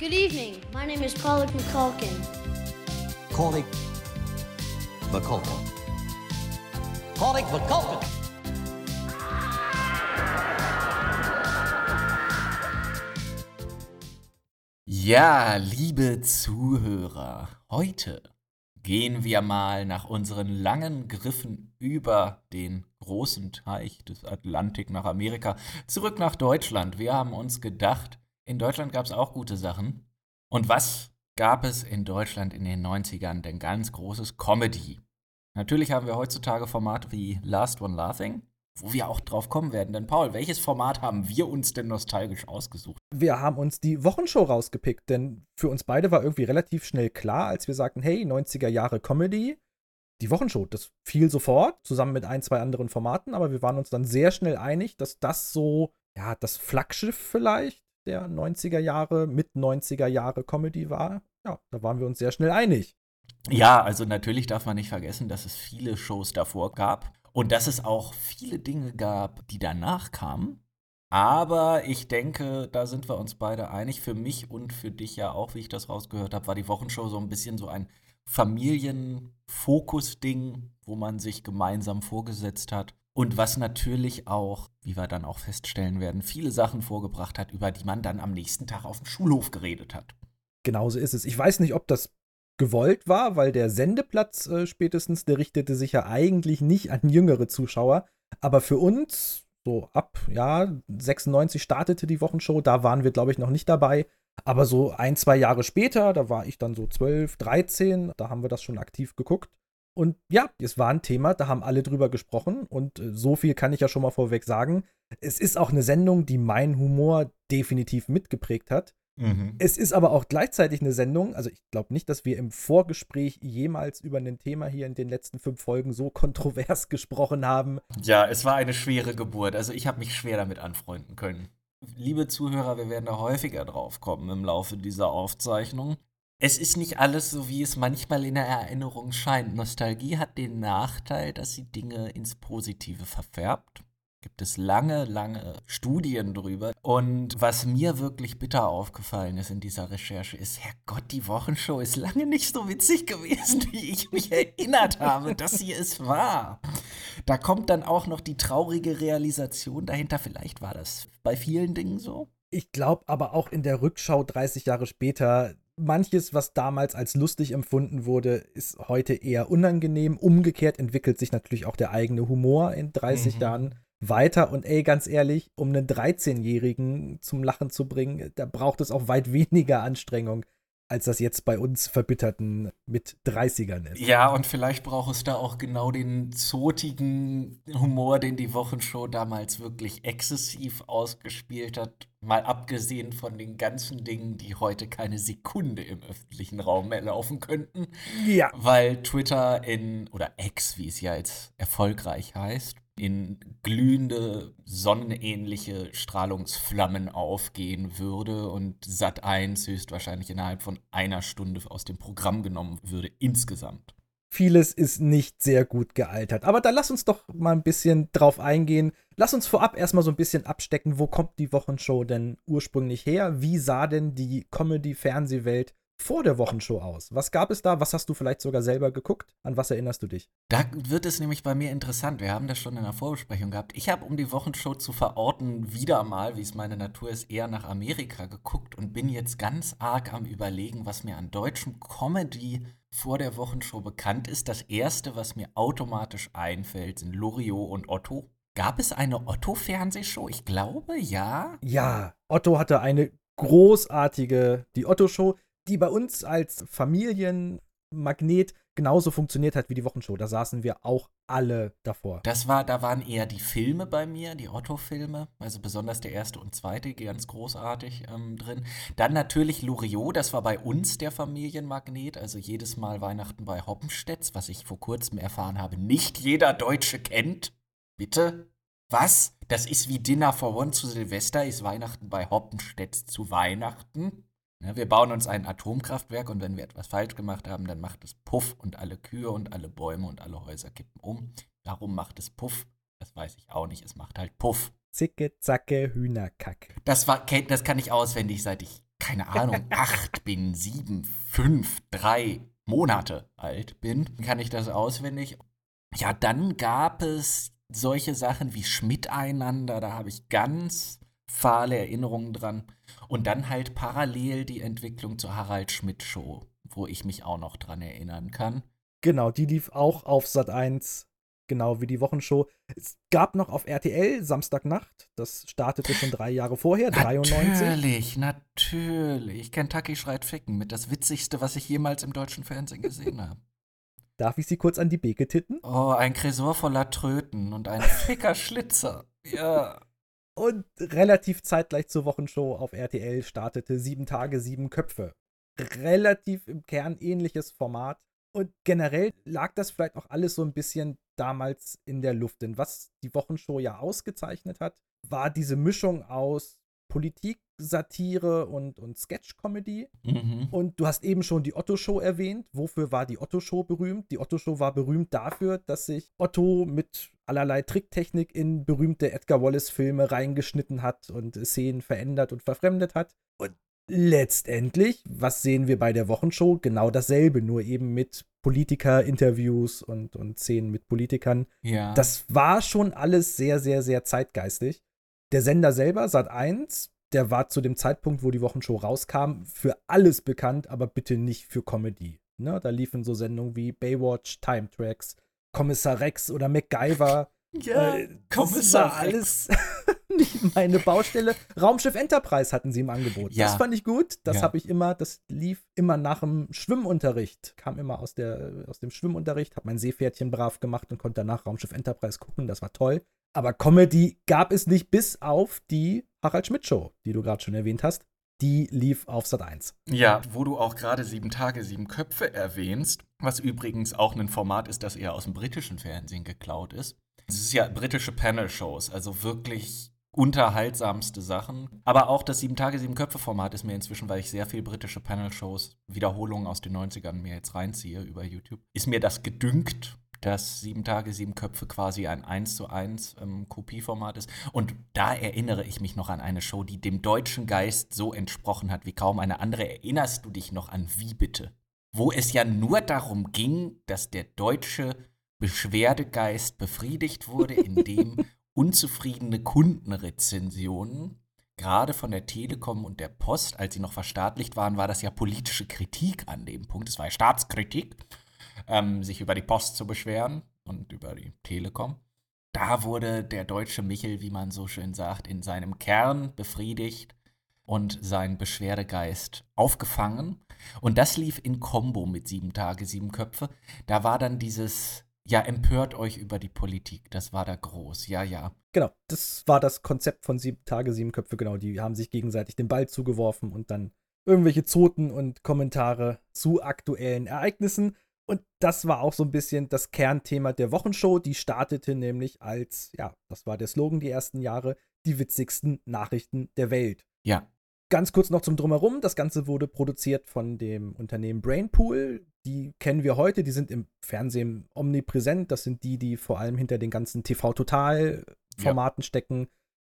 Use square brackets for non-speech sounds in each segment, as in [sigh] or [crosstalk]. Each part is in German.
Good evening. My name is Pollock McCulkin. Cornick McCulkin. Cornick McCulkin. Ja, liebe Zuhörer, heute gehen wir mal nach unseren langen Griffen über den großen Teich des Atlantik nach Amerika zurück nach Deutschland. Wir haben uns gedacht, in Deutschland gab es auch gute Sachen. Und was gab es in Deutschland in den 90ern denn ganz großes Comedy? Natürlich haben wir heutzutage Formate wie Last One Laughing, wo wir auch drauf kommen werden. Denn Paul, welches Format haben wir uns denn nostalgisch ausgesucht? Wir haben uns die Wochenshow rausgepickt, denn für uns beide war irgendwie relativ schnell klar, als wir sagten, hey, 90er Jahre Comedy, die Wochenshow, das fiel sofort, zusammen mit ein, zwei anderen Formaten, aber wir waren uns dann sehr schnell einig, dass das so, ja, das Flaggschiff vielleicht der 90er Jahre, mit 90er Jahre Comedy war. Ja, da waren wir uns sehr schnell einig. Ja, also natürlich darf man nicht vergessen, dass es viele Shows davor gab und dass es auch viele Dinge gab, die danach kamen. Aber ich denke, da sind wir uns beide einig. Für mich und für dich ja auch, wie ich das rausgehört habe, war die Wochenshow so ein bisschen so ein Familienfokus-Ding, wo man sich gemeinsam vorgesetzt hat. Und was natürlich auch, wie wir dann auch feststellen werden, viele Sachen vorgebracht hat, über die man dann am nächsten Tag auf dem Schulhof geredet hat. Genauso ist es. Ich weiß nicht, ob das gewollt war, weil der Sendeplatz äh, spätestens, der richtete sich ja eigentlich nicht an jüngere Zuschauer. Aber für uns, so ab, ja, 96 startete die Wochenshow, da waren wir, glaube ich, noch nicht dabei. Aber so ein, zwei Jahre später, da war ich dann so 12, 13, da haben wir das schon aktiv geguckt. Und ja, es war ein Thema, da haben alle drüber gesprochen. Und äh, so viel kann ich ja schon mal vorweg sagen. Es ist auch eine Sendung, die meinen Humor definitiv mitgeprägt hat. Mhm. Es ist aber auch gleichzeitig eine Sendung, also ich glaube nicht, dass wir im Vorgespräch jemals über ein Thema hier in den letzten fünf Folgen so [laughs] kontrovers gesprochen haben. Ja, es war eine schwere Geburt. Also ich habe mich schwer damit anfreunden können. Liebe Zuhörer, wir werden da häufiger drauf kommen im Laufe dieser Aufzeichnung. Es ist nicht alles so, wie es manchmal in der Erinnerung scheint. Nostalgie hat den Nachteil, dass sie Dinge ins Positive verfärbt gibt es lange, lange Studien drüber. Und was mir wirklich bitter aufgefallen ist in dieser Recherche, ist, Herrgott, die Wochenshow ist lange nicht so witzig gewesen, [laughs] wie ich mich erinnert habe, dass sie es war. Da kommt dann auch noch die traurige Realisation dahinter. Vielleicht war das bei vielen Dingen so. Ich glaube aber auch in der Rückschau 30 Jahre später, manches, was damals als lustig empfunden wurde, ist heute eher unangenehm. Umgekehrt entwickelt sich natürlich auch der eigene Humor in 30 mhm. Jahren weiter. Und ey, ganz ehrlich, um einen 13-Jährigen zum Lachen zu bringen, da braucht es auch weit [laughs] weniger Anstrengung, als das jetzt bei uns Verbitterten mit 30ern ist. Ja, und vielleicht braucht es da auch genau den zotigen Humor, den die Wochenshow damals wirklich exzessiv ausgespielt hat. Mal abgesehen von den ganzen Dingen, die heute keine Sekunde im öffentlichen Raum mehr laufen könnten. Ja. Weil Twitter in, oder X, wie es ja jetzt erfolgreich heißt, in glühende, sonnenähnliche Strahlungsflammen aufgehen würde und Sat 1 höchstwahrscheinlich innerhalb von einer Stunde aus dem Programm genommen würde, insgesamt. Vieles ist nicht sehr gut gealtert. Aber da lass uns doch mal ein bisschen drauf eingehen. Lass uns vorab erstmal so ein bisschen abstecken, wo kommt die Wochenshow denn ursprünglich her? Wie sah denn die Comedy-Fernsehwelt vor der Wochenshow aus? Was gab es da? Was hast du vielleicht sogar selber geguckt? An was erinnerst du dich? Da wird es nämlich bei mir interessant. Wir haben das schon in der Vorbesprechung gehabt. Ich habe, um die Wochenshow zu verorten, wieder mal, wie es meine Natur ist, eher nach Amerika geguckt und bin jetzt ganz arg am Überlegen, was mir an deutschem Comedy vor der Wochenshow bekannt ist. Das erste, was mir automatisch einfällt, sind Loriot und Otto. Gab es eine Otto-Fernsehshow? Ich glaube, ja. Ja, Otto hatte eine großartige, die Otto-Show die bei uns als Familienmagnet genauso funktioniert hat wie die Wochenshow. Da saßen wir auch alle davor. Das war, da waren eher die Filme bei mir, die Otto-Filme, also besonders der erste und zweite, ganz großartig ähm, drin. Dann natürlich Loriot, das war bei uns der Familienmagnet, also jedes Mal Weihnachten bei Hoppenstedts, was ich vor kurzem erfahren habe, nicht jeder Deutsche kennt. Bitte? Was? Das ist wie Dinner for One zu Silvester, ist Weihnachten bei Hoppenstedts zu Weihnachten? Ja, wir bauen uns ein Atomkraftwerk und wenn wir etwas falsch gemacht haben, dann macht es Puff und alle Kühe und alle Bäume und alle Häuser kippen um. Darum macht es Puff. Das weiß ich auch nicht. Es macht halt Puff. Zicke, zacke, Hühnerkack. Das, war, das kann ich auswendig, seit ich keine Ahnung, [laughs] acht bin, sieben, fünf, drei Monate alt bin, kann ich das auswendig. Ja, dann gab es solche Sachen wie Schmidt einander, da habe ich ganz fahle Erinnerungen dran. Und dann halt parallel die Entwicklung zur Harald Schmidt Show, wo ich mich auch noch dran erinnern kann. Genau, die lief auch auf Sat 1, genau wie die Wochenshow. Es gab noch auf RTL Samstagnacht, das startete schon drei Jahre vorher, 93. Natürlich, natürlich. Kentucky schreit Ficken mit das Witzigste, was ich jemals im deutschen Fernsehen gesehen habe. Darf ich Sie kurz an die Beke titten? Oh, ein Tresor voller Tröten und ein ficker Schlitzer. Ja. Und relativ zeitgleich zur Wochenshow auf RTL startete Sieben Tage, Sieben Köpfe. Relativ im Kern ähnliches Format. Und generell lag das vielleicht auch alles so ein bisschen damals in der Luft. Denn was die Wochenshow ja ausgezeichnet hat, war diese Mischung aus Politik, Satire und, und Sketch-Comedy. Mhm. Und du hast eben schon die Otto-Show erwähnt. Wofür war die Otto-Show berühmt? Die Otto-Show war berühmt dafür, dass sich Otto mit allerlei Tricktechnik in berühmte Edgar Wallace-Filme reingeschnitten hat und Szenen verändert und verfremdet hat. Und letztendlich, was sehen wir bei der Wochenshow? Genau dasselbe, nur eben mit Politiker-Interviews und, und Szenen mit Politikern. Ja. Das war schon alles sehr, sehr, sehr zeitgeistig. Der Sender selber, Sat1, der war zu dem Zeitpunkt, wo die Wochenshow rauskam, für alles bekannt, aber bitte nicht für Comedy. Ne? Da liefen so Sendungen wie Baywatch, Time Tracks, Kommissar Rex oder MacGyver. [laughs] ja, Äh, Kommissar das war alles [laughs] nicht meine Baustelle. Raumschiff Enterprise hatten sie im Angebot. Ja. Das fand ich gut. Das Ja. habe ich immer, das lief immer nach dem Schwimmunterricht. Kam immer aus, der, aus dem Schwimmunterricht, habe mein Seepferdchen brav gemacht und konnte danach Raumschiff Enterprise gucken. Das war toll. Aber Comedy gab es nicht bis auf die Harald Schmidt Show, die du gerade schon erwähnt hast. Die lief auf Sat 1. Ja, wo du auch gerade sieben Tage, sieben Köpfe erwähnst, was übrigens auch ein Format ist, das eher aus dem britischen Fernsehen geklaut ist. Es ist ja britische Panel-Shows, also wirklich unterhaltsamste Sachen. Aber auch das sieben Tage, sieben Köpfe-Format ist mir inzwischen, weil ich sehr viel britische Panel-Shows, Wiederholungen aus den 90ern mir jetzt reinziehe über YouTube, ist mir das gedünkt, dass sieben Tage, sieben Köpfe quasi ein 1 zu 1 ähm, Kopieformat ist. Und da erinnere ich mich noch an eine Show, die dem deutschen Geist so entsprochen hat wie kaum eine andere. Erinnerst du dich noch an Wie bitte? Wo es ja nur darum ging, dass der deutsche Beschwerdegeist befriedigt wurde, [laughs] indem unzufriedene Kundenrezensionen gerade von der Telekom und der Post, als sie noch verstaatlicht waren, war das ja politische Kritik an dem Punkt. Es war ja Staatskritik, ähm, sich über die Post zu beschweren und über die Telekom. Da wurde der deutsche Michel, wie man so schön sagt, in seinem Kern befriedigt und sein Beschwerdegeist aufgefangen. Und das lief in Kombo mit sieben Tage, sieben Köpfe. Da war dann dieses, ja, empört euch über die Politik. Das war da groß, ja, ja. Genau, das war das Konzept von sieben Tage, sieben Köpfe, genau. Die haben sich gegenseitig den Ball zugeworfen und dann irgendwelche Zoten und Kommentare zu aktuellen Ereignissen. Und das war auch so ein bisschen das Kernthema der Wochenshow. Die startete nämlich als, ja, das war der Slogan die ersten Jahre, die witzigsten Nachrichten der Welt. Ja, Ganz kurz noch zum Drumherum. Das Ganze wurde produziert von dem Unternehmen Brainpool. Die kennen wir heute, die sind im Fernsehen omnipräsent. Das sind die, die vor allem hinter den ganzen TV-Total-Formaten stecken,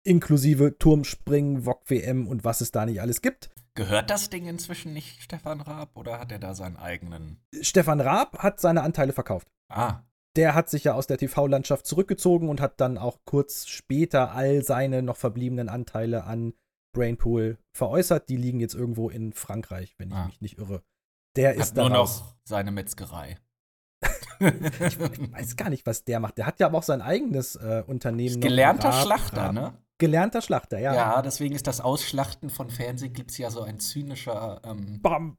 inklusive Turmspringen, VOG WM und was es da nicht alles gibt. Gehört das Ding inzwischen nicht Stefan Raab oder hat er da seinen eigenen? Stefan Raab hat seine Anteile verkauft. Ah, Der hat sich ja aus der TV-Landschaft zurückgezogen und hat dann auch kurz später all seine noch verbliebenen Anteile an Brainpool veräußert. Die liegen jetzt irgendwo in Frankreich, wenn ich Ah. mich nicht irre. Der hat ist nur dann auch noch seine Metzgerei. [laughs] ich weiß gar nicht, was der macht. Der hat ja aber auch sein eigenes äh, Unternehmen. noch. Gelernter Raab- Schlachter, Raab- ne? Gelernter Schlachter, ja. Ja. deswegen ist das Ausschlachten von Fernsehclips ja so ein zynischer. Ähm, Bam,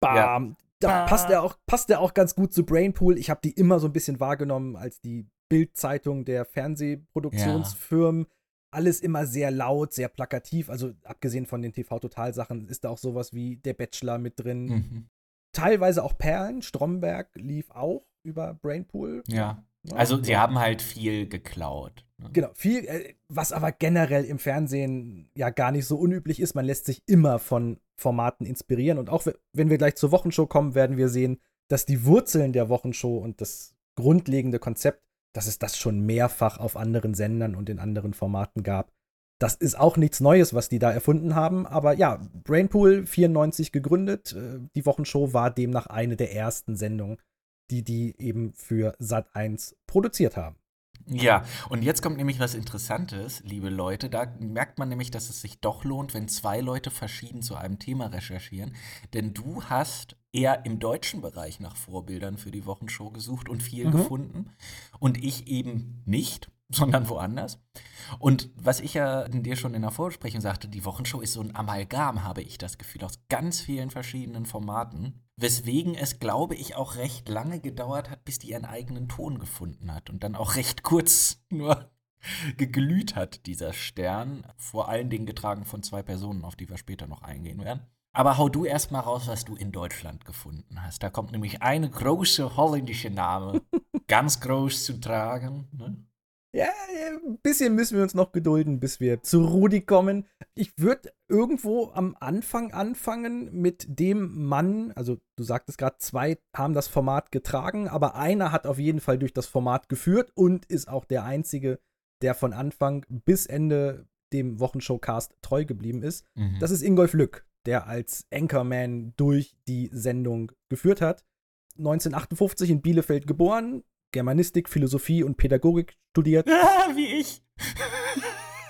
bam. Ja. Da Bam. passt er auch, passt er auch ganz gut zu Brainpool. Ich habe die immer so ein bisschen wahrgenommen als die Bildzeitung der Fernsehproduktionsfirmen. Alles immer sehr laut, sehr plakativ. Also abgesehen von den TV-Total-Sachen ist da auch sowas wie Der Bachelor mit drin. mhm. Teilweise auch Perlen. Stromberg lief auch über Brainpool. Ja. Also, sie haben halt viel geklaut. ne? Genau, viel, äh, was aber generell im Fernsehen ja gar nicht so unüblich ist. Man lässt sich immer von Formaten inspirieren. Und auch we- wenn wir gleich zur Wochenshow kommen, werden wir sehen, dass die Wurzeln der Wochenshow und das grundlegende Konzept, dass es das schon mehrfach auf anderen Sendern und in anderen Formaten gab. Das ist auch nichts Neues, was die da erfunden haben. Aber ja, Brainpool 94 gegründet. Äh, die Wochenshow war demnach eine der ersten Sendungen, die die eben für Sat 1 produziert haben. Ja, und jetzt kommt nämlich was Interessantes, liebe Leute. Da merkt man nämlich, dass es sich doch lohnt, wenn zwei Leute verschieden zu einem Thema recherchieren. Denn du hast eher im deutschen Bereich nach Vorbildern für die Wochenshow gesucht und viel mhm. gefunden. Und ich eben nicht, sondern woanders. Und was ich ja dir schon in der Vorbesprechung sagte, die Wochenshow ist so ein Amalgam, habe ich das Gefühl, aus ganz vielen verschiedenen Formaten. Weswegen es, glaube ich, auch recht lange gedauert hat, bis die ihren eigenen Ton gefunden hat. Und dann auch recht kurz [laughs] nur geglüht hat, dieser Stern. Vor allen Dingen getragen von zwei Personen, auf die wir später noch eingehen werden. Aber hau du erst mal raus, was du in Deutschland gefunden hast. Da kommt nämlich eine große holländische Name [laughs] ganz groß zu tragen. Ne? Ja, ein bisschen müssen wir uns noch gedulden, bis wir zu Rudi kommen. Ich würde irgendwo am Anfang anfangen mit dem Mann, also du sagtest gerade, zwei haben das Format getragen, aber einer hat auf jeden Fall durch das Format geführt und ist auch der Einzige, der von Anfang bis Ende dem Wochenshowcast treu geblieben ist. Mhm. Das ist Ingolf Lück, der als Anchorman durch die Sendung geführt hat. 1958 in Bielefeld geboren, Germanistik, Philosophie und Pädagogik studiert. Ah, [laughs] wie ich.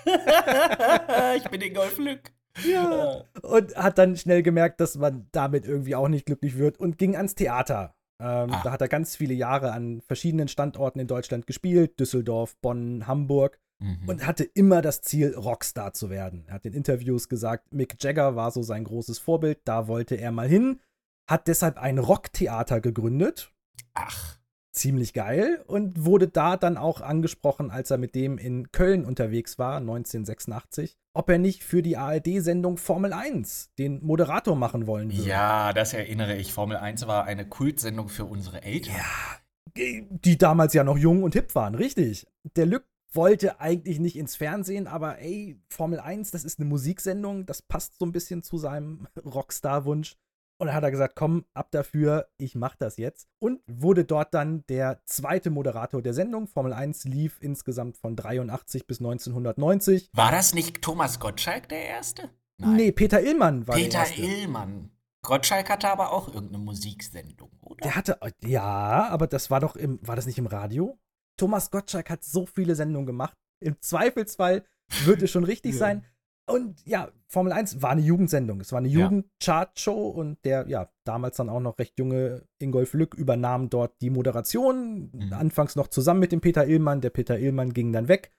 [laughs] ich bin Ingolf Lück. Ja. Und hat dann schnell gemerkt, dass man damit irgendwie auch nicht glücklich wird und ging ans Theater. Ähm, ah. Da hat er ganz viele Jahre an verschiedenen Standorten in Deutschland gespielt: Düsseldorf, Bonn, Hamburg. Mhm. Und hatte immer das Ziel, Rockstar zu werden. Er hat in Interviews gesagt, Mick Jagger war so sein großes Vorbild, da wollte er mal hin. Hat deshalb ein Rocktheater gegründet. Ach ziemlich geil und wurde da dann auch angesprochen, als er mit dem in Köln unterwegs war, 1986, ob er nicht für die ARD-Sendung Formel 1 den Moderator machen wollen würde. Ja, das erinnere ich. Formel 1 war eine Kultsendung für unsere Eltern. Ja, die damals ja noch jung und hip waren, richtig. Der Lück wollte eigentlich nicht ins Fernsehen, aber ey, Formel 1, das ist eine Musiksendung, das passt so ein bisschen zu seinem [laughs] Rockstar-Wunsch. Und dann hat er gesagt, komm, ab dafür, ich mach das jetzt. Und wurde dort dann der zweite Moderator der Sendung. Formel 1 lief insgesamt von 83 bis 1990. War das nicht Thomas Gottschalk der Erste? Nein. Nee, Peter Illmann war Peter der Erste. Peter Illmann. Gottschalk hatte aber auch irgendeine Musiksendung, oder? Der hatte, ja, aber das war doch im, war das nicht im Radio? Thomas Gottschalk hat so viele Sendungen gemacht. Im Zweifelsfall wird es schon richtig [laughs] ja. sein. Und ja, Formel 1 war eine Jugendsendung. Es war eine Jugendchartshow und der, ja, damals dann auch noch recht junge Ingolf Lück übernahm dort die Moderation. Mhm. Anfangs noch zusammen mit dem Peter Illmann. Der Peter Illmann ging dann weg.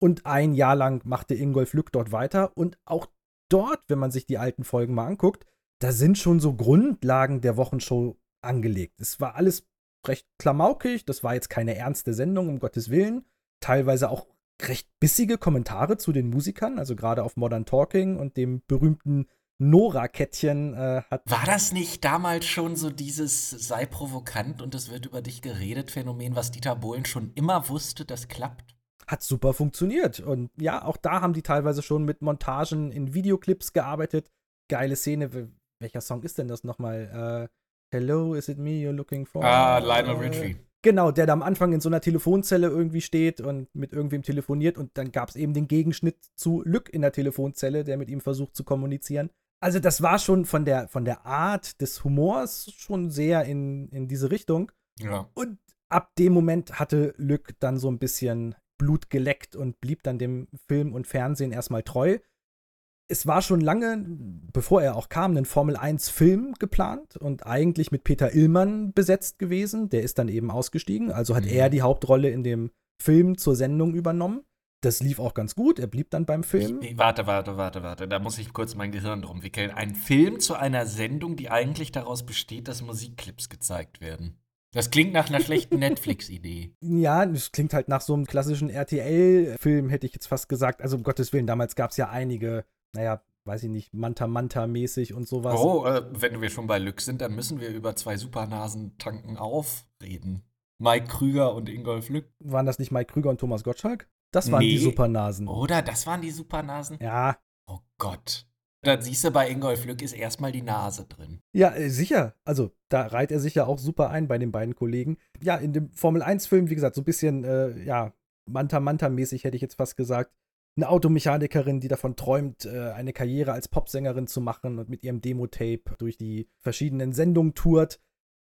Und ein Jahr lang machte Ingolf Lück dort weiter. Und auch dort, wenn man sich die alten Folgen mal anguckt, da sind schon so Grundlagen der Wochenshow angelegt. Es war alles recht klamaukig. Das war jetzt keine ernste Sendung, um Gottes Willen. Teilweise auch recht bissige Kommentare zu den Musikern, also gerade auf Modern Talking und dem berühmten Nora-Kettchen äh, hat. War das nicht damals schon so dieses sei provokant und es wird über dich geredet Phänomen, was Dieter Bohlen schon immer wusste, das klappt? Hat super funktioniert. Und ja, auch da haben die teilweise schon mit Montagen in Videoclips gearbeitet. Geile Szene. Welcher Song ist denn das nochmal? Äh, Hello, is it me you're looking for? Ah, Lionel Richie. Genau, der da am Anfang in so einer Telefonzelle irgendwie steht und mit irgendwem telefoniert und dann gab es eben den Gegenschnitt zu Lück in der Telefonzelle, der mit ihm versucht zu kommunizieren. Also das war schon von der, von der Art des Humors schon sehr in, in diese Richtung. Ja. Und ab dem Moment hatte Lück dann so ein bisschen Blut geleckt und blieb dann dem Film und Fernsehen erstmal treu es war schon lange, bevor er auch kam, ein Formel 1-Film geplant und eigentlich mit Peter Illmann besetzt gewesen. Der ist dann eben ausgestiegen. Also hat mhm. er die Hauptrolle in dem Film zur Sendung übernommen. Das lief auch ganz gut. Er blieb dann beim Film. Ich, warte, warte, warte, warte. Da muss ich kurz mein Gehirn drum wickeln. Ein Film zu einer Sendung, die eigentlich daraus besteht, dass Musikclips gezeigt werden. Das klingt nach einer schlechten [laughs] Netflix-Idee. Ja, das klingt halt nach so einem klassischen RTL-Film, hätte ich jetzt fast gesagt. Also um Gottes Willen, damals gab es ja einige naja, weiß ich nicht, Manta-Manta-mäßig und sowas. Oh, äh, wenn wir schon bei Lück sind, dann müssen wir über zwei Supernasen-Tanken aufreden. Mike Krüger und Ingolf Lück. Waren das nicht Mike Krüger und Thomas Gottschalk? Das waren nee. die Supernasen. Oder? Das waren die Supernasen? Ja. Oh Gott. Dann siehst du, bei Ingolf Lück ist erstmal die Nase drin. Ja, äh, sicher. Also, da reiht er sich ja auch super ein bei den beiden Kollegen. Ja, in dem Formel-1-Film, wie gesagt, so ein bisschen, äh, ja, Manta-Manta-mäßig hätte ich jetzt fast gesagt eine Automechanikerin, die davon träumt, äh, eine Karriere als Popsängerin zu machen und mit ihrem Demo-Tape durch die verschiedenen Sendungen tourt.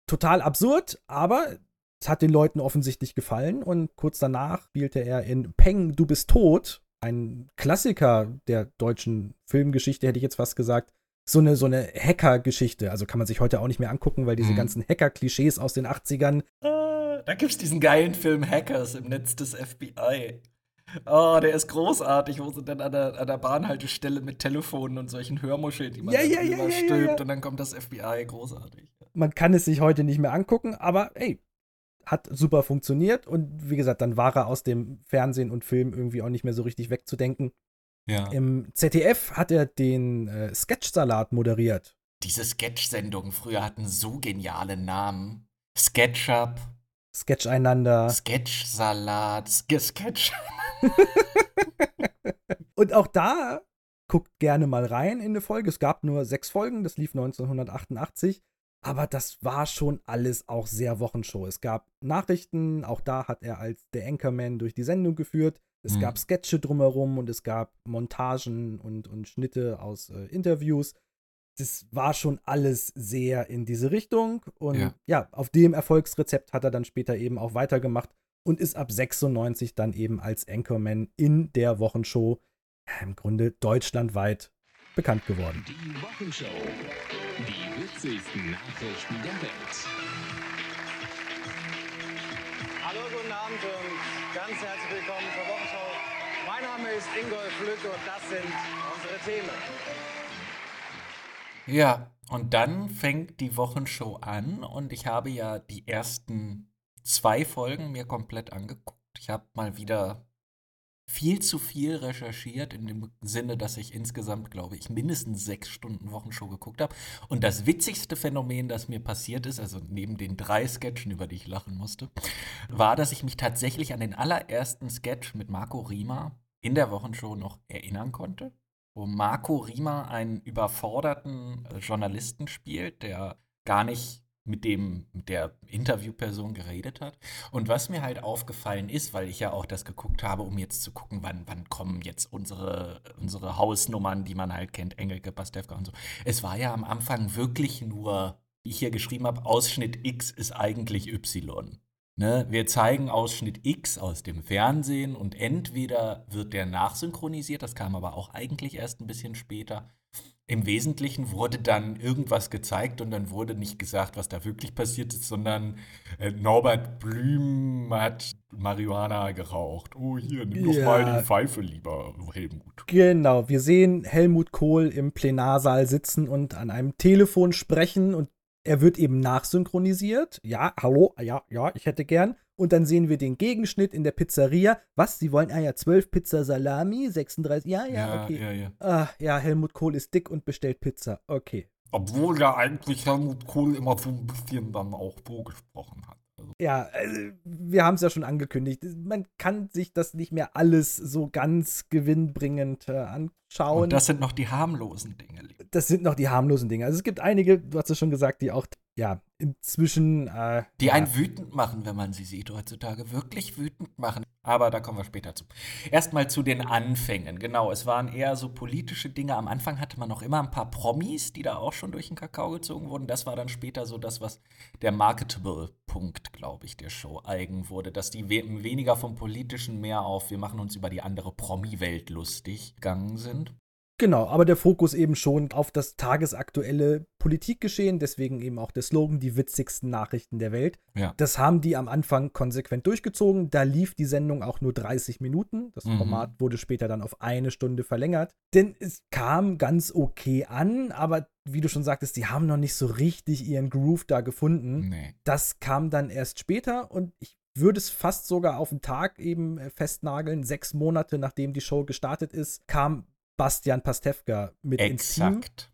Total absurd, aber es hat den Leuten offensichtlich gefallen und kurz danach spielte er in Peng, du bist tot, ein Klassiker der deutschen Filmgeschichte, hätte ich jetzt fast gesagt. So eine, so eine Hacker-Geschichte. Also kann man sich heute auch nicht mehr angucken, weil diese mhm. ganzen Hacker-Klischees aus den 80ern. Ah, da gibt es diesen geilen Film Hackers im Netz des FBI. Oh, der ist großartig, wo sie dann an der, an der Bahnhaltestelle mit Telefonen und solchen Hörmuscheln, die man ja, ja, ja, ja, und dann kommt das FBI, großartig. Man kann es sich heute nicht mehr angucken, aber ey, hat super funktioniert und wie gesagt, dann war er aus dem Fernsehen und Film irgendwie auch nicht mehr so richtig wegzudenken. Ja. Im ZDF hat er den äh, Sketch-Salat moderiert. Diese Sketch-Sendungen früher hatten so geniale Namen. Sketchup. Sketch einander. Sketch-Salat. Sketch. [laughs] und auch da guckt gerne mal rein in eine Folge. Es gab nur sechs Folgen, das lief 1988. Aber das war schon alles auch sehr Wochenshow. Es gab Nachrichten, auch da hat er als der Anchorman durch die Sendung geführt. Es mhm. gab Sketche drumherum und es gab Montagen und, und Schnitte aus äh, Interviews. Das war schon alles sehr in diese Richtung. Und ja. ja, auf dem Erfolgsrezept hat er dann später eben auch weitergemacht und ist ab 96 dann eben als Anchorman in der Wochenshow im Grunde deutschlandweit bekannt geworden. Die Wochenshow. Die witzigsten Nachrichten der Welt. Hallo, guten Abend und ganz herzlich willkommen zur Wochenshow. Mein Name ist Ingolf Lücke und das sind unsere Themen. Ja, und dann fängt die Wochenshow an und ich habe ja die ersten zwei Folgen mir komplett angeguckt. Ich habe mal wieder viel zu viel recherchiert, in dem Sinne, dass ich insgesamt, glaube ich, mindestens sechs Stunden Wochenshow geguckt habe. Und das witzigste Phänomen, das mir passiert ist, also neben den drei Sketchen, über die ich lachen musste, war, dass ich mich tatsächlich an den allerersten Sketch mit Marco Rima in der Wochenshow noch erinnern konnte, wo Marco Rima einen überforderten Journalisten spielt, der gar nicht mit dem der Interviewperson geredet hat. Und was mir halt aufgefallen ist, weil ich ja auch das geguckt habe, um jetzt zu gucken, wann, wann kommen jetzt unsere, unsere Hausnummern, die man halt kennt, Engelke, Pastewka und so. Es war ja am Anfang wirklich nur, wie ich hier geschrieben habe, Ausschnitt X ist eigentlich Y. Ne, wir zeigen Ausschnitt X aus dem Fernsehen und entweder wird der nachsynchronisiert, das kam aber auch eigentlich erst ein bisschen später, im Wesentlichen wurde dann irgendwas gezeigt und dann wurde nicht gesagt, was da wirklich passiert ist, sondern äh, Norbert Blüm hat Marihuana geraucht. Oh, hier, nimm doch mal die Pfeife, lieber Helmut. Genau, wir sehen Helmut Kohl im Plenarsaal sitzen und an einem Telefon sprechen und er wird eben nachsynchronisiert. Ja, hallo, ja, ja, ich hätte gern. Und dann sehen wir den Gegenschnitt in der Pizzeria. Was? Sie wollen, ah ja, 12 Pizza Salami, 36, ja, ja, ja okay. Ja, ja. Ah, ja, Helmut Kohl ist dick und bestellt Pizza. Okay. Obwohl ja eigentlich Helmut Kohl immer so ein bisschen dann auch so gesprochen hat. Also. Ja, also, wir haben es ja schon angekündigt. Man kann sich das nicht mehr alles so ganz gewinnbringend äh, anschauen. Und das sind noch die harmlosen Dinge. Das sind noch die harmlosen Dinge. Also es gibt einige, du hast es schon gesagt, die auch ja, inzwischen. Äh, die einen wütend machen, wenn man sie sieht heutzutage. Wirklich wütend machen. Aber da kommen wir später zu. Erstmal zu den Anfängen. Genau, es waren eher so politische Dinge. Am Anfang hatte man noch immer ein paar Promis, die da auch schon durch den Kakao gezogen wurden. Das war dann später so das, was der Marketable-Punkt, glaube ich, der Show eigen wurde. Dass die we weniger vom Politischen mehr auf, wir machen uns über die andere Promi-Welt lustig gegangen sind. Genau, aber der Fokus eben schon auf das tagesaktuelle Politikgeschehen, deswegen eben auch der Slogan, die witzigsten Nachrichten der Welt. Ja. Das haben die am Anfang konsequent durchgezogen. Da lief die Sendung auch nur 30 Minuten. Das mhm. Format wurde später dann auf eine Stunde verlängert. Denn es kam ganz okay an, aber wie du schon sagtest, die haben noch nicht so richtig ihren Groove da gefunden. Nee. Das kam dann erst später und ich würde es fast sogar auf den Tag eben äh, festnageln. Sechs Monate nachdem die Show gestartet ist, kam Bastian Pastewka mit Exakt. ins Team.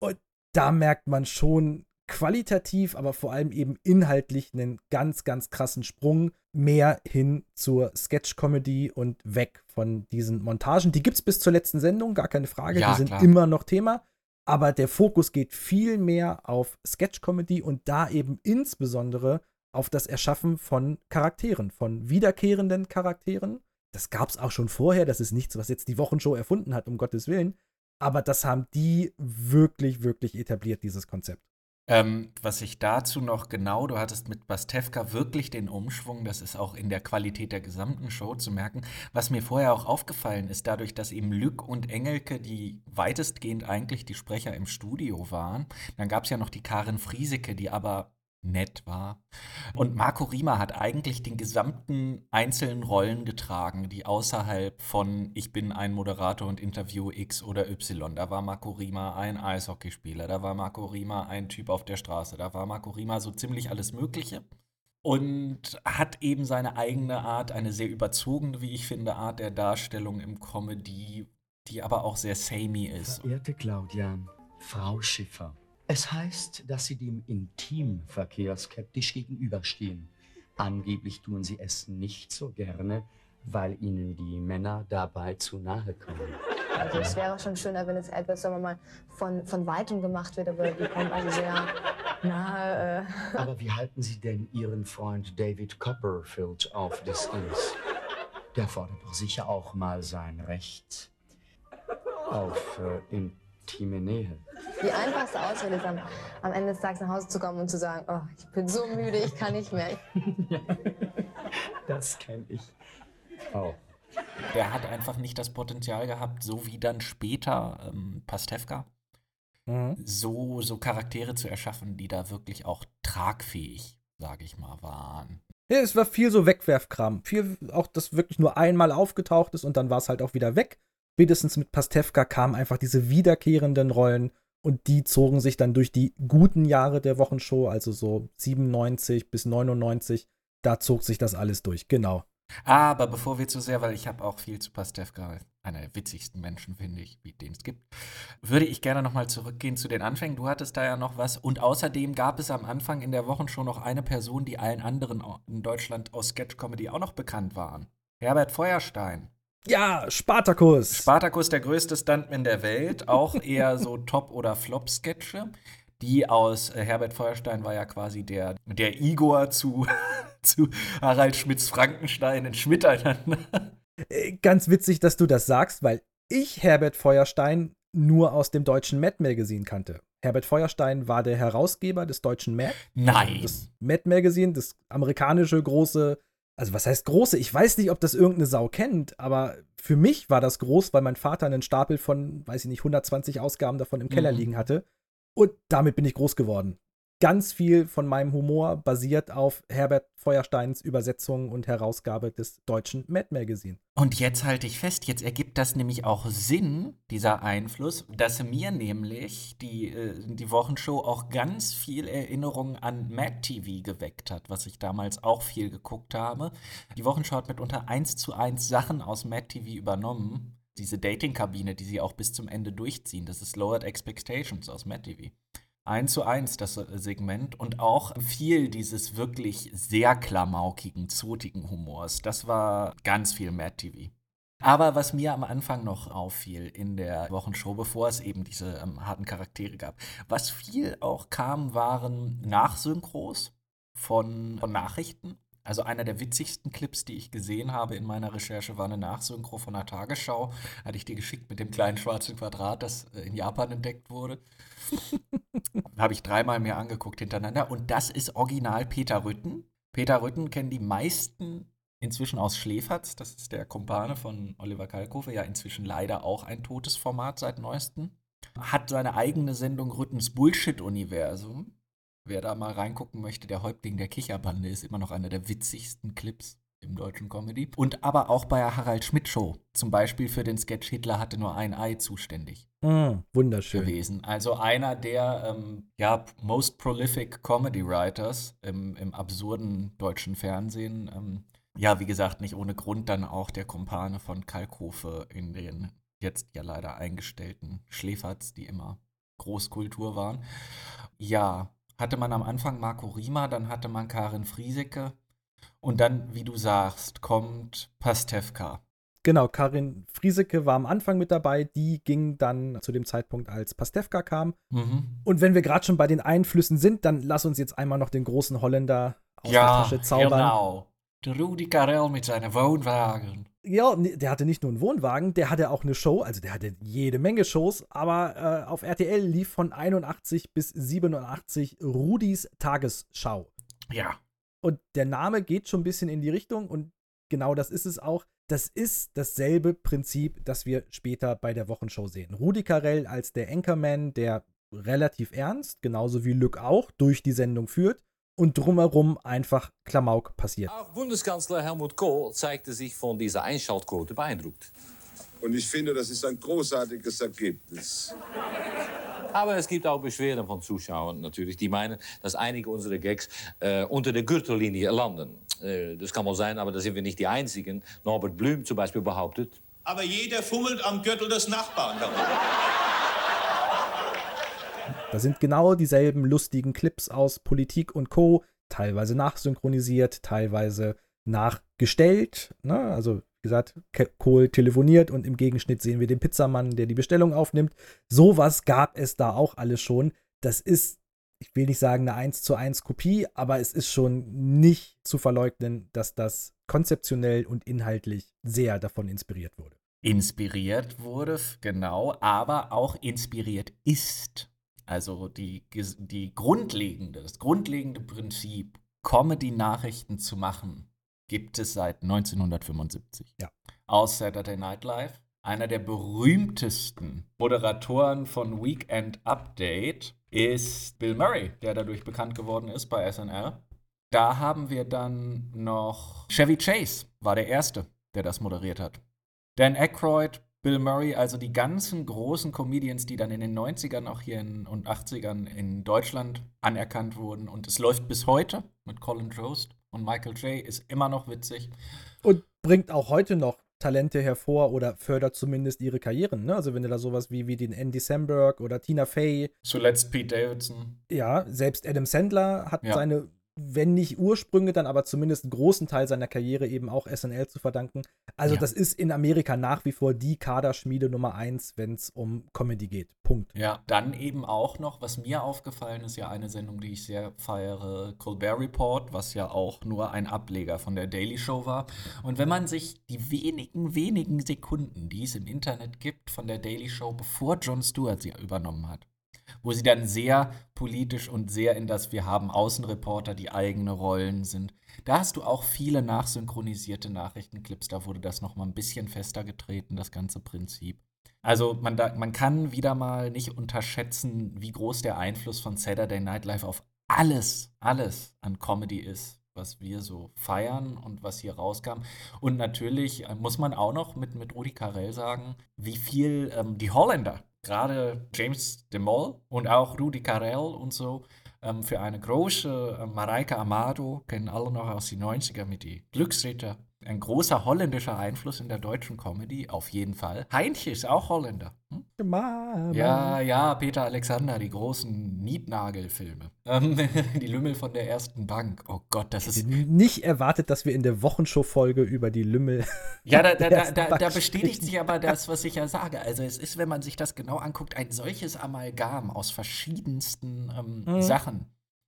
Und da merkt man schon qualitativ, aber vor allem eben inhaltlich einen ganz, ganz krassen Sprung mehr hin zur Sketch-Comedy und weg von diesen Montagen. Die gibt es bis zur letzten Sendung, gar keine Frage. Ja, die sind klar. immer noch Thema. Aber der Fokus geht viel mehr auf Sketch-Comedy und da eben insbesondere auf das Erschaffen von Charakteren, von wiederkehrenden Charakteren das gab es auch schon vorher, das ist nichts, was jetzt die Wochenshow erfunden hat, um Gottes Willen. Aber das haben die wirklich, wirklich etabliert, dieses Konzept. Ähm, was ich dazu noch genau, du hattest mit Bastevka wirklich den Umschwung, das ist auch in der Qualität der gesamten Show zu merken. Was mir vorher auch aufgefallen ist, dadurch, dass eben Lück und Engelke, die weitestgehend eigentlich die Sprecher im Studio waren, dann gab es ja noch die Karin Frieseke, die aber nett war. Und Marco Rima hat eigentlich den gesamten einzelnen Rollen getragen, die außerhalb von Ich bin ein Moderator und Interview X oder Y. Da war Marco Rima ein Eishockeyspieler, da war Marco Rima ein Typ auf der Straße, da war Marco Rima so ziemlich alles Mögliche. Und hat eben seine eigene Art, eine sehr überzogene, wie ich finde, Art der Darstellung im Comedy, die aber auch sehr samey ist. Verehrte Claudia, Frau Schiffer, es heißt, dass Sie dem Intimverkehr skeptisch gegenüberstehen. Angeblich tun Sie es nicht so gerne, weil Ihnen die Männer dabei zu nahe kommen. Also es wäre schon schöner, wenn es etwas, sagen wir mal, von, von weitem gemacht wird, aber die kommen also sehr nahe. Äh. Aber wie halten Sie denn Ihren Freund David Copperfield auf Distanz? Der fordert doch sicher auch mal sein Recht auf äh, intime Nähe. Die einfachste Ausrede ist am, am Ende des Tages nach Hause zu kommen und zu sagen, oh, ich bin so müde, ich kann nicht mehr. [laughs] Das kenne ich auch. Der hat einfach nicht das Potenzial gehabt, so wie dann später ähm, Pastewka, Mhm. so, so Charaktere zu erschaffen, die da wirklich auch tragfähig, sage ich mal, waren. Ja, es war viel so Wegwerfkram. Viel auch, das wirklich nur einmal aufgetaucht ist und dann war es halt auch wieder weg. Spätestens mit Pastewka kamen einfach diese wiederkehrenden Rollen und die zogen sich dann durch die guten Jahre der Wochenshow, also so 97 bis 99. Da zog sich das alles durch, genau. Aber bevor wir zu sehr, weil ich habe auch viel zu Pastewka, einer der witzigsten Menschen, finde ich, wie den es gibt, würde ich gerne nochmal zurückgehen zu den Anfängen. Du hattest da ja noch was. Und außerdem gab es am Anfang in der Woche schon noch eine Person, die allen anderen in Deutschland aus Sketch-Comedy auch noch bekannt waren. Herbert Feuerstein. Ja, Spartacus. Spartacus, der größte Stuntman der Welt, auch eher so [laughs] Top- oder Flop-Sketche. Die aus äh, Herbert Feuerstein war ja quasi der, der Igor zu, [laughs] zu Harald Schmidts Frankenstein in Schmiteinander. Äh, Ganz witzig, dass du das sagst, weil ich Herbert Feuerstein nur aus dem deutschen Mad Magazine kannte. Herbert Feuerstein war der Herausgeber des deutschen Mad. Nein. Das Mad Magazine, das amerikanische große, also was heißt große? Ich weiß nicht, ob das irgendeine Sau kennt, aber für mich war das groß, weil mein Vater einen Stapel von, weiß ich nicht, 120 Ausgaben davon im Keller Mhm. liegen hatte. Und damit bin ich groß geworden. Ganz viel von meinem Humor basiert auf Herbert Feuersteins Übersetzung und Herausgabe des deutschen Mad Magazine. Und jetzt halte ich fest, jetzt ergibt das nämlich auch Sinn, dieser Einfluss, dass mir nämlich die, äh, die Wochenshow auch ganz viel Erinnerung an Mad TV geweckt hat, was ich damals auch viel geguckt habe. Die Wochenshow hat mitunter eins zu eins Sachen aus Mad TV übernommen. Diese Dating-Kabine, die sie auch bis zum Ende durchziehen, das ist Lowered Expectations aus Mad TV. Eins zu eins das Segment und auch viel dieses wirklich sehr klamaukigen, zotigen Humors. Das war ganz viel Mad TV. Aber was mir am Anfang noch auffiel in der Wochenshow, bevor es eben diese ähm, harten Charaktere gab, was viel auch kam, waren Nachsynchros von, von Nachrichten. Also einer der witzigsten Clips, die ich gesehen habe in meiner Recherche, war eine Nachsynchro von der Tagesschau. Hatte ich dir geschickt mit dem kleinen schwarzen Quadrat, das äh, in Japan entdeckt wurde. [laughs] habe ich dreimal mir angeguckt hintereinander. Und das ist original Peter Rütten. Peter Rütten kennen die meisten inzwischen aus Schläferz. Das ist der Kumpane von Oliver Kalkofe. Ja, inzwischen leider auch ein totes Format seit neuestem. Hat seine eigene Sendung Rüttens Bullshit-Universum. Wer da mal reingucken möchte, der Häuptling der Kicherbande ist immer noch einer der witzigsten Clips im deutschen Comedy. Und aber auch bei der Harald Schmidt Show. Zum Beispiel für den Sketch Hitler hatte nur ein Ei zuständig Mm, wunderschön. gewesen. Also einer der ähm, ja, most prolific Comedy Writers im, im absurden deutschen Fernsehen. Ähm, ja, wie gesagt, nicht ohne Grund dann auch der Kumpane von Kalkofe in den jetzt ja leider eingestellten Schläferz, die immer Großkultur waren. Ja, hatte man am Anfang Marco Rima, dann hatte man Karin Friesecke und dann, wie du sagst, kommt Pastewka. Genau, Karin Friesecke war am Anfang mit dabei. Die ging dann zu dem Zeitpunkt, als Pastewka kam. Mhm. Und wenn wir gerade schon bei den Einflüssen sind, dann lass uns jetzt einmal noch den großen Holländer aus der Tasche zaubern. genau. Der Rudi Karel mit seinem Wohnwagen. Ja, nee, der hatte nicht nur einen Wohnwagen, der hatte auch eine Show, also der hatte jede Menge Shows, aber äh, auf RTL lief von 81 bis 87 Rudis Tagesschau. Ja. Und der Name geht schon ein bisschen in die Richtung und genau das ist es auch. Das ist dasselbe Prinzip, das wir später bei der Wochenshow sehen. Rudi Carell als der Anchorman, der relativ ernst, genauso wie Lück auch, durch die Sendung führt und drumherum einfach Klamauk passiert. Auch Bundeskanzler Helmut Kohl zeigte sich von dieser Einschaltquote beeindruckt. Und ich finde, das ist ein großartiges Ergebnis. Aber es gibt auch Beschwerden von Zuschauern natürlich, die meinen, dass einige unserer Gags äh, unter der Gürtellinie landen. Äh, das kann wohl sein, aber da sind wir nicht die Einzigen. Norbert Blüm zum Beispiel behauptet, Aber jeder fummelt am Gürtel des Nachbarn herum. Da sind genau dieselben lustigen Clips aus Politik und Co., teilweise nachsynchronisiert, teilweise nachgestellt. Ne? Also, wie gesagt, Kohl telefoniert und im Gegenschnitt sehen wir den Pizzamann, der die Bestellung aufnimmt. Sowas gab es da auch alles schon. Das ist, ich will nicht sagen eine 1 zu 1 Kopie, aber es ist schon nicht zu verleugnen, dass das konzeptionell und inhaltlich sehr davon inspiriert wurde. Inspiriert wurde, genau, aber auch inspiriert ist. Also die, die grundlegende, das grundlegende Prinzip, Comedy-Nachrichten zu machen, gibt es seit 1975. Ja. Aus Saturday Night Live. Einer der berühmtesten Moderatoren von Weekend Update ist Bill Murray, der dadurch bekannt geworden ist bei SNL. Da haben wir dann noch Chevy Chase, war der Erste, der das moderiert hat. Dan Aykroyd, Bill Murray, also die ganzen großen Comedians, die dann in den 90ern auch hier in, und 80ern in Deutschland anerkannt wurden. Und es läuft bis heute mit Colin Jost und Michael J. ist immer noch witzig. Und bringt auch heute noch Talente hervor oder fördert zumindest ihre Karrieren. Ne? Also wenn du da sowas wie, wie den Andy Samberg oder Tina Fey, Zuletzt Pete Davidson. ja, selbst Adam Sandler hat Ja. seine, wenn nicht Ursprünge, dann aber zumindest einen großen Teil seiner Karriere eben auch SNL zu verdanken. Also Ja. das ist in Amerika nach wie vor die Kaderschmiede Nummer eins, wenn es um Comedy geht. Punkt. Ja, dann eben auch noch, was mir aufgefallen ist, ja eine Sendung, die ich sehr feiere, Colbert Report, was ja auch nur ein Ableger von der Daily Show war. Und wenn man sich die wenigen, wenigen Sekunden, die es im Internet gibt von der Daily Show, bevor Jon Stewart sie übernommen hat, wo sie dann sehr politisch und sehr in das Wir haben Außenreporter, die eigene Rollen sind. Da hast du auch viele nachsynchronisierte Nachrichtenclips, da wurde das nochmal ein bisschen fester getreten, das ganze Prinzip. Also man, da, man kann wieder mal nicht unterschätzen, wie groß der Einfluss von Saturday Night Live auf alles, alles an Comedy ist, was wir so feiern und was hier rauskam. Und natürlich äh, muss man auch noch mit, mit Rudi Carell sagen, wie viel ähm, die Holländer, gerade James de Mol und auch Rudi Carell und so, ähm, für eine große äh, Mareike Amado, kennen alle noch aus den 90er mit die Glücksritter. Ein großer holländischer Einfluss in der deutschen Comedy, auf jeden Fall. Heinche ist auch Holländer. Hm? Mama. Ja, ja, Peter Alexander, die großen Nietnagel-Filme. Ähm, [laughs] die Lümmel von der ersten Bank. Oh Gott, das ist. Nicht erwartet, dass wir in der Wochenshow-Folge über die Lümmel. [laughs] Ja, da, [laughs] da, da, da, bestätigt sich aber das, was ich ja sage. Also es ist, wenn man sich das genau anguckt, ein solches Amalgam aus verschiedensten ähm, Mhm. Sachen.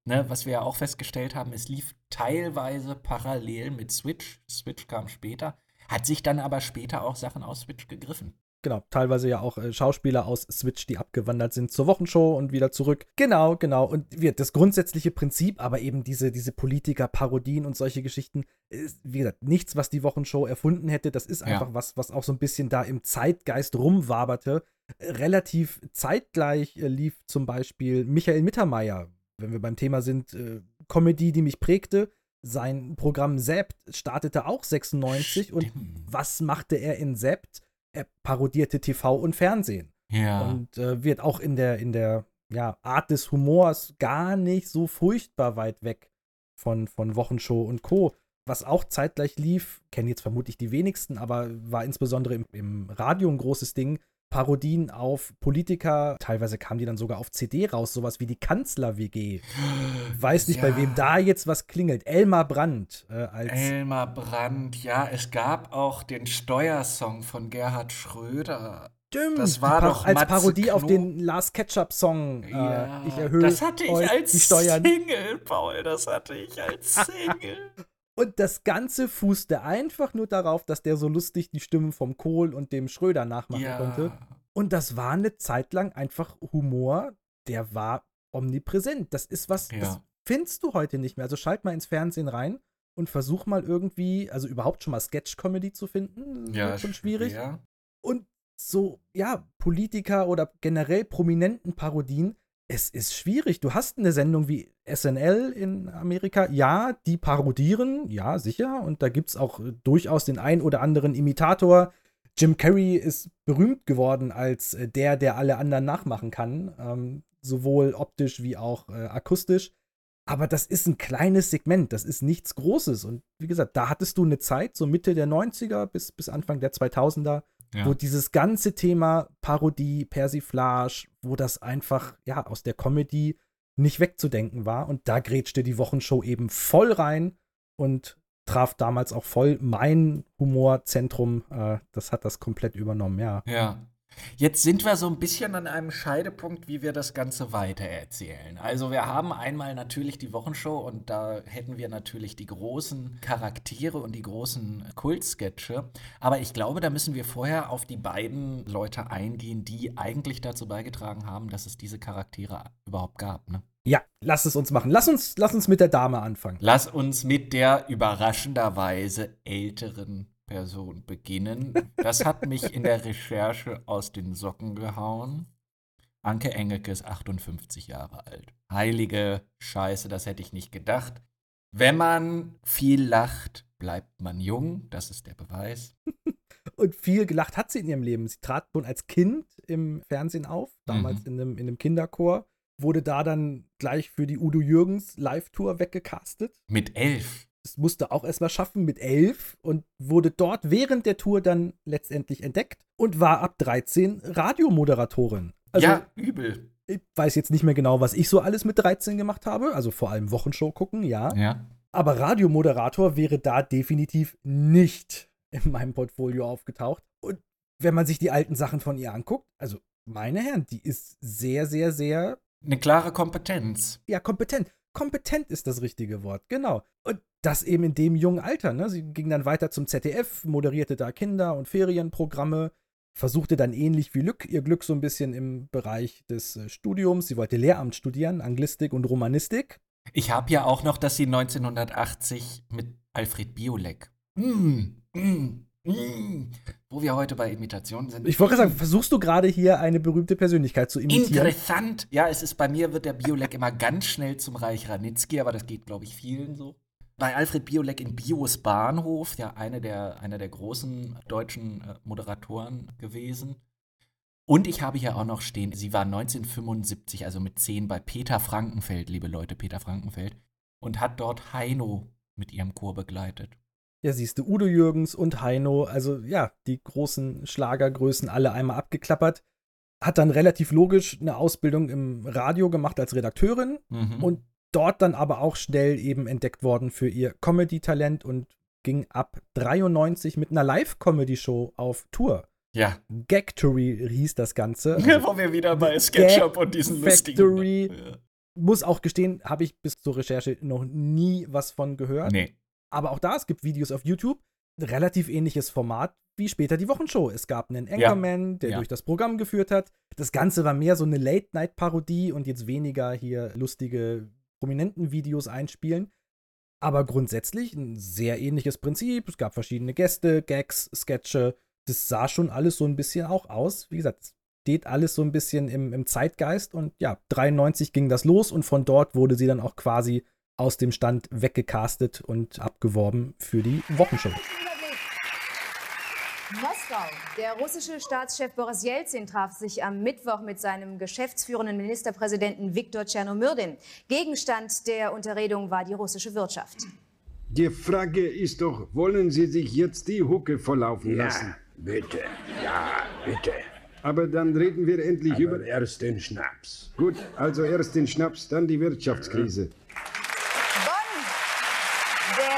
Ne, was wir ja auch festgestellt haben, es lief teilweise parallel mit Switch. Switch kam später, hat sich dann aber später auch Sachen aus Switch gegriffen. Genau, teilweise ja auch äh, Schauspieler aus Switch, die abgewandert sind zur Wochenshow und wieder zurück. Genau, genau. Und wir, das grundsätzliche Prinzip, aber eben diese, diese Politiker-Parodien und solche Geschichten, ist, wie gesagt, nichts, was die Wochenshow erfunden hätte. Das ist Ja. einfach was, was auch so ein bisschen da im Zeitgeist rumwaberte. Äh, Relativ zeitgleich äh, lief zum Beispiel Michael Mittermeier, wenn wir beim Thema sind, äh, Comedy, die mich prägte. Sein Programm Sept startete auch 96 und was machte er in Sept? Er parodierte TV und Fernsehen. Ja. Und äh, wird auch in der, in der ja, Art des Humors gar nicht so furchtbar weit weg von, von Wochenshow und Co. Was auch zeitgleich lief, kennen jetzt vermutlich die wenigsten, aber war insbesondere im, im Radio ein großes Ding. Parodien auf Politiker, teilweise kamen die dann sogar auf CD raus, sowas wie die Kanzler-WG. Weiß nicht, bei Ja. wem da jetzt was klingelt. Elmar Brandt äh, als Elmar Brandt, ja, es gab auch den Steuersong von Gerhard Schröder. Stimmt, das war doch als Matze Parodie auf Knob. den Lars Ketchup Song. Ja, äh, ich erhöhe das hatte ich als die Steuern. Single, Paul, das hatte ich als [laughs] Single. Und das Ganze fußte einfach nur darauf, dass der so lustig die Stimmen vom Kohl und dem Schröder nachmachen Ja. konnte. Und das war eine Zeit lang einfach Humor, der war omnipräsent. Das ist was, Ja. das findest du heute nicht mehr. Also schalt mal ins Fernsehen rein und versuch mal irgendwie, also überhaupt schon mal Sketch-Comedy zu finden. Das Ja, schon schwierig. schwer. Und so, ja, Politiker oder generell prominenten Parodien, es ist schwierig. Du hast eine Sendung wie SNL in Amerika, ja, die parodieren, ja, sicher. Und da gibt es auch äh, durchaus den ein oder anderen Imitator. Jim Carrey ist berühmt geworden als äh, der, der alle anderen nachmachen kann, ähm, sowohl optisch wie auch äh, akustisch. Aber das ist ein kleines Segment, das ist nichts Großes. Und wie gesagt, da hattest du eine Zeit, so Mitte der 90er bis, bis Anfang der 2000er, Ja. wo dieses ganze Thema Parodie, Persiflage, wo das einfach, ja, aus der Comedy nicht wegzudenken war. Und da grätschte die Wochenshow eben voll rein und traf damals auch voll mein Humorzentrum. Äh, das hat das komplett übernommen, ja. Ja. Jetzt sind wir so ein bisschen an einem Scheidepunkt, wie wir das Ganze weitererzählen. Also wir haben einmal natürlich die Wochenshow und da hätten wir natürlich die großen Charaktere und die großen Kultsketche. Aber ich glaube, da müssen wir vorher auf die beiden Leute eingehen, die eigentlich dazu beigetragen haben, dass es diese Charaktere überhaupt gab. Ne? Ja, lass es uns machen. Lass uns, lass uns mit der Dame anfangen. Lass uns mit der überraschenderweise älteren Person beginnen. Das hat mich in der Recherche aus den Socken gehauen. Anke Engelke ist 58 Jahre alt. Heilige Scheiße, das hätte ich nicht gedacht. Wenn man viel lacht, bleibt man jung. Das ist der Beweis. [laughs] Und viel gelacht hat sie in ihrem Leben. Sie trat schon als Kind im Fernsehen auf, damals Mhm. in, einem, in einem Kinderchor. Wurde da dann gleich für die Udo Jürgens Live-Tour weggecastet. Mit elf. Es musste auch erstmal schaffen mit elf und wurde dort während der Tour dann letztendlich entdeckt und war ab 13 Radiomoderatorin. Also, ja, übel. ich weiß jetzt nicht mehr genau, was ich so alles mit 13 gemacht habe. Also vor allem Wochenshow gucken, ja. Ja. Aber Radiomoderator wäre da definitiv nicht in meinem Portfolio aufgetaucht. Und wenn man sich die alten Sachen von ihr anguckt, also meine Herren, die ist sehr, sehr, sehr, Eine klare Kompetenz. ja, kompetent. Kompetent ist das richtige Wort, genau. Und das eben in dem jungen Alter. Ne? Sie ging dann weiter zum ZDF, moderierte da Kinder- und Ferienprogramme, versuchte dann ähnlich wie Lück ihr Glück so ein bisschen im Bereich des äh, Studiums. Sie wollte Lehramt studieren, Anglistik und Romanistik. Ich habe ja auch noch, dass sie 1980 mit Alfred Biolek. Mm, mm, mm, wo wir heute bei Imitationen sind. Ich wollte gerade sagen, versuchst du gerade hier eine berühmte Persönlichkeit zu imitieren? Interessant. Ja, es ist bei mir wird der Biolek immer ganz schnell zum Reich Ranitzky, aber das geht, glaube ich, vielen so. Bei Alfred Biolek in Bios Bahnhof, ja, eine der, einer der großen deutschen äh, Moderatoren gewesen. Und ich habe hier auch noch stehen, sie war 1975, also mit 10 bei Peter Frankenfeld, liebe Leute, Peter Frankenfeld, und hat dort Heino mit ihrem Chor begleitet. Ja, siehst du, Udo Jürgens und Heino, also ja, die großen Schlagergrößen alle einmal abgeklappert. Hat dann relativ logisch eine Ausbildung im Radio gemacht als Redakteurin Mhm. und dort dann aber auch schnell eben entdeckt worden für ihr Comedy-Talent und ging ab 93 mit einer Live-Comedy-Show auf Tour. Ja. Gagtory hieß das Ganze. Also [laughs] Wo wir wieder bei SketchUp und diesen lustigen. Factory. Ja. Muss auch gestehen, habe ich bis zur Recherche noch nie was von gehört. Nee. Aber auch da, es gibt Videos auf YouTube. Relativ ähnliches Format wie später die Wochenshow. Es gab einen Anchorman, der Ja. durch das Programm geführt hat. Das Ganze war mehr so eine Late-Night-Parodie und jetzt weniger hier lustige prominenten Videos einspielen. Aber grundsätzlich ein sehr ähnliches Prinzip. Es gab verschiedene Gäste, Gags, Sketche. Das sah schon alles so ein bisschen auch aus. Wie gesagt, es steht alles so ein bisschen im, im Zeitgeist. Und ja, 93 ging das los und von dort wurde sie dann auch quasi aus dem Stand weggecastet und abgeworben für die Wochenshow. Moskau. Der russische Staatschef Boris Jelzin traf sich am Mittwoch mit seinem geschäftsführenden Ministerpräsidenten Viktor Tschernomyrdin. Gegenstand der Unterredung war die russische Wirtschaft. Die Frage ist doch, wollen Sie sich jetzt die Hucke volllaufen Ja, lassen? bitte. Ja, bitte. Aber dann reden wir endlich Aber über... erst den Schnaps. Gut, also erst den Schnaps, dann die Wirtschaftskrise. Bonn. Der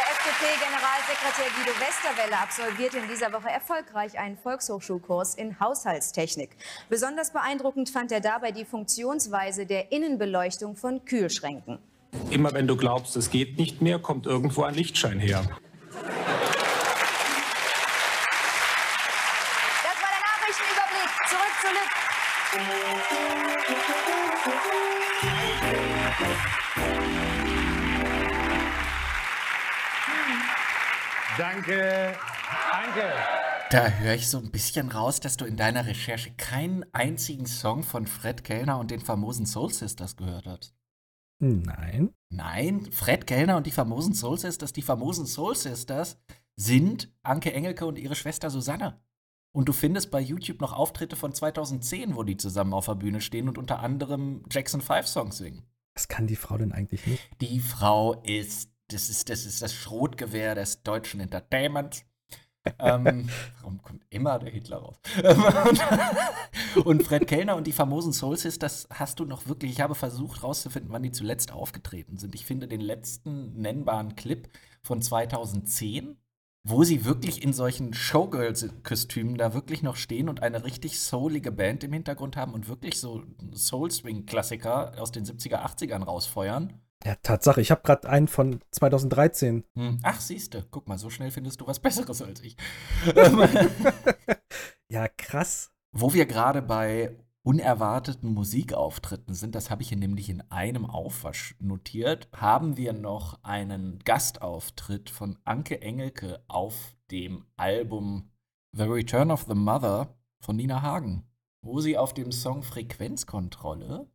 FDP-Generalsekretär Guido Westerwelle absolvierte in dieser Woche erfolgreich einen Volkshochschulkurs in Haushaltstechnik. Besonders beeindruckend fand er dabei die Funktionsweise der Innenbeleuchtung von Kühlschränken. Immer wenn du glaubst, es geht nicht mehr, kommt irgendwo ein Lichtschein her. Danke. Danke. Da höre ich so ein bisschen raus, dass du in deiner Recherche keinen einzigen Song von Fred Kellner und den famosen Soul Sisters gehört hast. Nein. Nein, Fred Kellner und die famosen Soul Sisters, die famosen Soul Sisters sind Anke Engelke und ihre Schwester Susanne. Und du findest bei YouTube noch Auftritte von 2010, wo die zusammen auf der Bühne stehen und unter anderem Jackson 5 Songs singen. Was kann die Frau denn eigentlich nicht? Die Frau ist, das ist, das ist das Schrotgewehr des deutschen Entertainments. ähm, [laughs] warum kommt immer der Hitler raus? [laughs] und Fred Kellner und die famosen Soul Sisters hast du noch wirklich, ich habe versucht rauszufinden, wann die zuletzt aufgetreten sind. Ich finde den letzten nennbaren Clip von 2010, wo sie wirklich in solchen Showgirls-Kostümen da wirklich noch stehen und eine richtig soulige Band im Hintergrund haben und wirklich so Soul-Swing-Klassiker aus den 70er, 80ern rausfeuern. Ja, Tatsache, ich habe gerade einen von 2013. Hm. Ach, siehste, guck mal, so schnell findest du was Besseres als ich. [laughs] ja, krass. Wo wir gerade bei unerwarteten Musikauftritten sind, das habe ich hier nämlich in einem Aufwasch notiert, haben wir noch einen Gastauftritt von Anke Engelke auf dem Album The Return of the Mother von Nina Hagen, wo sie auf dem Song Frequenzkontrolle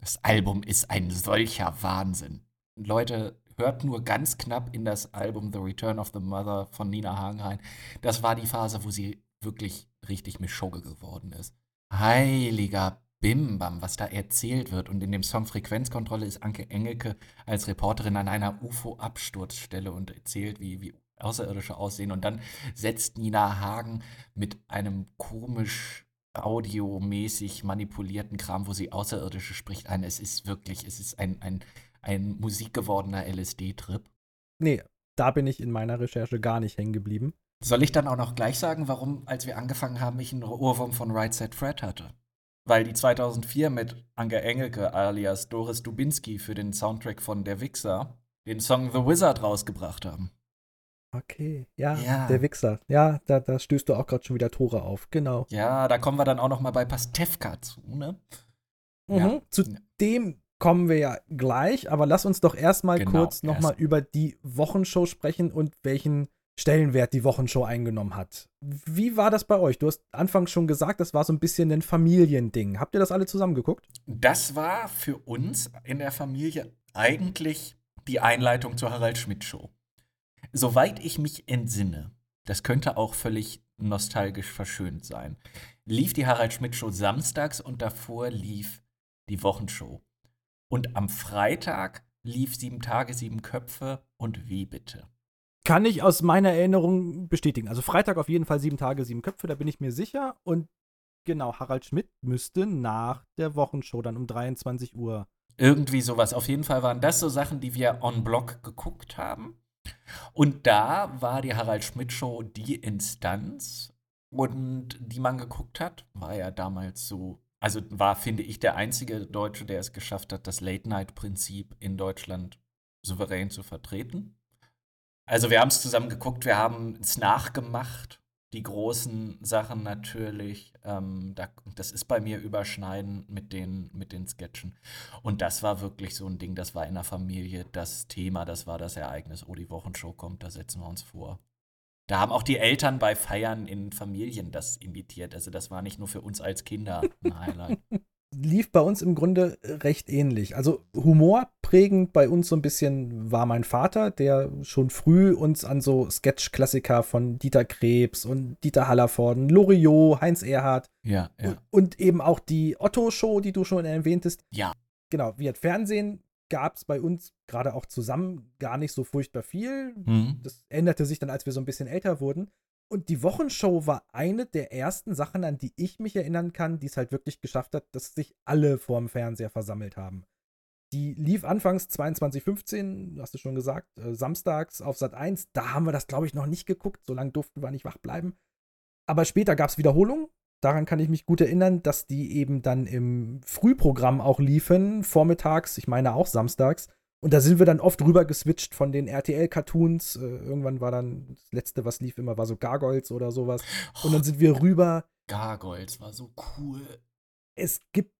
das Album ist ein solcher Wahnsinn. Leute, hört nur ganz knapp in das Album The Return of the Mother von Nina Hagen rein. Das war die Phase, wo sie wirklich richtig Mischugge geworden ist. Heiliger Bimbam, was da erzählt wird. Und in dem Song Frequenzkontrolle ist Anke Engelke als Reporterin an einer UFO-Absturzstelle und erzählt, wie, wie Außerirdische aussehen. Und dann setzt Nina Hagen mit einem komisch audiomäßig manipulierten Kram, wo sie Außerirdische spricht, ein. Es ist wirklich, es ist ein, ein, ein musikgewordener LSD-Trip. Nee, da bin ich in meiner Recherche gar nicht hängen geblieben. Soll ich dann auch noch gleich sagen, warum, als wir angefangen haben, ich einen Ohrwurm von Right Set Fred hatte? Weil die 2004 mit Anke Engelke alias Doris Dubinski für den Soundtrack von Der Wichser den Song The Wizard rausgebracht haben. Okay, ja, Ja. der Wichser. Ja, da, da stößt du auch gerade schon wieder Tore auf, genau. Ja, da kommen wir dann auch noch mal bei Pastewka zu, ne? Mhm. Zu dem kommen wir ja gleich, aber lass uns doch erstmal Genau, kurz nochmal erst. über die Wochenshow sprechen und welchen Stellenwert die Wochenshow eingenommen hat. Wie war das bei euch? Du hast anfangs schon gesagt, das war so ein bisschen ein Familiending. Habt ihr das alle zusammen geguckt? Das war für uns in der Familie eigentlich die Einleitung zur Harald Schmidt Show. Soweit ich mich entsinne, das könnte auch völlig nostalgisch verschönt sein, lief die Harald Schmidt Show samstags und davor lief die Wochenshow. Und am Freitag lief Sieben Tage, Sieben Köpfe und wie bitte. Kann ich aus meiner Erinnerung bestätigen. Also Freitag auf jeden Fall sieben Tage, sieben Köpfe, da bin ich mir sicher. Und genau, Harald Schmidt müsste nach der Wochenshow dann um 23 Uhr. Irgendwie sowas. Auf jeden Fall waren das so Sachen, die wir on Block geguckt haben. Und da war die Harald Schmidt Show die Instanz und die man geguckt hat, war ja damals so, also war, finde ich, der einzige Deutsche, der es geschafft hat, das Late-Night-Prinzip in Deutschland souverän zu vertreten. Also wir haben es zusammen geguckt, wir haben es nachgemacht, die großen Sachen natürlich. Ähm, da, das ist bei mir überschneiden mit den, mit den Sketchen. Und das war wirklich so ein Ding, das war in der Familie das Thema, das war das Ereignis. Oh, die Wochenshow kommt, da setzen wir uns vor. Da haben auch die Eltern bei Feiern in Familien das imitiert. Also das war nicht nur für uns als Kinder ein Highlight. [laughs] Lief bei uns im Grunde recht ähnlich. Also humorprägend bei uns so ein bisschen war mein Vater, der schon früh uns an so Sketch-Klassiker von Dieter Krebs und Dieter Hallervorden, Loriot, Heinz Erhardt Ja, ja. und eben auch die Otto-Show, die du schon erwähntest. Ja. Genau, wie hat Fernsehen gab es bei uns gerade auch zusammen gar nicht so furchtbar viel. Mhm. Das änderte sich dann, als wir so ein bisschen älter wurden. Und die Wochenshow war eine der ersten Sachen, an die ich mich erinnern kann, die es halt wirklich geschafft hat, dass sich alle vorm Fernseher versammelt haben. Die lief anfangs 22.15, hast du schon gesagt, äh, samstags auf Sat 1. Da haben wir das, glaube ich, noch nicht geguckt. So lange durften wir nicht wach bleiben. Aber später gab es Wiederholungen. Daran kann ich mich gut erinnern, dass die eben dann im Frühprogramm auch liefen, vormittags, ich meine auch samstags. Und da sind wir dann oft rüber geswitcht von den RTL-Cartoons. Äh, irgendwann war dann das letzte, was lief, immer war so Gargoyles oder sowas. Und dann sind wir rüber. Gargoyles war so cool. Es gibt,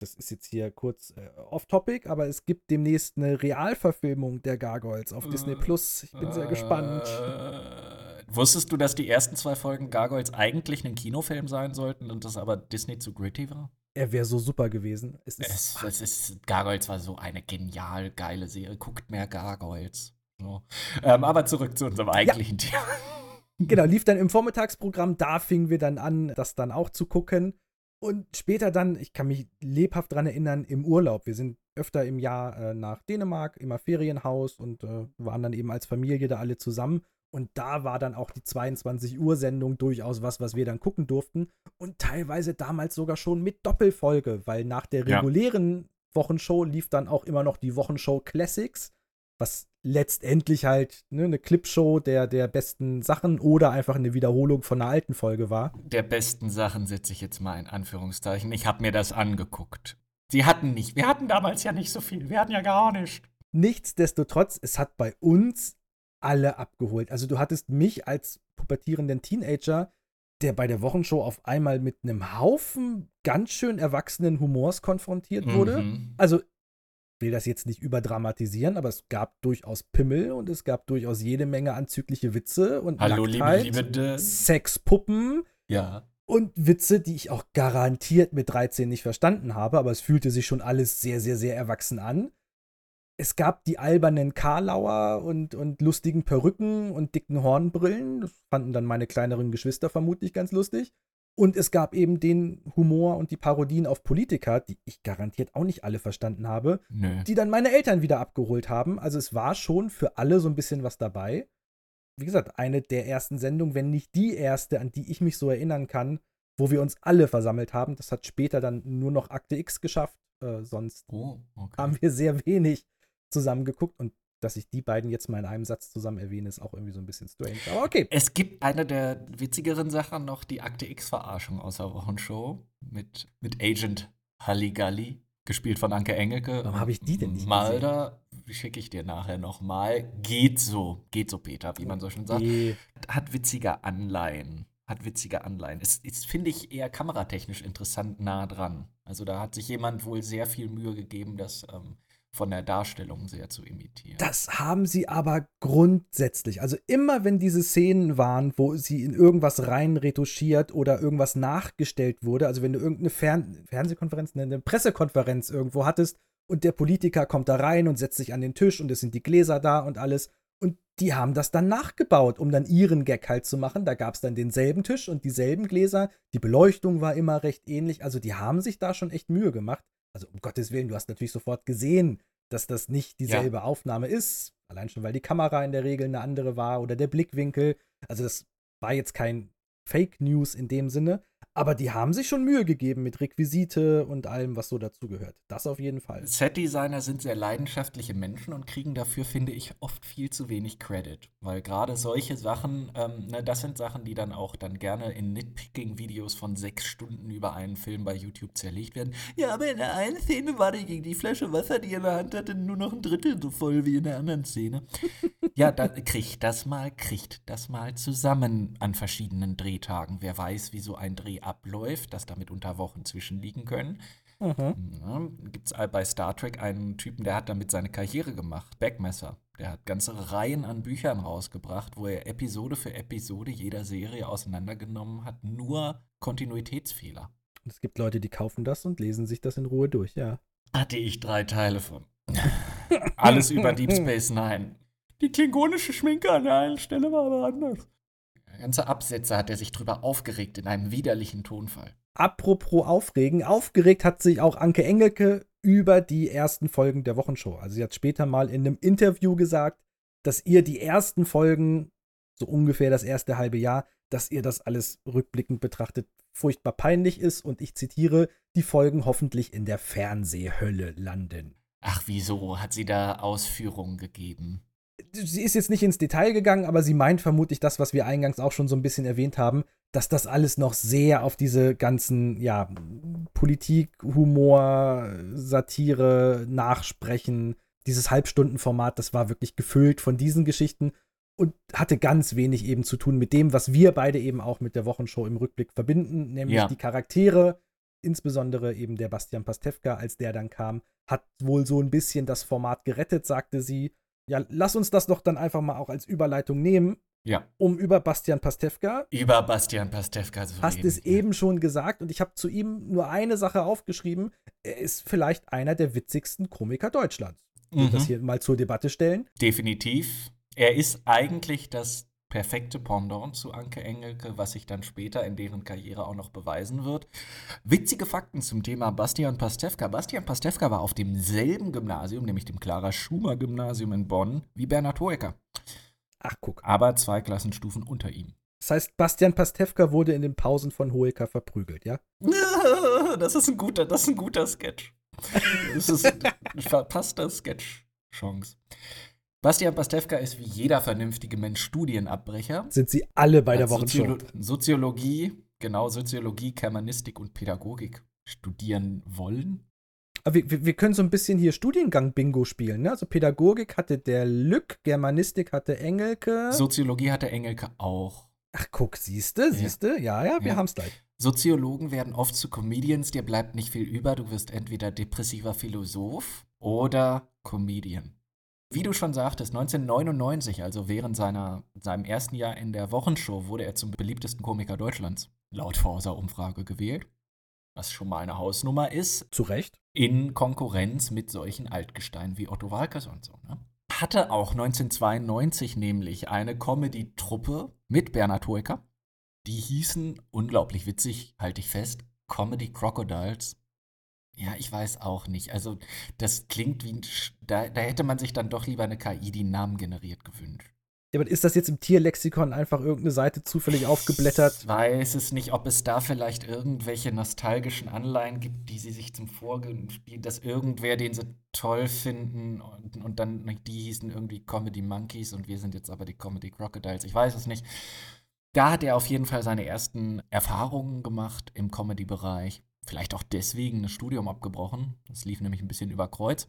das ist jetzt hier kurz äh, off-topic, aber es gibt demnächst eine Realverfilmung der Gargoyles auf Disney Plus. Ich bin sehr gespannt. Äh, wusstest du, dass die ersten zwei Folgen Gargoyles eigentlich ein Kinofilm sein sollten und das aber Disney zu gritty war? Er wäre so super gewesen. Es ist, es, es ist, Gargoyles war so eine genial geile Serie. Guckt mehr Gargoyles. So. Ähm, aber zurück zu unserem eigentlichen ja. Thema. [laughs] [laughs] Genau, lief dann im Vormittagsprogramm. Da fingen wir dann an, das dann auch zu gucken. Und später dann, ich kann mich lebhaft daran erinnern, im Urlaub. Wir sind öfter im Jahr äh, nach Dänemark, immer Ferienhaus und äh, waren dann eben als Familie da alle zusammen. Und da war dann auch die 22 Uhr Sendung durchaus was, was wir dann gucken durften. Und teilweise damals sogar schon mit Doppelfolge, weil nach der regulären ja. Wochenshow lief dann auch immer noch die Wochenshow Classics, was letztendlich halt ne, eine Clipshow der, der besten Sachen oder einfach eine Wiederholung von einer alten Folge war. Der besten Sachen setze ich jetzt mal in Anführungszeichen. Ich habe mir das angeguckt. Sie hatten nicht, wir hatten damals ja nicht so viel, wir hatten ja gar nicht. Nichtsdestotrotz, es hat bei uns alle abgeholt. Also du hattest mich als pubertierenden Teenager, der bei der Wochenshow auf einmal mit einem Haufen ganz schön erwachsenen Humors konfrontiert wurde. Mhm. Also will das jetzt nicht überdramatisieren, aber es gab durchaus Pimmel und es gab durchaus jede Menge anzügliche Witze und Hallo, Nacktheit, liebe, liebe Sexpuppen. Ja. Und Witze, die ich auch garantiert mit 13 nicht verstanden habe, aber es fühlte sich schon alles sehr, sehr, sehr erwachsen an es gab die albernen Karlauer und, und lustigen Perücken und dicken Hornbrillen. Das fanden dann meine kleineren Geschwister vermutlich ganz lustig. Und es gab eben den Humor und die Parodien auf Politiker, die ich garantiert auch nicht alle verstanden habe, Nö. die dann meine Eltern wieder abgeholt haben. Also es war schon für alle so ein bisschen was dabei. Wie gesagt, eine der ersten Sendungen, wenn nicht die erste, an die ich mich so erinnern kann, wo wir uns alle versammelt haben. Das hat später dann nur noch Akte X geschafft. Äh, sonst oh, okay. haben wir sehr wenig zusammen geguckt und dass ich die beiden jetzt mal in einem Satz zusammen erwähne, ist auch irgendwie so ein bisschen strange. Aber okay. Es gibt eine der witzigeren Sachen noch, die Akte X-Verarschung aus der Wochenshow mit, mit Agent Halligalli, gespielt von Anke Engelke. Warum habe ich die denn nicht Malda, schicke ich dir nachher nochmal. Geht so, geht so, Peter, wie man so schön sagt. Okay. Hat witzige Anleihen. Hat witzige Anleihen. Ist, ist finde ich, eher kameratechnisch interessant nah dran. Also da hat sich jemand wohl sehr viel Mühe gegeben, dass ähm, von der Darstellung sehr zu imitieren. Das haben sie aber grundsätzlich. Also immer wenn diese Szenen waren, wo sie in irgendwas rein retuschiert oder irgendwas nachgestellt wurde, also wenn du irgendeine Fern Fernsehkonferenz, eine Pressekonferenz irgendwo hattest und der Politiker kommt da rein und setzt sich an den Tisch und es sind die Gläser da und alles. Und die haben das dann nachgebaut, um dann ihren Gag halt zu machen. Da gab es dann denselben Tisch und dieselben Gläser. Die Beleuchtung war immer recht ähnlich. Also die haben sich da schon echt Mühe gemacht also um Gottes Willen, du hast natürlich sofort gesehen, dass das nicht dieselbe ja. Aufnahme ist. Allein schon, weil die Kamera in der Regel eine andere war oder der Blickwinkel. Also das war jetzt kein Fake News in dem Sinne, aber die haben sich schon Mühe gegeben mit Requisite und allem, was so dazugehört. Das auf jeden Fall. Set-Designer sind sehr leidenschaftliche Menschen und kriegen dafür, finde ich, oft viel zu wenig Credit. Weil gerade solche Sachen, ähm, ne, das sind Sachen, die dann auch dann gerne in Nitpicking-Videos von sechs Stunden über einen Film bei YouTube zerlegt werden. Ja, aber in der einen Szene war die, die Flasche Wasser, die er in der Hand hatte, nur noch ein Drittel so voll wie in der anderen Szene. [laughs] ja, dann kriegt das mal, kriegt das mal zusammen an verschiedenen Drehtagen. Wer weiß, wie so ein Dreh abläuft, dass damit unter Wochen zwischenliegen können. Mhm. Ja, Gibt es bei Star Trek einen Typen, der hat damit seine Karriere gemacht, Backmesser. Der hat ganze Reihen an Büchern rausgebracht, wo er Episode für Episode jeder Serie auseinandergenommen hat, nur Kontinuitätsfehler. Und es gibt Leute, die kaufen das und lesen sich das in Ruhe durch, ja. Hatte ich drei Teile von. Alles über Deep [laughs] Space Nine. Die klingonische Schminke an der einen Stelle war aber anders. Ganze Absätze hat er sich drüber aufgeregt in einem widerlichen Tonfall. Apropos aufregen, aufgeregt hat sich auch Anke Engelke über die ersten Folgen der Wochenshow. Also sie hat später mal in einem Interview gesagt, dass ihr die ersten Folgen, so ungefähr das erste halbe Jahr, dass ihr das alles rückblickend betrachtet furchtbar peinlich ist und ich zitiere, die Folgen hoffentlich in der Fernsehhölle landen. Ach, wieso? Hat sie da Ausführungen gegeben? Sie ist jetzt nicht ins Detail gegangen, aber sie meint vermutlich das, was wir eingangs auch schon so ein bisschen erwähnt haben, dass das alles noch sehr auf diese ganzen, ja, Politik, Humor, Satire, Nachsprechen, dieses Halbstundenformat, das war wirklich gefüllt von diesen Geschichten und hatte ganz wenig eben zu tun mit dem, was wir beide eben auch mit der Wochenshow im Rückblick verbinden, nämlich Ja. die Charaktere, insbesondere eben der Bastian Pastewka, als der dann kam, hat wohl so ein bisschen das Format gerettet, sagte sie. Ja, lass uns das doch dann einfach mal auch als Überleitung nehmen, Ja. um über Bastian Pastewka Über Bastian Pastewka zu hast reden. es eben schon gesagt und ich habe zu ihm nur eine Sache aufgeschrieben. Er ist vielleicht einer der witzigsten Komiker Deutschlands. Mhm. das hier mal zur Debatte stellen. Definitiv. Er ist eigentlich das perfekte Pendant zu Anke Engelke, was sich dann später in deren Karriere auch noch beweisen wird. Witzige Fakten zum Thema Bastian Pastewka. Bastian Pastewka war auf demselben Gymnasium, nämlich dem Clara Schumer Gymnasium in Bonn, wie Bernhard Hoeker. Ach, guck. Aber zwei Klassenstufen unter ihm. Das heißt, Bastian Pastewka wurde in den Pausen von Hoeker verprügelt, ja? [laughs] Das ist ein guter, das ist ein guter Sketch. Das ist ein [laughs] verpasster Sketch-Chance. Bastian Pastewka ist wie jeder vernünftige Mensch Studienabbrecher. Sind sie alle bei der Wochenshow. Soziolo Soziologie, genau, Soziologie, Germanistik und Pädagogik studieren wollen. Aber wir, wir wir können so ein bisschen hier Studiengang-Bingo spielen, ne? Also Pädagogik hatte der Lück, Germanistik hatte Engelke. Soziologie hat der Engelke auch. Ach, guck, siehste, siehste, ja, ja, wir Ja. haben's gleich. Soziologen werden oft zu Comedians, dir bleibt nicht viel über, du wirst entweder depressiver Philosoph oder Comedian. Wie du schon sagtest, 1999, also während seiner, seinem ersten Jahr in der Wochenshow, wurde er zum beliebtesten Komiker Deutschlands, laut Forsa-Umfrage gewählt. Was schon mal eine Hausnummer ist. Zu Recht. In Konkurrenz mit solchen Altgesteinen wie Otto Walkes und so. Ne? Hatte auch 1992 nämlich eine Comedy-Truppe mit Bernhard Hoeker. Die hießen, unglaublich witzig, halte ich fest, Comedy Crocodiles. Ja, ich weiß auch nicht. Also, das klingt wie ein. Sch da, da hätte man sich dann doch lieber eine KI, die einen Namen generiert, gewünscht. Ja, aber ist das jetzt im Tierlexikon einfach irgendeine Seite zufällig aufgeblättert? Ich weiß es nicht, ob es da vielleicht irgendwelche nostalgischen Anleihen gibt, die sie sich zum Vorgehen spielen, dass irgendwer, den sie toll finden und, und dann die hießen irgendwie Comedy Monkeys und wir sind jetzt aber die Comedy Crocodiles. Ich weiß es nicht. Da hat er auf jeden Fall seine ersten Erfahrungen gemacht im Comedy-Bereich. Vielleicht auch deswegen das Studium abgebrochen. Das lief nämlich ein bisschen über Kreuz.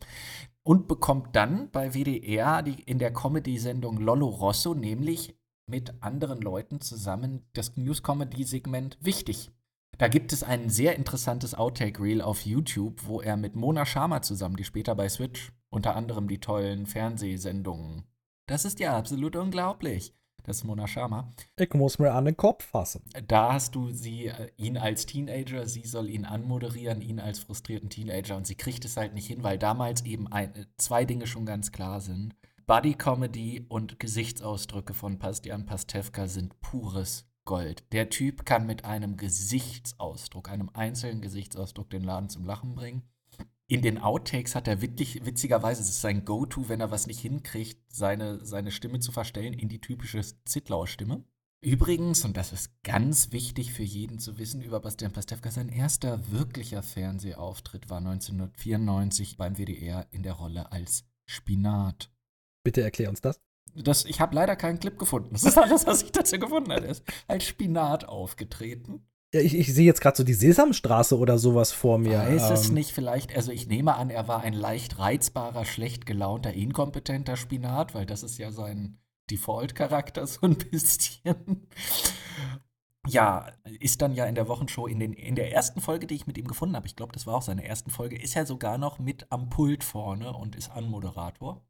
Und bekommt dann bei WDR die, in der Comedy-Sendung Lollo Rosso, nämlich mit anderen Leuten zusammen, das News-Comedy-Segment Wichtig. Da gibt es ein sehr interessantes Outtake-Reel auf YouTube, wo er mit Mona Sharma zusammen, die später bei Switch unter anderem die tollen Fernsehsendungen. Das ist ja absolut unglaublich. Das ist Mona Sharma. Ich muss mir an den Kopf fassen. Da hast du sie, äh, ihn als Teenager, sie soll ihn anmoderieren, ihn als frustrierten Teenager und sie kriegt es halt nicht hin, weil damals eben ein, äh, zwei Dinge schon ganz klar sind. Buddy Comedy und Gesichtsausdrücke von Bastian Pastewka sind pures Gold. Der Typ kann mit einem Gesichtsausdruck, einem einzelnen Gesichtsausdruck den Laden zum Lachen bringen. In den Outtakes hat er witzig, witzigerweise, es ist sein Go-To, wenn er was nicht hinkriegt, seine, seine Stimme zu verstellen in die typische Zitlauer-Stimme. Übrigens, und das ist ganz wichtig für jeden zu wissen über Bastian Pastewka, sein erster wirklicher Fernsehauftritt war 1994 beim WDR in der Rolle als Spinat. Bitte erklär uns das. Das, ich habe leider keinen Clip gefunden. Das ist alles, was ich dazu gefunden habe. Er ist als Spinat aufgetreten. Ich, ich sehe jetzt gerade so die Sesamstraße oder sowas vor mir. Weiß es Ähm, nicht, vielleicht, also ich nehme an, er war ein leicht reizbarer, schlecht gelaunter, inkompetenter Spinat, weil das ist ja sein Default-Charakter [laughs] so ein bisschen. Ja, ist dann ja in der Wochenshow, in, den, in der ersten Folge, die ich mit ihm gefunden habe, ich glaube, das war auch seine ersten Folge, ist er sogar noch mit am Pult vorne und ist Anmoderator.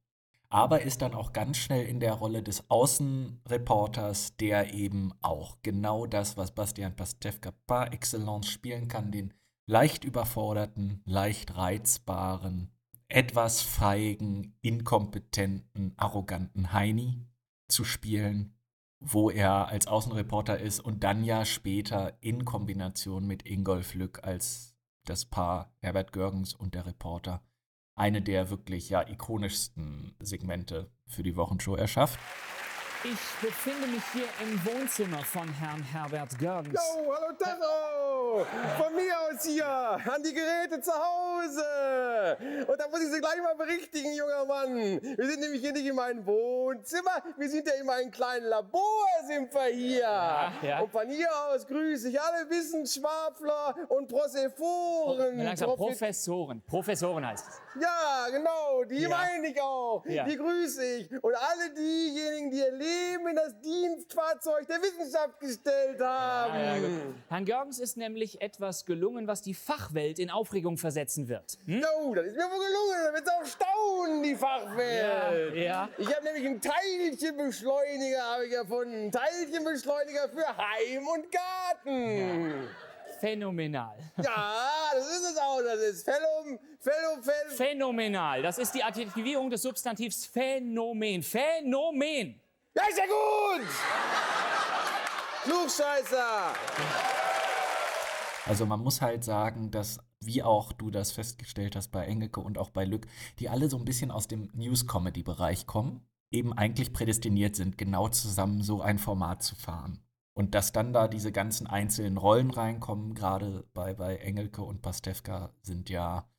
Aber ist dann auch ganz schnell in der Rolle des Außenreporters, der eben auch genau das, was Bastian Pastewka par excellence spielen kann, den leicht überforderten, leicht reizbaren, etwas feigen, inkompetenten, arroganten Heini zu spielen, wo er als Außenreporter ist und dann ja später in Kombination mit Ingolf Lück als das Paar Herbert Görgens und der Reporter eine der wirklich ja ikonischsten Segmente für die Wochenshow erschafft. Ich befinde mich hier im Wohnzimmer von Herrn Herbert Görgens. Jo, hallo Tacho! Von mir aus hier, an die Geräte zu Hause. Und da muss ich Sie gleich mal berichtigen, junger Mann. Wir sind nämlich hier nicht in meinem Wohnzimmer, wir sind ja in meinem kleinen Labor, sind wir hier. Ja, ja. Und von hier aus grüße ich alle Wissenschaftler und Prosephoren. Langsam, Profi- Professoren. Professoren heißt es. ja, genau, die Ja. meine ich auch. Die grüße ich. Und alle diejenigen, die ihr Leben in das Dienstfahrzeug der Wissenschaft gestellt haben. Ja, ja. Herrn Görgens ist nämlich etwas gelungen, was die Fachwelt in Aufregung versetzen wird. Hm? Jo, das ist mir wohl gelungen. Da wird's auch staunen, die Fachwelt. Ja, ja. Ich habe nämlich einen Teilchenbeschleuniger habe ich erfunden. Einen Teilchenbeschleuniger für Heim und Garten. Phänomenal. Ja, das ist es auch. Das ist Fellum, Fellum, Fellum. Phänomenal. Das ist die Adjektivierung des Substantivs Phänomen. Phänomen. Ja, ist ja gut. Klugscheißer. Also man muss halt sagen, dass, wie auch du das festgestellt hast bei Engelke und auch bei Lück, die alle so ein bisschen aus dem News-Comedy-Bereich kommen, eben eigentlich prädestiniert sind, genau zusammen so ein Format zu fahren. Und dass dann da diese ganzen einzelnen Rollen reinkommen, gerade bei, bei Engelke und Pastewka, sind ja,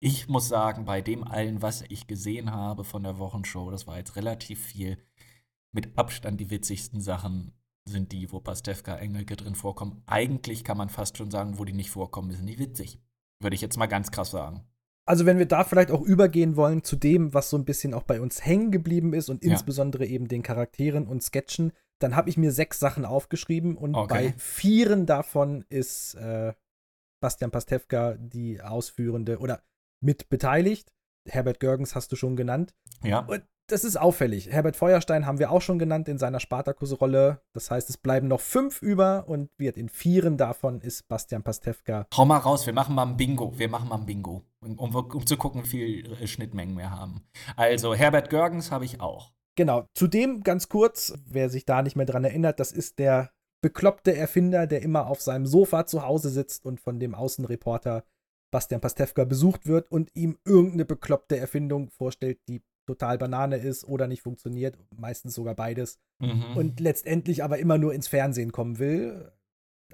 ich muss sagen, bei dem allen, was ich gesehen habe von der Wochenshow, das war jetzt relativ viel, mit Abstand die witzigsten Sachen sind die, wo Pastewka, Engelke drin vorkommen. Eigentlich kann man fast schon sagen, wo die nicht vorkommen, sind die witzig. Würde ich jetzt mal ganz krass sagen. Also wenn wir da vielleicht auch übergehen wollen zu dem, was so ein bisschen auch bei uns hängen geblieben ist und Ja. insbesondere eben den Charakteren und Sketchen, dann habe ich mir sechs Sachen aufgeschrieben und Okay. bei vieren davon ist äh, Bastian Pastewka die ausführende oder mit beteiligt. Herbert Görgens hast du schon genannt. Ja. Und das ist auffällig. Herbert Feuerstein haben wir auch schon genannt in seiner Spartakus-Rolle. Das heißt, es bleiben noch fünf über und wird in vieren davon ist Bastian Pastewka Hau mal raus, wir machen mal ein Bingo. Wir machen mal ein Bingo, um, um, um zu gucken, wie viel äh, Schnittmengen wir haben. Also, Herbert Görgens habe ich auch. Genau, zudem ganz kurz, wer sich da nicht mehr dran erinnert, das ist der bekloppte Erfinder, der immer auf seinem Sofa zu Hause sitzt und von dem Außenreporter Bastian Pastewka besucht wird und ihm irgendeine bekloppte Erfindung vorstellt, die total Banane ist oder nicht funktioniert, meistens sogar beides. Mhm. Und letztendlich aber immer nur ins Fernsehen kommen will.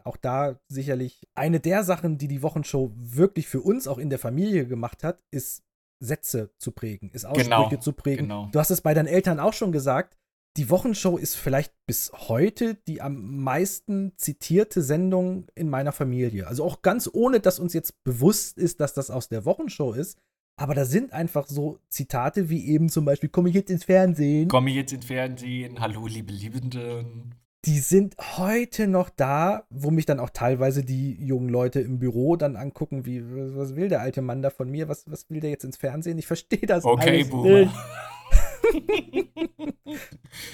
Auch da sicherlich eine der Sachen, die die Wochenshow wirklich für uns auch in der Familie gemacht hat, ist Sätze zu prägen, ist Aussprüche Genau, zu prägen. genau. Du hast es bei deinen Eltern auch schon gesagt. Die Wochenshow ist vielleicht bis heute die am meisten zitierte Sendung in meiner Familie. Also auch ganz ohne, dass uns jetzt bewusst ist, dass das aus der Wochenshow ist. Aber da sind einfach so Zitate wie eben zum Beispiel, komme ich jetzt ins Fernsehen? Komme ich jetzt ins Fernsehen? Hallo, liebe Liebenden. die sind heute noch da, wo mich dann auch teilweise die jungen Leute im Büro dann angucken, wie, was will der alte Mann da von mir? Was, was will der jetzt ins Fernsehen? Ich verstehe das Okay, alles Boomer. [laughs] [laughs]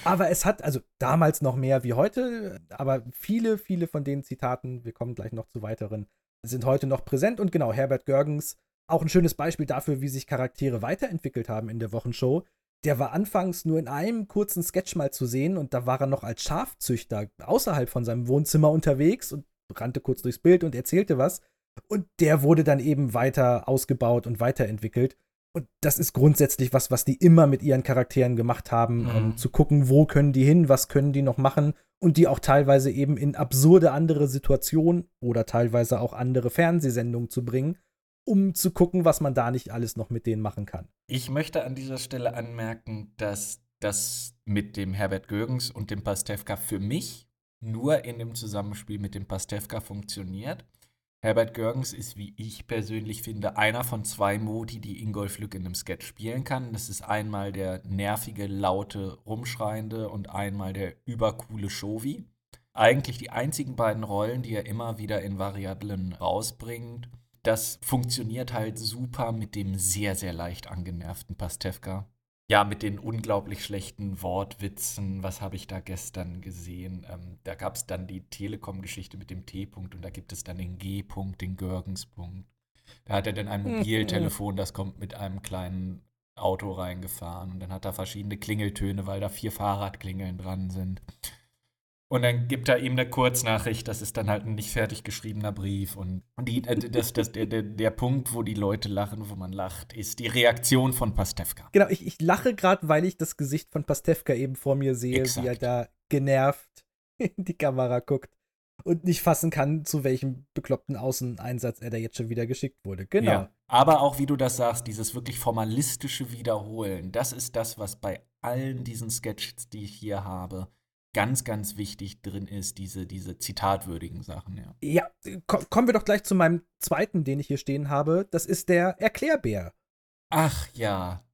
aber es hat, also damals noch mehr wie heute, aber viele, viele von den Zitaten, wir kommen gleich noch zu weiteren, sind heute noch präsent. Und genau, Herbert Görgens, auch ein schönes Beispiel dafür, wie sich Charaktere weiterentwickelt haben in der Wochenshow. Der war anfangs nur in einem kurzen Sketch mal zu sehen und da war er noch als Schafzüchter außerhalb von seinem Wohnzimmer unterwegs und rannte kurz durchs Bild und erzählte was. Und der wurde dann eben weiter ausgebaut und weiterentwickelt. Und das ist grundsätzlich was, was die immer mit ihren Charakteren gemacht haben, Mhm. ähm, zu gucken, wo können die hin, was können die noch machen und die auch teilweise eben in absurde andere Situationen oder teilweise auch andere Fernsehsendungen zu bringen, um zu gucken, was man da nicht alles noch mit denen machen kann. Ich möchte an dieser Stelle anmerken, dass das mit dem Herbert Görgens und dem Pastewka für mich nur in dem Zusammenspiel mit dem Pastewka funktioniert. Herbert Görgens ist, wie ich persönlich finde, einer von zwei Modi, die Ingolf Lück in einem Sketch spielen kann. Das ist einmal der nervige, laute, rumschreiende und einmal der übercoole Shovi. Eigentlich die einzigen beiden Rollen, die er immer wieder in Variablen rausbringt. Das funktioniert halt super mit dem sehr, sehr leicht angenervten Pastewka. Ja, mit den unglaublich schlechten Wortwitzen. Was habe ich da gestern gesehen? Ähm, da gab es dann die Telekom-Geschichte mit dem T-Punkt und da gibt es dann den G-Punkt, den Görgens-Punkt. Da hat er dann ein Mhm. Mobiltelefon, das kommt mit einem kleinen Auto reingefahren. Und dann hat er verschiedene Klingeltöne, weil da vier Fahrradklingeln dran sind. Und dann gibt er ihm eine Kurznachricht, das ist dann halt ein nicht fertig geschriebener Brief. Und die, äh, das, das, der, der, der Punkt, wo die Leute lachen, wo man lacht, ist die Reaktion von Pastewka. Genau, ich, ich lache gerade, weil ich das Gesicht von Pastewka eben vor mir sehe, Exakt. wie er da genervt in die Kamera guckt und nicht fassen kann, zu welchem bekloppten Außeneinsatz er da jetzt schon wieder geschickt wurde. Genau. Ja. Aber auch wie du das sagst, dieses wirklich formalistische Wiederholen, das ist das, was bei allen diesen Sketches, die ich hier habe, ganz, ganz wichtig drin ist, diese, diese zitatwürdigen Sachen, ja. Ja, ko kommen wir doch gleich zu meinem zweiten, den ich hier stehen habe. Das ist der Erklärbär. Ach ja.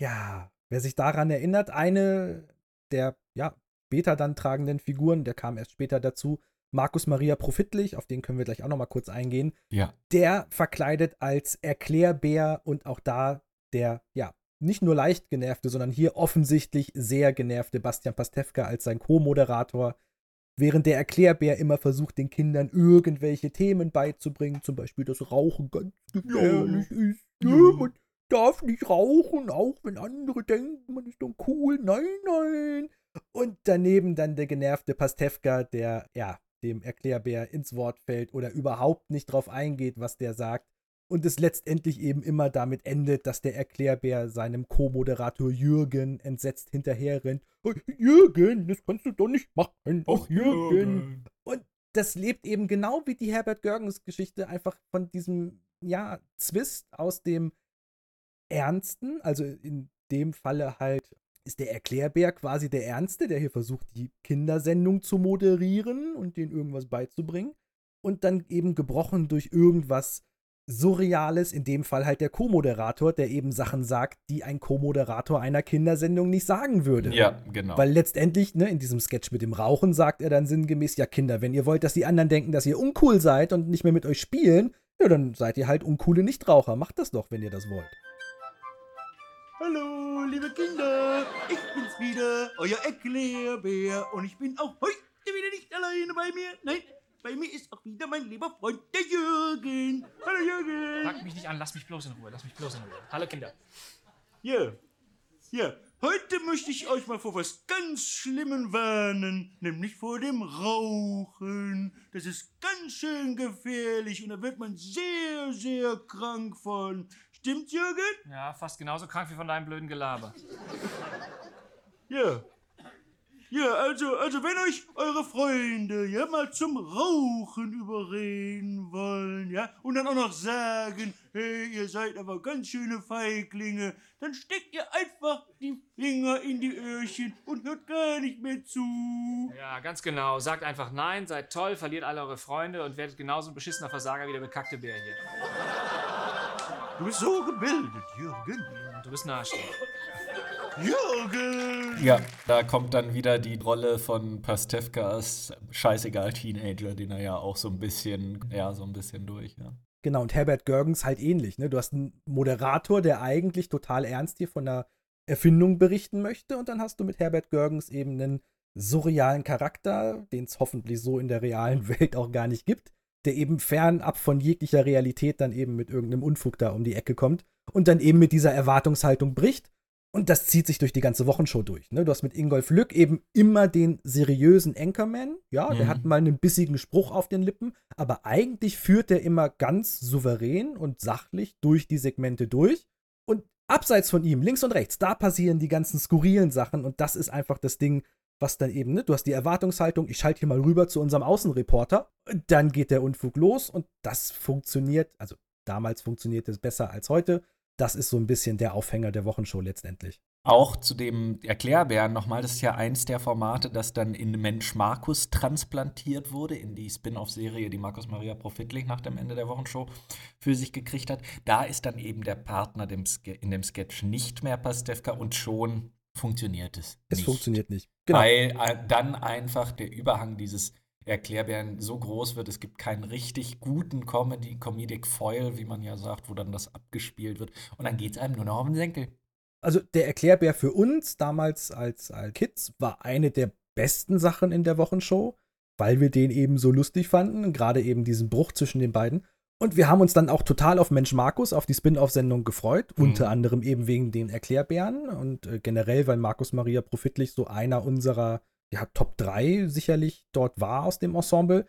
Ja, wer sich daran erinnert, eine der, ja, später dann tragenden Figuren, der kam erst später dazu, Markus Maria Profitlich, auf den können wir gleich auch noch mal kurz eingehen. Ja. Der verkleidet als Erklärbär und auch da der, ja, nicht nur leicht genervte, sondern hier offensichtlich sehr genervte Bastian Pastewka als sein Co-Moderator, während der Erklärbär immer versucht, den Kindern irgendwelche Themen beizubringen, zum Beispiel, dass Rauchen ganz gefährlich ist. Ja, man darf nicht rauchen, auch wenn andere denken, man ist doch cool. Nein, nein. Und daneben dann der genervte Pastewka, der, ja, dem Erklärbär ins Wort fällt oder überhaupt nicht drauf eingeht, was der sagt. Und es letztendlich eben immer damit endet, dass der Erklärbär seinem Co-Moderator Jürgen entsetzt hinterherrennt. "Oh, Jürgen, das kannst du doch nicht machen. Ach, Jürgen. Und das lebt eben genau wie die Herbert Görgens Geschichte einfach von diesem, ja, Zwist aus dem Ernsten, also in dem Falle halt ist der Erklärbär quasi der Ernste, der hier versucht, die Kindersendung zu moderieren und denen irgendwas beizubringen. Und dann eben gebrochen durch irgendwas Surreales, in dem Fall halt der Co-Moderator, der eben Sachen sagt, die ein Co-Moderator einer Kindersendung nicht sagen würde. Ja, genau. Weil letztendlich, ne, in diesem Sketch mit dem Rauchen sagt er dann sinngemäß, ja Kinder, wenn ihr wollt, dass die anderen denken, dass ihr uncool seid und nicht mehr mit euch spielen, ja, dann seid ihr halt uncoole Nichtraucher. Macht das doch, wenn ihr das wollt. Hallo, liebe Kinder, ich bin's wieder, euer Erklärbär. Und ich bin auch heute wieder nicht alleine bei mir. Nein, bei mir ist auch wieder mein lieber Freund, der Jürgen. Hallo, Jürgen. Pack mich nicht an, lass mich bloß in Ruhe, lass mich bloß in Ruhe. Hallo Kinder. Ja, ja, heute möchte ich euch mal vor was ganz Schlimmem warnen, nämlich vor dem Rauchen. Das ist ganz schön gefährlich und da wird man sehr, sehr krank von. Stimmt, Jürgen? Ja, fast genauso krank wie von deinem blöden Gelaber. Ja. Ja, also, also wenn euch eure Freunde ja mal zum Rauchen überreden wollen, ja, und dann auch noch sagen, hey, ihr seid aber ganz schöne Feiglinge, dann steckt ihr einfach die Finger in die Öhrchen und hört gar nicht mehr zu. Ja, ganz genau. Sagt einfach nein, seid toll, verliert alle eure Freunde und werdet genauso ein beschissener Versager wie der bekackte Bär hier. Du bist so gebildet, Jürgen. Du bist nahestehend. Jürgen! Ja, da kommt dann wieder die Rolle von Pastewka als scheißegal Teenager, den er ja auch so ein bisschen, ja, so ein bisschen durch, ja. Genau, und Herbert Görgens halt ähnlich. Ne? Du hast einen Moderator, der eigentlich total ernst hier von einer Erfindung berichten möchte, und dann hast du mit Herbert Görgens eben einen surrealen Charakter, den es hoffentlich so in der realen Welt auch gar nicht gibt, der eben fernab von jeglicher Realität dann eben mit irgendeinem Unfug da um die Ecke kommt und dann eben mit dieser Erwartungshaltung bricht. Und das zieht sich durch die ganze Wochenshow durch. Ne? Du hast mit Ingolf Lück eben immer den seriösen Anchorman. Ja, der Mhm. hat mal einen bissigen Spruch auf den Lippen, aber eigentlich führt er immer ganz souverän und sachlich durch die Segmente durch. Und abseits von ihm, links und rechts, da passieren die ganzen skurrilen Sachen und das ist einfach das Ding, was dann eben, ne, du hast die Erwartungshaltung, ich schalte hier mal rüber zu unserem Außenreporter, dann geht der Unfug los und das funktioniert, also damals funktioniert es besser als heute. Das ist so ein bisschen der Aufhänger der Wochenshow letztendlich. Auch zu dem Erklärbären nochmal, das ist ja eins der Formate, das dann in Mensch Markus transplantiert wurde, in die Spin-off-Serie, die Markus Maria Profitlich nach dem Ende der Wochenshow für sich gekriegt hat. Da ist dann eben der Partner dem in dem Sketch nicht mehr Pastewka und schon funktioniert es. Es nicht. funktioniert nicht. Genau. Weil äh, dann einfach der Überhang dieses Erklärbären so groß wird, es gibt keinen richtig guten Comedy, Comedic Foil, wie man ja sagt, wo dann das abgespielt wird. Und dann geht es einem nur noch auf den Senkel. Also der Erklärbär für uns damals als, als Kids war eine der besten Sachen in der Wochenshow, weil wir den eben so lustig fanden, gerade eben diesen Bruch zwischen den beiden. Und wir haben uns dann auch total auf Mensch Markus, auf die Spin-off-Sendung gefreut, Mhm. unter anderem eben wegen den Erklärbären und äh, generell, weil Markus Maria Profitlich so einer unserer ja, Top 3 sicherlich dort war aus dem Ensemble.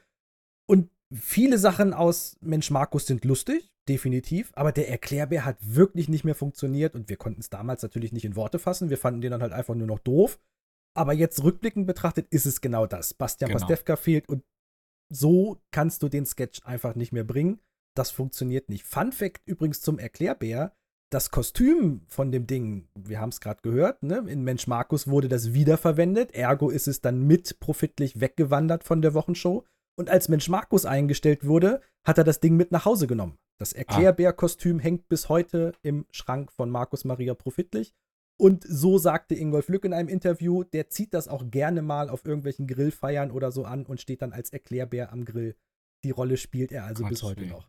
Und viele Sachen aus Mensch Markus sind lustig, definitiv, aber der Erklärbär hat wirklich nicht mehr funktioniert und wir konnten es damals natürlich nicht in Worte fassen. Wir fanden den dann halt einfach nur noch doof. Aber jetzt rückblickend betrachtet ist es genau das. Bastian Genau. Pastewka fehlt und so kannst du den Sketch einfach nicht mehr bringen. Das funktioniert nicht. Fun Fact übrigens zum Erklärbär: Das Kostüm von dem Ding, wir haben es gerade gehört, ne? in Mensch Markus wurde das wiederverwendet. Ergo ist es dann mit profitlich weggewandert von der Wochenshow. Und als Mensch Markus eingestellt wurde, hat er das Ding mit nach Hause genommen. Das Erklärbär-Kostüm hängt bis heute im Schrank von Markus Maria Profitlich. Und so sagte Ingolf Lück in einem Interview, der zieht das auch gerne mal auf irgendwelchen Grillfeiern oder so an und steht dann als Erklärbär am Grill. Die Rolle spielt er also bis Gottes heute Willen. noch.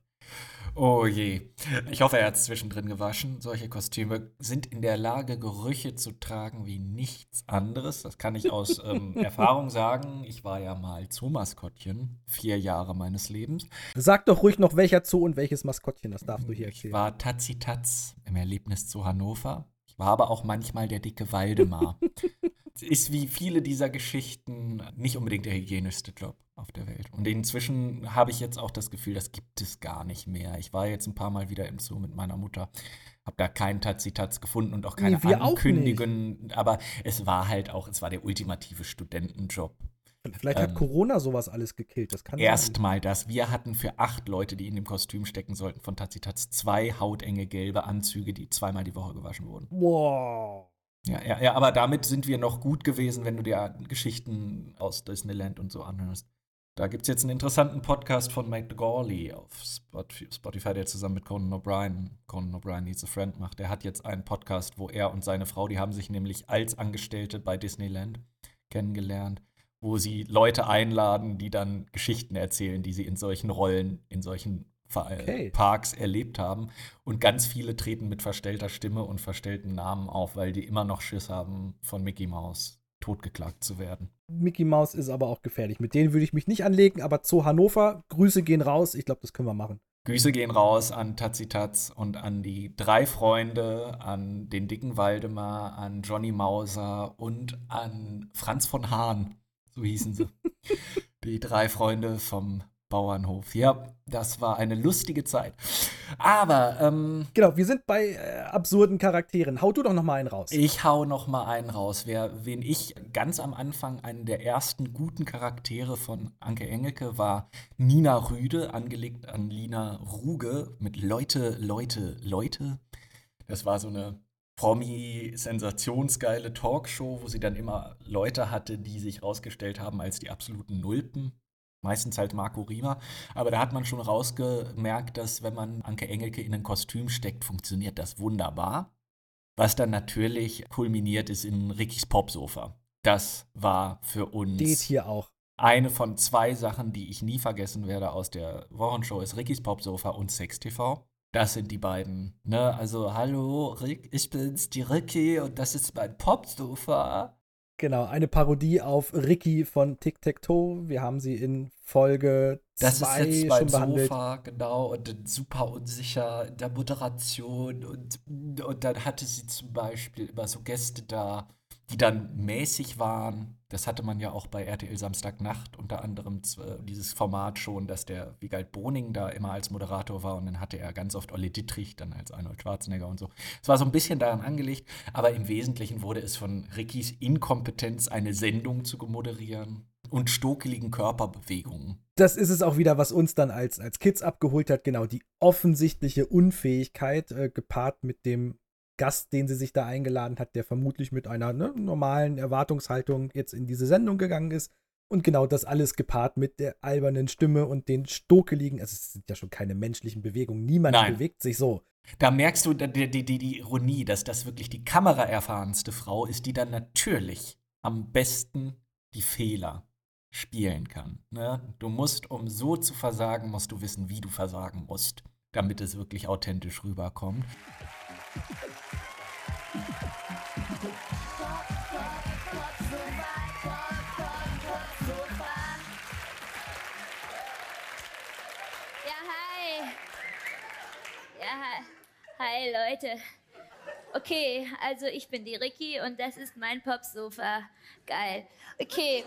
Oh je. Ich hoffe, er hat es zwischendrin gewaschen. Solche Kostüme sind in der Lage, Gerüche zu tragen wie nichts anderes. Das kann ich aus ähm, [laughs] Erfahrung sagen. Ich war ja mal Zoomaskottchen, vier Jahre meines Lebens. Sag doch ruhig noch, welcher Zoo und welches Maskottchen, das darfst du hier Ich erzählen. war Tatzi Tatz im Erlebnis zu Hannover. Ich war aber auch manchmal der dicke Waldemar. [laughs] Ist wie viele dieser Geschichten nicht unbedingt der hygienischste Job auf der Welt. Und inzwischen habe ich jetzt auch das Gefühl, das gibt es gar nicht mehr. Ich war jetzt ein paar Mal wieder im Zoo mit meiner Mutter, habe da keinen Tatzi-Tatz gefunden und auch keine Nee, Ankündigungen. Aber es war halt auch, es war der ultimative Studentenjob. Vielleicht hat Ähm, Corona sowas alles gekillt. Das kann. Erstmal das. Wir hatten für acht Leute, die in dem Kostüm stecken sollten von Tazitatz, zwei hautenge gelbe Anzüge, die zweimal die Woche gewaschen wurden. Wow. Ja, ja, ja, aber damit sind wir noch gut gewesen, wenn du dir Geschichten aus Disneyland und so anhörst. Da gibt es jetzt einen interessanten Podcast von Mike Gawley auf Spot- Spotify, der zusammen mit Conan O'Brien, Conan O'Brien Needs a Friend macht. Der hat jetzt einen Podcast, wo er und seine Frau, die haben sich nämlich als Angestellte bei Disneyland kennengelernt, wo sie Leute einladen, die dann Geschichten erzählen, die sie in solchen Rollen, in solchen Okay. Parks erlebt haben. Und ganz viele treten mit verstellter Stimme und verstellten Namen auf, weil die immer noch Schiss haben, von Mickey Mouse totgeklagt zu werden. Mickey Mouse ist aber auch gefährlich. Mit denen würde ich mich nicht anlegen, aber Zoo Hannover, Grüße gehen raus. Ich glaube, das können wir machen. Grüße gehen raus an Tazitatz und an die drei Freunde, an den dicken Waldemar, an Johnny Mauser und an Franz von Hahn. So hießen sie. [laughs] die drei Freunde vom Bauernhof. Ja, das war eine lustige Zeit. Aber ähm, Genau, wir sind bei äh, absurden Charakteren. Hau du doch noch mal einen raus. Ich hau noch mal einen raus. Wer, wen ich ganz am Anfang einen der ersten guten Charaktere von Anke Engelke war Nina Rüde, angelegt an Lina Ruge mit Leute, Leute, Leute. Das war so eine Promi-sensationsgeile Talkshow, wo sie dann immer Leute hatte, die sich rausgestellt haben als die absoluten Nulpen. Meistens halt Marco Riemer. Aber da hat man schon rausgemerkt, dass wenn man Anke Engelke in ein Kostüm steckt, funktioniert das wunderbar. Was dann natürlich kulminiert ist in Rickys Popsofa. Das war für uns Steht hier auch. eine von zwei Sachen, die ich nie vergessen werde aus der Wochenshow, ist Rickys Popsofa und Sex TV. Das sind die beiden. Ne? Also, hallo, Rick, ich bin's, die Ricky, und das ist mein Popsofa. Genau, eine Parodie auf Ricky von Tic Tac Toe. Wir haben sie in Folge Das ist 2 jetzt schon mein behandelt. Sofa, genau, und super unsicher in der Moderation. Und, und dann hatte sie zum Beispiel immer so Gäste da, die dann mäßig waren. Das hatte man ja auch bei RTL Samstagnacht unter anderem z- dieses Format schon, dass der Wiegald Boning da immer als Moderator war und dann hatte er ganz oft Olli Dittrich dann als Arnold Schwarzenegger und so. Es war so ein bisschen daran angelegt, aber im Wesentlichen wurde es von Rickys Inkompetenz, eine Sendung zu moderieren und stokeligen Körperbewegungen. Das ist es auch wieder, was uns dann als, als Kids abgeholt hat. Genau, die offensichtliche Unfähigkeit, äh, gepaart mit dem Gast, den sie sich da eingeladen hat, der vermutlich mit einer ne, normalen Erwartungshaltung jetzt in diese Sendung gegangen ist. Und genau das alles gepaart mit der albernen Stimme und den stokeligen, also es sind ja schon keine menschlichen Bewegungen, niemand Nein. bewegt sich so. Da merkst du die, die, die, Ironie, dass das wirklich die kameraerfahrenste Frau ist, die dann natürlich am besten die Fehler spielen kann. Ne? Du musst, um so zu versagen, musst du wissen, wie du versagen musst, damit es wirklich authentisch rüberkommt. Ja, hi. Ja, hi. Leute. Okay, also ich bin die Ricky und das ist mein Popsofa. Geil. Okay,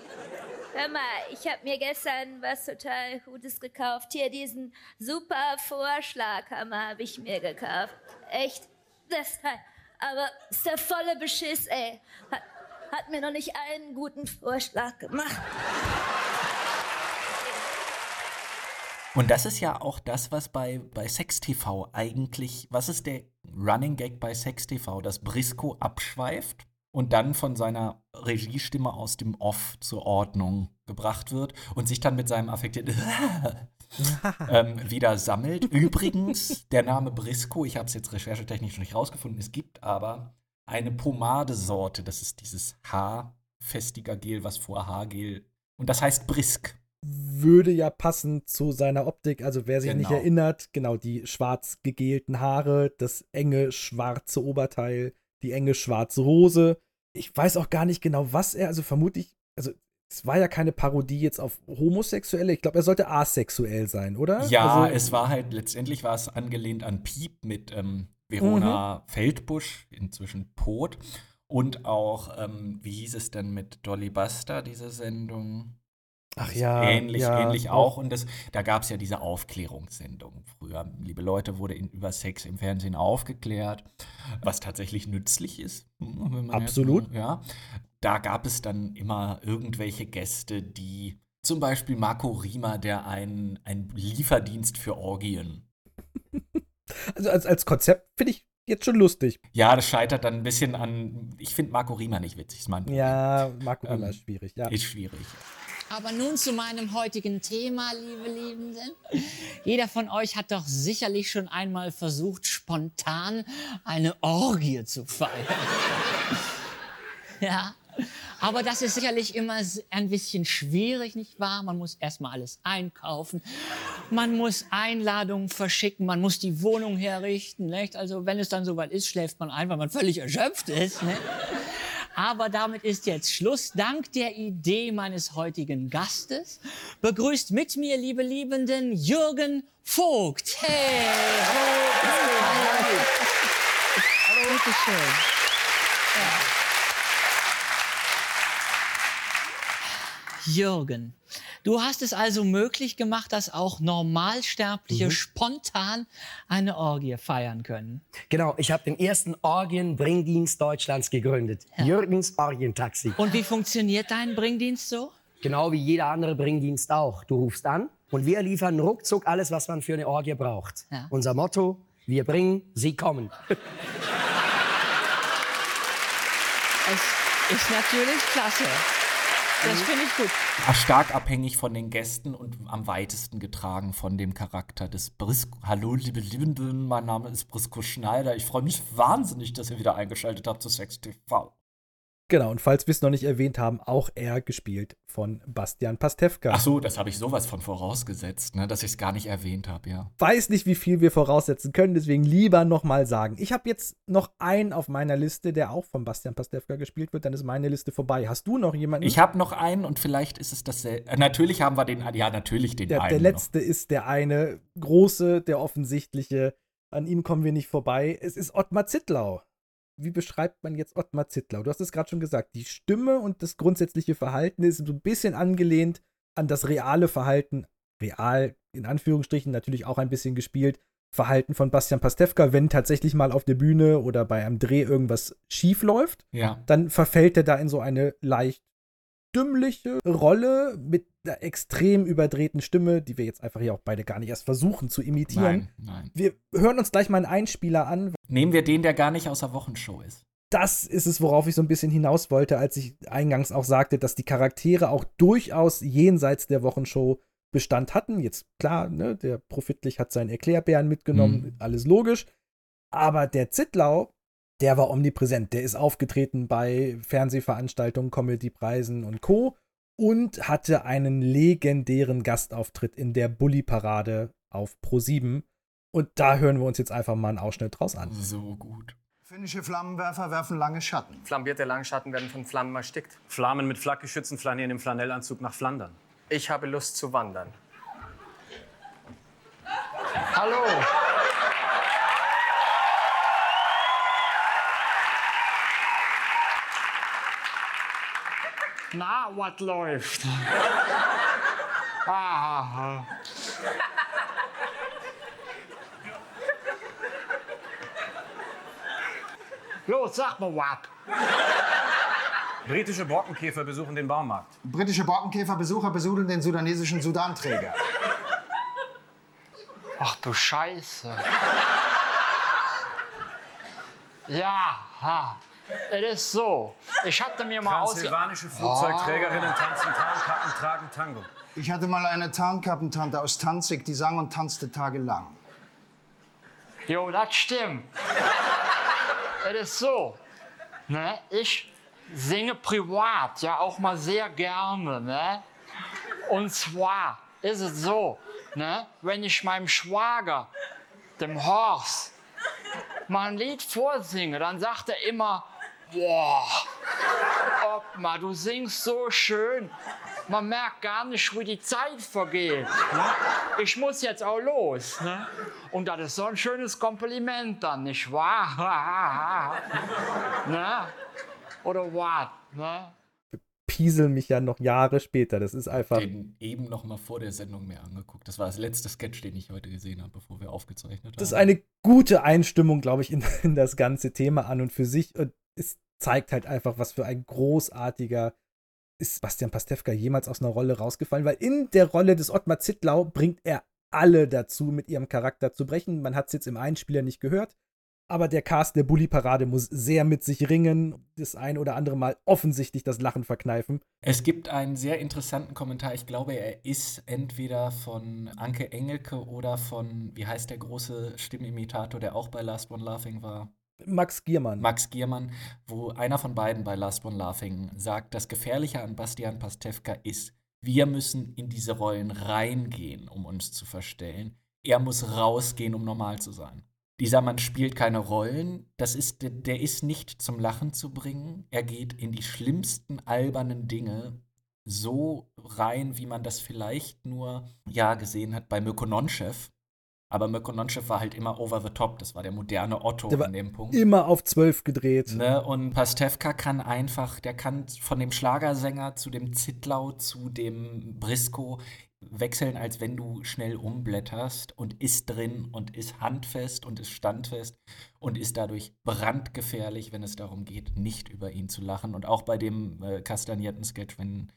hör mal, ich habe mir gestern was total Gutes gekauft. Hier diesen super Vorschlaghammer habe ich mir gekauft. Echt, das Teil. Aber ist der volle Beschiss, ey. Hat, hat mir noch nicht einen guten Vorschlag gemacht. Und das ist ja auch das, was bei, bei Sex TV eigentlich, was ist der Running Gag bei Sex TV, dass Brisco abschweift und dann von seiner Regiestimme aus dem Off zur Ordnung gebracht wird und sich dann mit seinem affektierten [laughs] ähm, wieder sammelt. Übrigens, der Name Brisco, ich habe es jetzt recherchetechnisch noch nicht rausgefunden, es gibt aber eine Pomadesorte, das ist dieses Haarfestiger Gel, was vor Haargel, und das heißt Brisk würde ja passen zu seiner Optik. Also wer sich Genau. nicht erinnert, genau, die schwarz gegelten Haare, das enge schwarze Oberteil, die enge schwarze Hose. Ich weiß auch gar nicht genau, was er, also vermutlich, also es war ja keine Parodie jetzt auf Homosexuelle. Ich glaube, er sollte asexuell sein, oder? Ja, also, es war halt, letztendlich war es angelehnt an Piep mit ähm, Verona Mhm. Feldbusch, inzwischen Pot. Und auch, ähm, wie hieß es denn mit Dolly Buster, diese Sendung? Ach ja, Ähnlich, ja, ähnlich auch. Und das, da gab es ja diese Aufklärungssendung früher. Liebe Leute, wurde in, über Sex im Fernsehen aufgeklärt, was tatsächlich nützlich ist. jetzt Absolut. mal- ja. Da gab es dann immer irgendwelche Gäste, die zum Beispiel Marco Riemer, der einen, einen Lieferdienst für Orgien. [laughs] also als, als Konzept finde ich jetzt schon lustig. Ja, das scheitert dann ein bisschen an. Ich finde Marco Riemer nicht witzig. Ist mein. Ja, Marco Ähm, Riemer ist schwierig, ja. Ist schwierig. Aber nun zu meinem heutigen Thema, liebe Liebenden. Jeder von euch hat doch sicherlich schon einmal versucht, spontan eine Orgie zu feiern. [laughs] ja. Aber das ist sicherlich immer ein bisschen schwierig, nicht wahr? Man muss erstmal alles einkaufen. Man muss Einladungen verschicken. Man muss die Wohnung herrichten. Nicht? Also, wenn es dann soweit ist, schläft man ein, weil man völlig erschöpft ist. Ne? Aber damit ist jetzt Schluss. Dank der Idee meines heutigen Gastes begrüßt mit mir, liebe Liebenden, Jürgen Vogt. Hey! Hallo! Hallo! Bitte schön. Jürgen, du hast es also möglich gemacht, dass auch Normalsterbliche spontan eine Orgie feiern können. Genau, ich habe den ersten Orgien-Bringdienst Deutschlands gegründet. Jürgens Orgientaxi. Und wie funktioniert dein Bringdienst so? Genau wie jeder andere Bringdienst auch. Du rufst an und wir liefern ruckzuck alles, was man für eine Orgie braucht. Ja. Unser Motto, wir bringen, sie kommen. [laughs] Es ist natürlich klasse. Das finde ich gut. Ah, Stark abhängig von den Gästen und am weitesten getragen von dem Charakter des Brisco. Hallo, liebe Liebenden, mein Name ist Brisco Schneider. Ich freue mich wahnsinnig, dass ihr wieder eingeschaltet habt zu Sex TV. Genau, und falls wir es noch nicht erwähnt haben, auch er gespielt von Bastian Pastewka. Ach so, das habe ich sowas von vorausgesetzt, ne, dass ich es gar nicht erwähnt habe, ja. weiß nicht, wie viel wir voraussetzen können, deswegen lieber nochmal sagen. Ich habe jetzt noch einen auf meiner Liste, der auch von Bastian Pastewka gespielt wird, dann ist meine Liste vorbei. Hast du noch jemanden? Ich habe noch einen und vielleicht ist es dasselbe. Äh, natürlich haben wir den, ja, natürlich den der, einen. der letzte ist der eine große, der offensichtliche. An ihm kommen wir nicht vorbei. Es ist Ottmar Zittlau. Wie beschreibt man jetzt Ottmar Zittlau? Du hast es gerade schon gesagt. Die Stimme und das grundsätzliche Verhalten ist so ein bisschen angelehnt an das reale Verhalten, real in Anführungsstrichen natürlich auch ein bisschen gespielt, Verhalten von Bastian Pastewka, wenn tatsächlich mal auf der Bühne oder bei einem Dreh irgendwas schief läuft. Ja. dann verfällt er da in so eine leicht dümmliche Rolle mit einer extrem überdrehten Stimme, die wir jetzt einfach hier auch beide gar nicht erst versuchen zu imitieren. Nein, nein. Wir hören uns gleich mal einen Einspieler an. Nehmen wir den, der gar nicht aus der Wochenshow ist. Das ist es, worauf ich so ein bisschen hinaus wollte, als ich eingangs auch sagte, dass die Charaktere auch durchaus jenseits der Wochenshow Bestand hatten. Jetzt klar, ne, der Profitlich hat seinen Erklärbären mitgenommen, Mhm. alles logisch. Aber der Zittlau, der war omnipräsent. Der ist aufgetreten bei Fernsehveranstaltungen, Comedypreisen und Co. und hatte einen legendären Gastauftritt in der Bully-Parade auf Pro7. Und da hören wir uns jetzt einfach mal einen Ausschnitt draus an. So gut. Finnische Flammenwerfer werfen lange Schatten. Flambierte Langschatten werden von Flammen erstickt. Flammen mit Flakgeschützen flanieren im Flanellanzug nach Flandern. Ich habe Lust zu wandern. Hallo! Na, was läuft? [laughs] ah, Los, sag mal was. Britische Borkenkäfer besuchen den Baumarkt. Britische Borkenkäferbesucher besudeln den sudanesischen Sudanträger. Ach du Scheiße. Ja, ha. Es ist so. Ich hatte mir mal aus. Transsilvanische Flugzeugträgerinnen tanzen Tarnkappen, tragen Tango. Ich hatte mal eine Tarnkappentante aus Tanzig, die sang und tanzte tagelang. Jo, das stimmt. es ist so. Ne? Ich singe privat ja auch mal sehr gerne. Ne? Und zwar ist es so, ne? wenn ich meinem Schwager, dem Horst, mal ein Lied vorsinge, dann sagt er immer, boah, Ottmar, du singst so schön. Man merkt gar nicht, wie die Zeit vergeht. Ne? Ich muss jetzt auch los. Ne? Und das ist so ein schönes Kompliment dann, nicht wahr? [laughs] ne? Oder was? Ne? Pieseln mich ja noch Jahre später. Das ist einfach. Den eben noch mal vor der Sendung mir angeguckt. Das war das letzte Sketch, den ich heute gesehen habe, bevor wir aufgezeichnet haben. Das ist eine gute Einstimmung, glaube ich, in, [laughs] in das ganze Thema an und für sich. Und es zeigt halt einfach, was für ein großartiger ist Bastian Pastewka jemals aus einer Rolle rausgefallen, weil in der Rolle des Ottmar Zittlau bringt er alle dazu, mit ihrem Charakter zu brechen. Man hat es jetzt im Einspieler nicht gehört, aber der Cast der Bully-Parade muss sehr mit sich ringen, das ein oder andere Mal offensichtlich das Lachen verkneifen. Es gibt einen sehr interessanten Kommentar. Ich glaube, er ist entweder von Anke Engelke oder von, wie heißt der große Stimmimitator, der auch bei Last One Laughing war? Max Giermann. Max Giermann, wo einer von beiden bei Last One Laughing sagt, das Gefährliche an Bastian Pastewka ist, wir müssen in diese Rollen reingehen, um uns zu verstellen. Er muss rausgehen, um normal zu sein. Dieser Mann spielt keine Rollen, das ist, der ist nicht zum Lachen zu bringen. Er geht in die schlimmsten albernen Dinge so rein, wie man das vielleicht nur ja gesehen hat bei Mirko Nonchev. Aber Mirko Nonchev war halt immer over the top. Das war der moderne Otto Der an dem Punkt. Immer auf zwölf gedreht. Ne? Und Pastewka kann einfach, der kann von dem Schlagersänger zu dem Zittlau zu dem Brisco wechseln, als wenn du schnell umblätterst und ist drin und ist handfest und ist standfest und ist dadurch brandgefährlich, wenn es darum geht, nicht über ihn zu lachen. Und auch bei dem äh, Kastagnetten-Sketch, wenn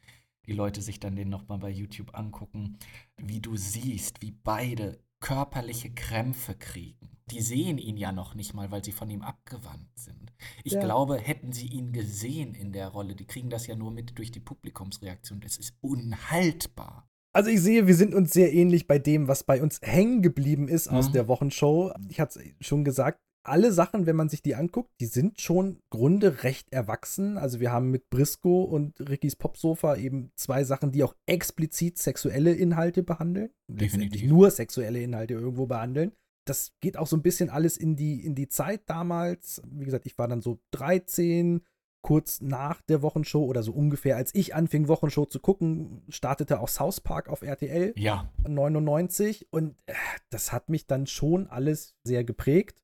die Leute sich dann den nochmal bei YouTube angucken, wie du siehst, wie beide körperliche Krämpfe kriegen. Die sehen ihn ja noch nicht mal, weil sie von ihm abgewandt sind. Ich Ja. glaube, hätten sie ihn gesehen in der Rolle, die kriegen das ja nur mit durch die Publikumsreaktion. Das ist unhaltbar. Also ich sehe, wir sind uns sehr ähnlich bei dem, was bei uns hängen geblieben ist aus Mhm. der Wochenshow. Ich hatte es schon gesagt, alle Sachen, wenn man sich die anguckt, die sind schon im Grunde recht erwachsen. Also wir haben mit Brisco und Rickys Popsofa eben zwei Sachen, die auch explizit sexuelle Inhalte behandeln. Definitiv. nur sexuelle Inhalte irgendwo behandeln. Das geht auch so ein bisschen alles in die, in die Zeit damals. Wie gesagt, ich war dann so 13, kurz nach der Wochenshow oder so ungefähr, als ich anfing, Wochenshow zu gucken, startete auch South Park auf RTL. Ja. 99 und äh, das hat mich dann schon alles sehr geprägt.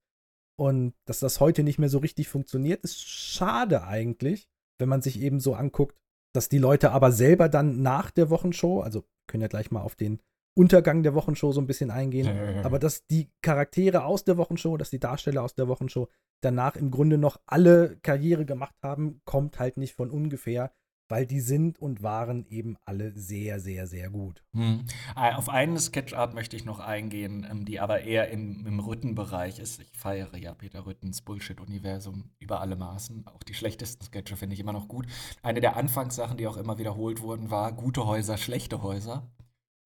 Und dass das heute nicht mehr so richtig funktioniert, ist schade eigentlich, wenn man sich eben so anguckt, dass die Leute aber selber dann nach der Wochenshow, also können ja gleich mal auf den Untergang der Wochenshow so ein bisschen eingehen, aber dass die Charaktere aus der Wochenshow, dass die Darsteller aus der Wochenshow danach im Grunde noch alle Karriere gemacht haben, kommt halt nicht von ungefähr, weil die sind und waren eben alle sehr, sehr, sehr gut. Hm. Äh, Auf eine Sketchart möchte ich noch eingehen, ähm, die aber eher im, im Rütten-Bereich ist. Ich feiere ja Peter Rüttens Bullshit-Universum über alle Maßen. Auch die schlechtesten Sketche finde ich immer noch gut. Eine der Anfangssachen, die auch immer wiederholt wurden, war gute Häuser, schlechte Häuser.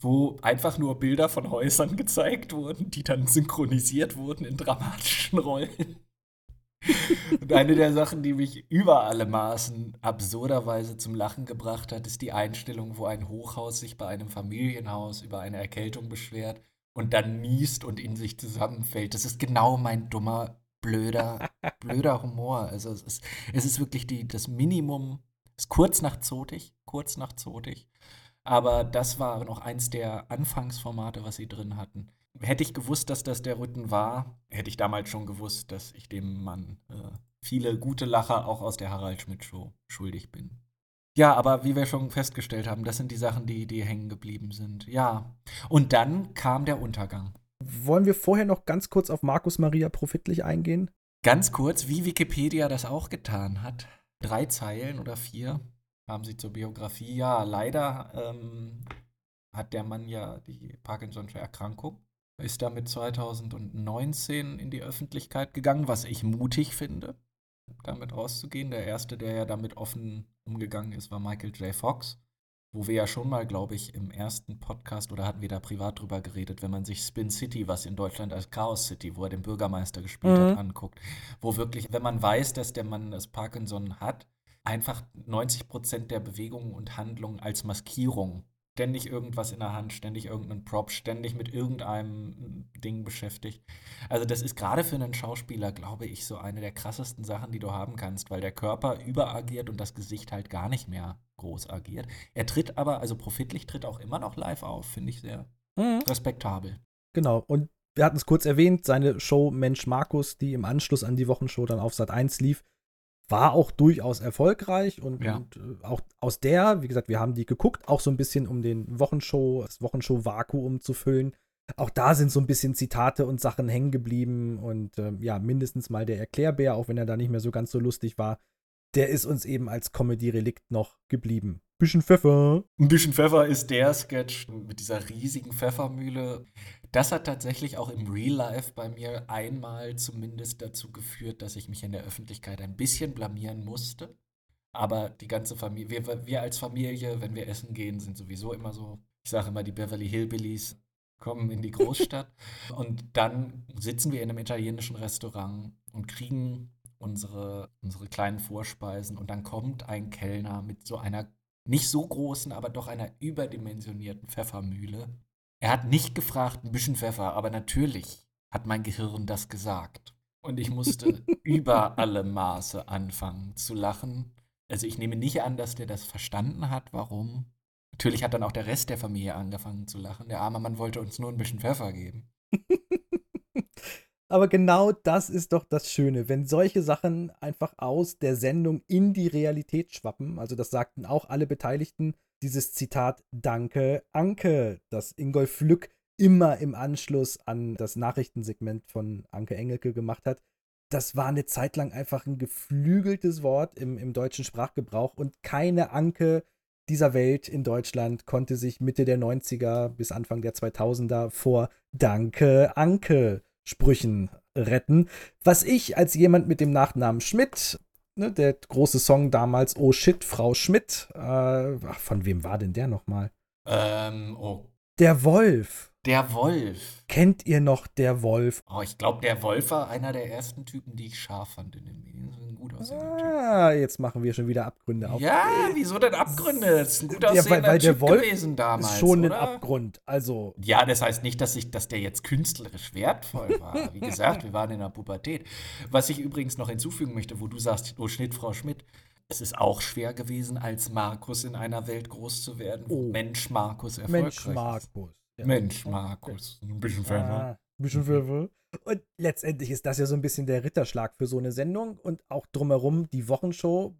Wo einfach nur Bilder von Häusern gezeigt wurden, die dann synchronisiert wurden in dramatischen Rollen. Und eine der Sachen, die mich über alle Maßen absurderweise zum Lachen gebracht hat, ist die Einstellung, wo ein Hochhaus sich bei einem Familienhaus über eine Erkältung beschwert und dann niest und in sich zusammenfällt. Das ist genau mein dummer, blöder, [laughs] blöder Humor. Also es ist, es ist wirklich die, das Minimum, es ist kurz nach zotig, kurz nach zotig. Aber das war noch eins der Anfangsformate, was sie drin hatten. Hätte ich gewusst, dass das der Rütten war, hätte ich damals schon gewusst, dass ich dem Mann äh, viele gute Lacher auch aus der Harald Schmidt Show schuldig bin. Ja, aber wie wir schon festgestellt haben, das sind die Sachen, die, die hängen geblieben sind. Ja. Und dann kam der Untergang. Wollen wir vorher noch ganz kurz auf Markus Maria Profitlich eingehen? Ganz kurz, wie Wikipedia das auch getan hat. Drei Zeilen oder vier haben sie zur Biografie. Ja, leider ähm, hat der Mann ja die Parkinson'sche Erkrankung. Ist damit 2019 in die Öffentlichkeit gegangen, was ich mutig finde, damit rauszugehen. Der erste, der ja damit offen umgegangen ist, war Michael J. Fox wo wir ja schon mal, glaube ich, im ersten Podcast oder hatten wir da privat drüber geredet, wenn man sich Spin City, was in Deutschland als Chaos City, wo er den Bürgermeister gespielt Mhm. hat, anguckt, wo wirklich, wenn man weiß, dass der Mann das Parkinson hat, einfach 90 Prozent der Bewegungen und Handlungen als Maskierung. Ständig irgendwas in der Hand, ständig irgendeinen Prop, ständig mit irgendeinem Ding beschäftigt. Also das ist gerade für einen Schauspieler, glaube ich, so eine der krassesten Sachen, die du haben kannst, weil der Körper überagiert und das Gesicht halt gar nicht mehr groß agiert. Er tritt aber, also Profitlich tritt auch immer noch live auf, finde ich sehr Mhm. respektabel. Genau. Und wir hatten es kurz erwähnt, seine Show Mensch Markus, die im Anschluss an die Wochenshow dann auf Sat 1 lief, war auch durchaus erfolgreich und, Ja. und äh, auch aus der, wie gesagt, wir haben die geguckt, auch so ein bisschen um den Wochenshow, das Wochenshow-Vakuum zu füllen. Auch da sind so ein bisschen Zitate und Sachen hängen geblieben und ähm, ja, mindestens mal der Erklärbär, auch wenn er da nicht mehr so ganz so lustig war, der ist uns eben als Comedy-Relikt noch geblieben. Bisschen Pfeffer. Ein bisschen Pfeffer ist der Sketch mit dieser riesigen Pfeffermühle. Das hat tatsächlich auch im Real Life bei mir einmal zumindest dazu geführt, dass ich mich in der Öffentlichkeit ein bisschen blamieren musste. Aber die ganze Familie, wir, wir als Familie, wenn wir essen gehen, sind sowieso immer so, ich sage immer, die Beverly Hillbillies kommen in die Großstadt. [laughs] und dann sitzen wir in einem italienischen Restaurant und kriegen unsere, unsere kleinen Vorspeisen. Und dann kommt ein Kellner mit so einer nicht so großen, aber doch einer überdimensionierten Pfeffermühle. Er hat nicht gefragt, ein bisschen Pfeffer, aber natürlich hat mein Gehirn das gesagt. Und ich musste [laughs] über alle Maße anfangen zu lachen. Also ich nehme nicht an, dass der das verstanden hat, warum. Natürlich hat dann auch der Rest der Familie angefangen zu lachen. Der arme Mann wollte uns nur ein bisschen Pfeffer geben. [laughs] Aber genau das ist doch das Schöne, wenn solche Sachen einfach aus der Sendung in die Realität schwappen. Also das sagten auch alle Beteiligten. Dieses Zitat Danke, Anke, das Ingolf Lück immer im Anschluss an das Nachrichtensegment von Anke Engelke gemacht hat. Das war eine Zeit lang einfach ein geflügeltes Wort im, im deutschen Sprachgebrauch und keine Anke dieser Welt in Deutschland konnte sich Mitte der 90er bis Anfang der 2000er vor Danke, Anke Sprüchen retten. Was ich als jemand mit dem Nachnamen Schmidt, ne, der große Song damals, Oh shit, Frau Schmidt, äh, ach, von wem war denn der nochmal? Ähm, oh. Der Wolf. Der Wolf. Kennt ihr noch der Wolf? Oh, ich glaube, der Wolf war einer der ersten Typen, die ich scharf fand in den Medien. Ist ein gut aussehender Typ. Ah, jetzt machen wir schon wieder Abgründe auf. Ja, wieso denn Abgründe? Das ist ein gut Ja, aussehender weil, weil der Typ Wolf gewesen damals, ist schon ein oder? Abgrund. Also, Ja, das heißt nicht, dass, ich, dass der jetzt künstlerisch wertvoll war. Wie gesagt, wir waren in der Pubertät. Was ich übrigens noch hinzufügen möchte, wo du sagst, oh Schnitt, Frau Schmidt, es ist auch schwer gewesen, als Markus in einer Welt groß zu werden, wo Mensch Markus erfolgreich Oh. Mensch Markus. ist. Ja. Mensch Markus. Ein bisschen Pfeffer. Ah, ein bisschen Pfeffer. Und letztendlich ist das ja so ein bisschen der Ritterschlag für so eine Sendung und auch drumherum die Wochenshow.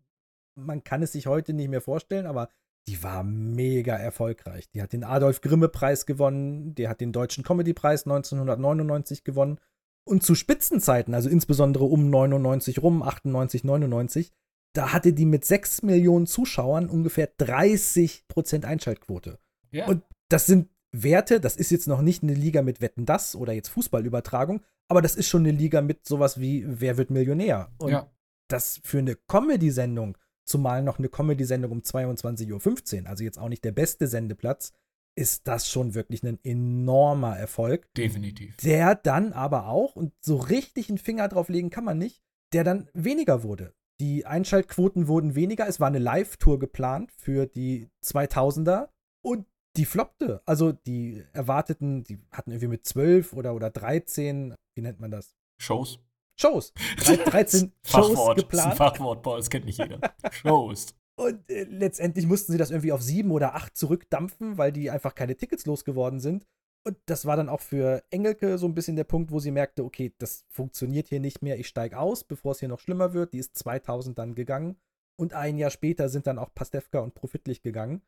Man kann es sich heute nicht mehr vorstellen, aber die war mega erfolgreich. Die hat den Adolf Grimme Preis gewonnen, die hat den Deutschen Comedy Preis 1999 gewonnen und zu Spitzenzeiten, also insbesondere um 99 rum, 98, 99, da hatte die mit 6 Millionen Zuschauern ungefähr 30% Einschaltquote. Ja. Und das sind Werte, das ist jetzt noch nicht eine Liga mit Wetten das oder jetzt Fußballübertragung, aber das ist schon eine Liga mit sowas wie Wer wird Millionär? Und Ja. das für eine Comedy-Sendung, zumal noch eine Comedy-Sendung um 22.15 Uhr, also jetzt auch nicht der beste Sendeplatz, ist das schon wirklich ein enormer Erfolg. Definitiv. Der dann aber auch, und so richtig einen Finger drauf legen kann man nicht, der dann weniger wurde. Die Einschaltquoten wurden weniger. Es war eine Live-Tour geplant für die 2000er und die floppte. Also die erwarteten, die hatten irgendwie mit 12 oder, oder 13, wie nennt man das? Shows. Shows. Drei- [laughs] 13 Shows Fachwort. Das ist ein geplant. Fachwort, Paul, das kennt nicht jeder. Shows. Und äh, letztendlich mussten sie das irgendwie auf sieben oder acht zurückdampfen, weil die einfach keine Tickets losgeworden sind. Und das war dann auch für Engelke so ein bisschen der Punkt, wo sie merkte, okay, das funktioniert hier nicht mehr, ich steige aus, bevor es hier noch schlimmer wird. Die ist 2000 dann gegangen. und ein Jahr später sind dann auch Pastewka und Profitlich gegangen.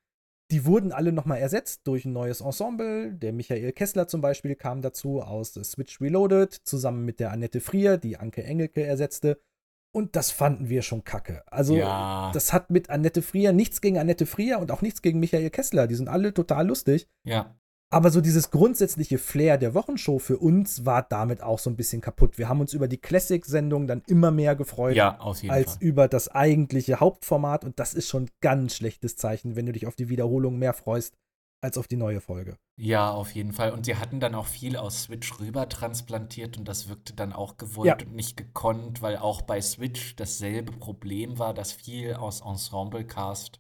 Die wurden alle nochmal ersetzt durch ein neues Ensemble. Der Michael Kessler zum Beispiel kam dazu aus Switch Reloaded, zusammen mit der Annette Frier, die Anke Engelke ersetzte. Und das fanden wir schon kacke. Also, Ja. das hat mit Annette Frier nichts gegen Annette Frier und auch nichts gegen Michael Kessler. Die sind alle total lustig. Ja. Aber so dieses grundsätzliche Flair der Wochenshow für uns war damit auch so ein bisschen kaputt. Wir haben uns über die Classic-Sendung dann immer mehr gefreut Ja, als Fall. über das eigentliche Hauptformat. Und das ist schon ein ganz schlechtes Zeichen, wenn du dich auf die Wiederholung mehr freust als auf die neue Folge. Ja, auf jeden Fall. Und sie hatten dann auch viel aus Switch rüber transplantiert und das wirkte dann auch gewollt Ja. und nicht gekonnt, weil auch bei Switch dasselbe Problem war, dass viel aus Ensemble-Cast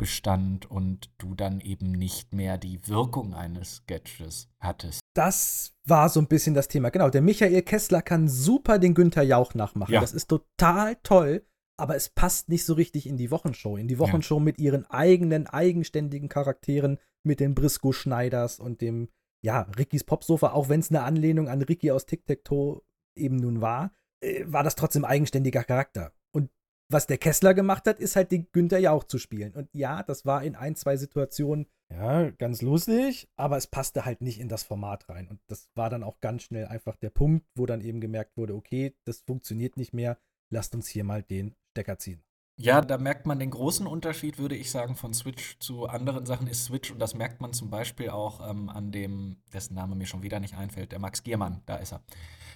bestand und du dann eben nicht mehr die Wirkung eines Sketches hattest. Das war so ein bisschen das Thema. Genau, der Michael Kessler kann super den Günther Jauch nachmachen. Ja. Das ist total toll, aber es passt nicht so richtig in die Wochenshow. In die Wochenshow mit ihren eigenen, eigenständigen Charakteren, mit den Briscoe Schneiders und dem, ja, Rickys Popsofa, auch wenn es eine Anlehnung an Ricky aus Tic Tac Toe eben nun war, äh, war das trotzdem eigenständiger Charakter. Was der Kessler gemacht hat, ist halt den Günther Jauch zu spielen. Und ja, das war in ein, zwei Situationen, ja, ganz lustig, aber es passte halt nicht in das Format rein. Und das war dann auch ganz schnell einfach der Punkt, wo dann eben gemerkt wurde, okay, das funktioniert nicht mehr, lasst uns hier mal den Stecker ziehen. Ja, da merkt man den großen Unterschied, würde ich sagen, von Switch zu anderen Sachen ist Switch und das merkt man zum Beispiel auch ähm, an dem, dessen Name mir schon wieder nicht einfällt, der Max Giermann, da ist er.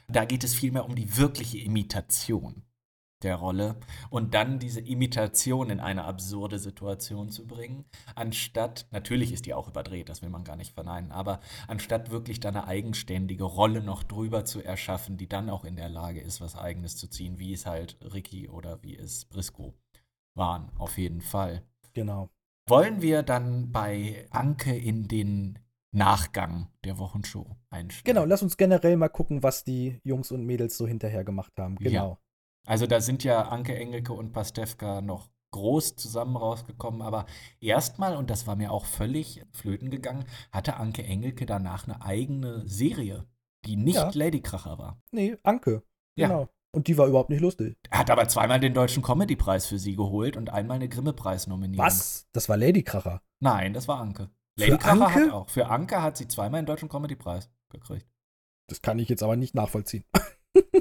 Da geht es vielmehr um die wirkliche Imitation der Rolle und dann diese Imitation in eine absurde Situation zu bringen, anstatt, natürlich ist die auch überdreht, das will man gar nicht verneinen, aber anstatt wirklich da eine eigenständige Rolle noch drüber zu erschaffen, die dann auch in der Lage ist, was Eigenes zu ziehen, wie es halt Ricky oder wie es Briscoe waren, auf jeden Fall. Genau. Wollen wir dann bei Anke in den Nachgang der Wochenshow einsteigen? Genau, lass uns generell mal gucken, was die Jungs und Mädels so hinterher gemacht haben. Genau. Ja. Also da sind ja Anke Engelke und Pastewka noch groß zusammen rausgekommen, aber erstmal, und das war mir auch völlig flöten gegangen, hatte Anke Engelke danach eine eigene Serie, die nicht Ja. Ladykracher war. Nee, Anke. Ja. Genau. Und die war überhaupt nicht lustig. Er hat aber zweimal den Deutschen Comedy-Preis für sie geholt und einmal eine Grimme-Preis-Nominierung. Was? Das war Ladykracher. Nein, das war Anke. Für Lady Kracher Anke? hat auch. Für Anke hat sie zweimal den Deutschen Comedy-Preis gekriegt. Das kann ich jetzt aber nicht nachvollziehen. [laughs]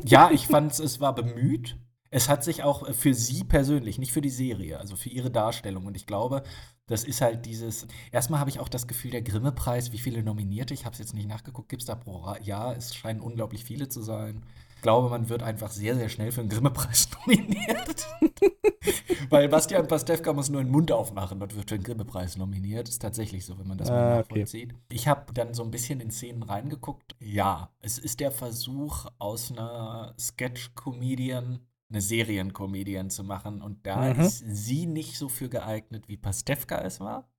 Ja, ich fand es war bemüht. Es hat sich auch für sie persönlich, nicht für die Serie, also für ihre Darstellung. Und ich glaube, das ist halt dieses. Erstmal habe ich auch das Gefühl, der Grimme-Preis, wie viele Nominierte, ich habe es jetzt nicht nachgeguckt, gibt es da pro Jahr? Es scheinen unglaublich viele zu sein. Ich glaube, man wird einfach sehr, sehr schnell für den Grimme-Preis [laughs] nominiert. [laughs] Weil Bastian Pastewka muss nur den Mund aufmachen und wird für den Grimme-Preis nominiert. Ist tatsächlich so, wenn man das mal Ah, okay. nachvollzieht. Ich habe dann so ein bisschen in Szenen reingeguckt. Ja, es ist der Versuch, aus einer Sketch-Comedian eine Serien-Comedian zu machen. Und da Mhm. ist sie nicht so für geeignet, wie Pastewka es war.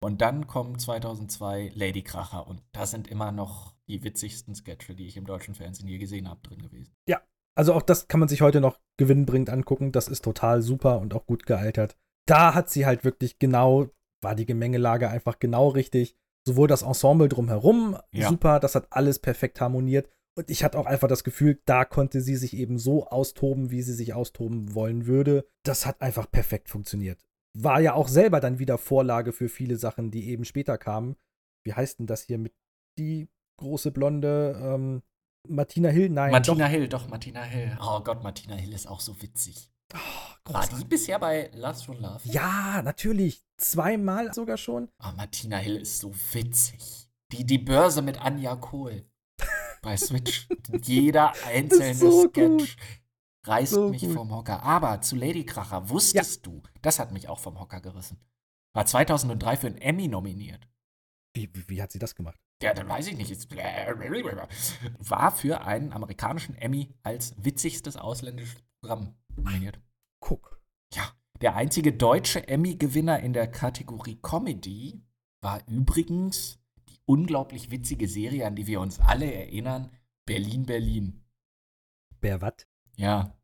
Und dann kommt 2002 Lady Kracher. Und da sind immer noch die witzigsten Sketche, die ich im deutschen Fernsehen je gesehen habe, drin gewesen. Ja, also auch das kann man sich heute noch gewinnbringend angucken. Das ist total super und auch gut gealtert. Da hat sie halt wirklich genau, war die Gemengelage einfach genau richtig. Sowohl das Ensemble drumherum, Ja. super, das hat alles perfekt harmoniert. Und ich hatte auch einfach das Gefühl, da konnte sie sich eben so austoben, wie sie sich austoben wollen würde. Das hat einfach perfekt funktioniert. War ja auch selber dann wieder Vorlage für viele Sachen, die eben später kamen. Wie heißt denn das hier mit die große Blonde ähm, Martina Hill? Nein. Martina doch. Hill, doch, Martina Hill. Oh Gott, Martina Hill ist auch so witzig. War großartig. die bisher bei Last for Love? Ja, natürlich. Zweimal sogar schon. Ah, Martina Hill ist so witzig. Die, die Börse mit Anja Kohl bei Switch. [laughs] Jeder einzelne so Sketch reißt So mich gut. vom Hocker. Aber zu Lady Kracher, wusstest du, das hat mich auch vom Hocker gerissen. War 2003 für einen Emmy nominiert. Wie, wie, hat sie das gemacht? Ja, dann weiß ich nicht. Jetzt- War für einen amerikanischen Emmy als witzigstes ausländisches Programm nominiert. Guck. Ja, der einzige deutsche Emmy-Gewinner in der Kategorie Comedy war übrigens die unglaublich witzige Serie, an die wir uns alle erinnern, Berlin, Berlin. Wer wat? Ja.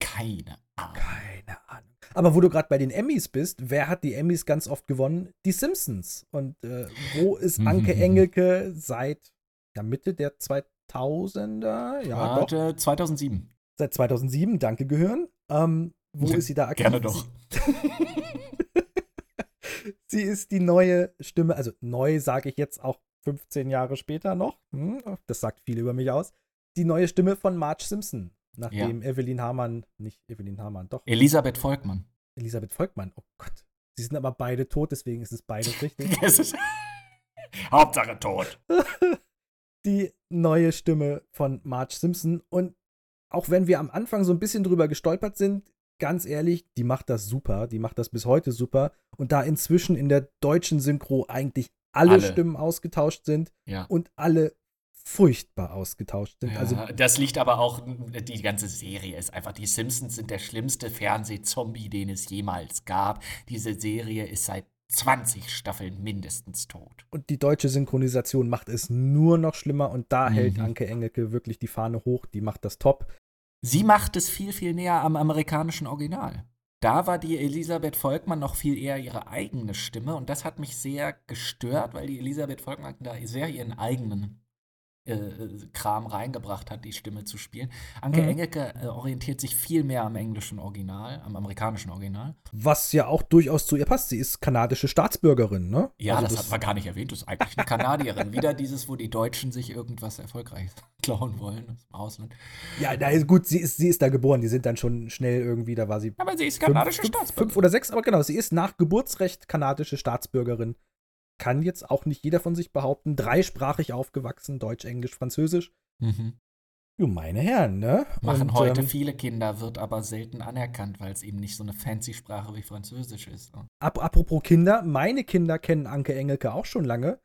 Keine Ahnung. Keine Ahnung. Aber wo du gerade bei den Emmys bist, wer hat die Emmys ganz oft gewonnen? Die Simpsons. Und äh, wo ist Anke Engelke seit ja, Mitte der 2000er? Ja, doch. Warte, 2007. Seit 2007, danke gehören. Ähm, Wo ist sie da aktiv? Gerne doch. [laughs] sie ist die neue Stimme, also neu sage ich jetzt auch 15 Jahre später noch. Hm, das sagt viel über mich aus. Die neue Stimme von Marge Simpson, nachdem ja. Evelyn Hamann, nicht Evelyn Hamann, doch. Elisabeth Volkmann. Elisabeth Volkmann, oh Gott. Sie sind aber beide tot, deswegen ist es beides [laughs] richtig. es ist [laughs] Hauptsache tot. [laughs] die neue Stimme von Marge Simpson. Und auch wenn wir am Anfang so ein bisschen drüber gestolpert sind, ganz ehrlich, die macht das super. Die macht das bis heute super. Und da inzwischen in der deutschen Synchro eigentlich alle, alle. Stimmen ausgetauscht sind ja. und alle furchtbar ausgetauscht sind. Ja, also, das liegt aber auch, die ganze Serie ist einfach, die Simpsons sind der schlimmste Fernsehzombie, den es jemals gab. Diese Serie ist seit 20 Staffeln mindestens tot. Und die deutsche Synchronisation macht es nur noch schlimmer und da mhm. hält Anke Engelke wirklich die Fahne hoch, die macht das top. Sie macht es viel, viel näher am amerikanischen Original. Da war die Elisabeth Volkmann noch viel eher ihre eigene Stimme und das hat mich sehr gestört, weil die Elisabeth Volkmann da sehr ihren eigenen Kram reingebracht hat, die Stimme zu spielen. Anke mhm. Engelke äh, orientiert sich viel mehr am englischen Original, am amerikanischen Original. Was ja auch durchaus zu ihr passt. Sie ist kanadische Staatsbürgerin, ne? Ja, also das, das hat man gar nicht erwähnt. Das ist eigentlich eine Kanadierin. [laughs] Wieder dieses, wo die Deutschen sich irgendwas Erfolgreiches [laughs] klauen wollen aus dem Ausland. Ja, na, gut, sie ist, sie ist da geboren. Die sind dann schon schnell irgendwie, da war sie. Aber sie ist kanadische fünf, Staatsbürgerin. Fünf oder sechs, aber genau, sie ist nach Geburtsrecht kanadische Staatsbürgerin kann jetzt auch nicht jeder von sich behaupten. Dreisprachig aufgewachsen, Deutsch, Englisch, Französisch. Mhm. Jo, meine Herren, ne? Machen Und, heute ähm, viele Kinder, wird aber selten anerkannt, weil es eben nicht so eine fancy Sprache wie Französisch ist. Ne? Ap apropos Kinder, meine Kinder kennen Anke Engelke auch schon lange.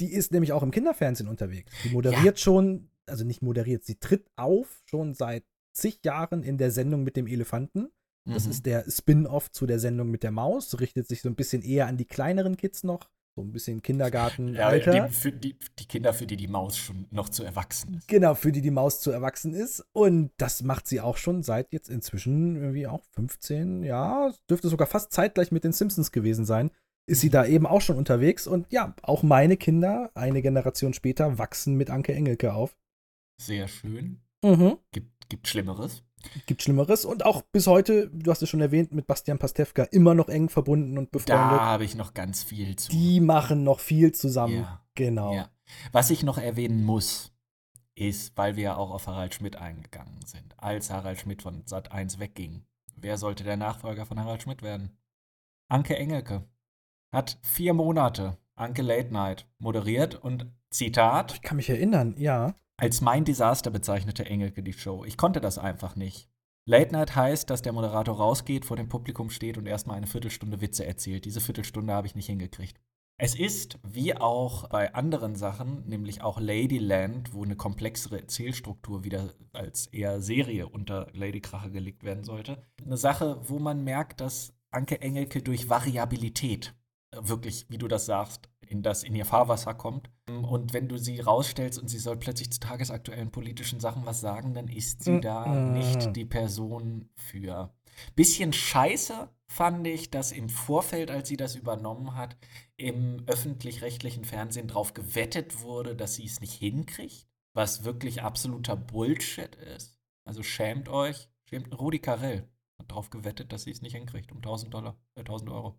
Die ist nämlich auch im Kinderfernsehen unterwegs. Die moderiert ja. schon, also nicht moderiert, sie tritt auf schon seit zig Jahren in der Sendung mit dem Elefanten. Das mhm. ist der Spin-off zu der Sendung mit der Maus, richtet sich so ein bisschen eher an die kleineren Kids noch. So ein bisschen Kindergarten. Ja, die, für die, die, Kinder, für die die Maus schon noch zu erwachsen ist. Genau, für die die Maus zu erwachsen ist. Und das macht sie auch schon seit jetzt inzwischen irgendwie auch 15, ja, dürfte sogar fast zeitgleich mit den Simpsons gewesen sein. Ist sie mhm. da eben auch schon unterwegs. Und ja, auch meine Kinder, eine Generation später, wachsen mit Anke Engelke auf. Sehr schön. Mhm. Gibt, gibt Schlimmeres. Gibt Schlimmeres und auch bis heute, du hast es schon erwähnt, mit Bastian Pastewka immer noch eng verbunden und befreundet. Da habe ich noch ganz viel zu. Die machen noch viel zusammen. Ja. Genau. Ja. Was ich noch erwähnen muss, ist, weil wir ja auch auf Harald Schmidt eingegangen sind, als Harald Schmidt von Sat 1 wegging. Wer sollte der Nachfolger von Harald Schmidt werden? Anke Engelke hat vier Monate Anke Late Night moderiert und Zitat. Ich kann mich erinnern, ja. Als mein Desaster bezeichnete Engelke die Show. Ich konnte das einfach nicht. Late Night heißt, dass der Moderator rausgeht, vor dem Publikum steht und erstmal eine Viertelstunde Witze erzählt. Diese Viertelstunde habe ich nicht hingekriegt. Es ist, wie auch bei anderen Sachen, nämlich auch Ladyland, wo eine komplexere Erzählstruktur wieder als eher Serie unter Lady Krache gelegt werden sollte, eine Sache, wo man merkt, dass Anke Engelke durch Variabilität wirklich, wie du das sagst, in das in ihr Fahrwasser kommt. Und wenn du sie rausstellst und sie soll plötzlich zu tagesaktuellen politischen Sachen was sagen, dann ist sie da nicht die Person für. Bisschen scheiße fand ich, dass im Vorfeld, als sie das übernommen hat, im öffentlich-rechtlichen Fernsehen darauf gewettet wurde, dass sie es nicht hinkriegt, was wirklich absoluter Bullshit ist. Also schämt euch. Schämt Rudi Carell hat darauf gewettet, dass sie es nicht hinkriegt, um 1000 Dollar, äh, 1000 Euro.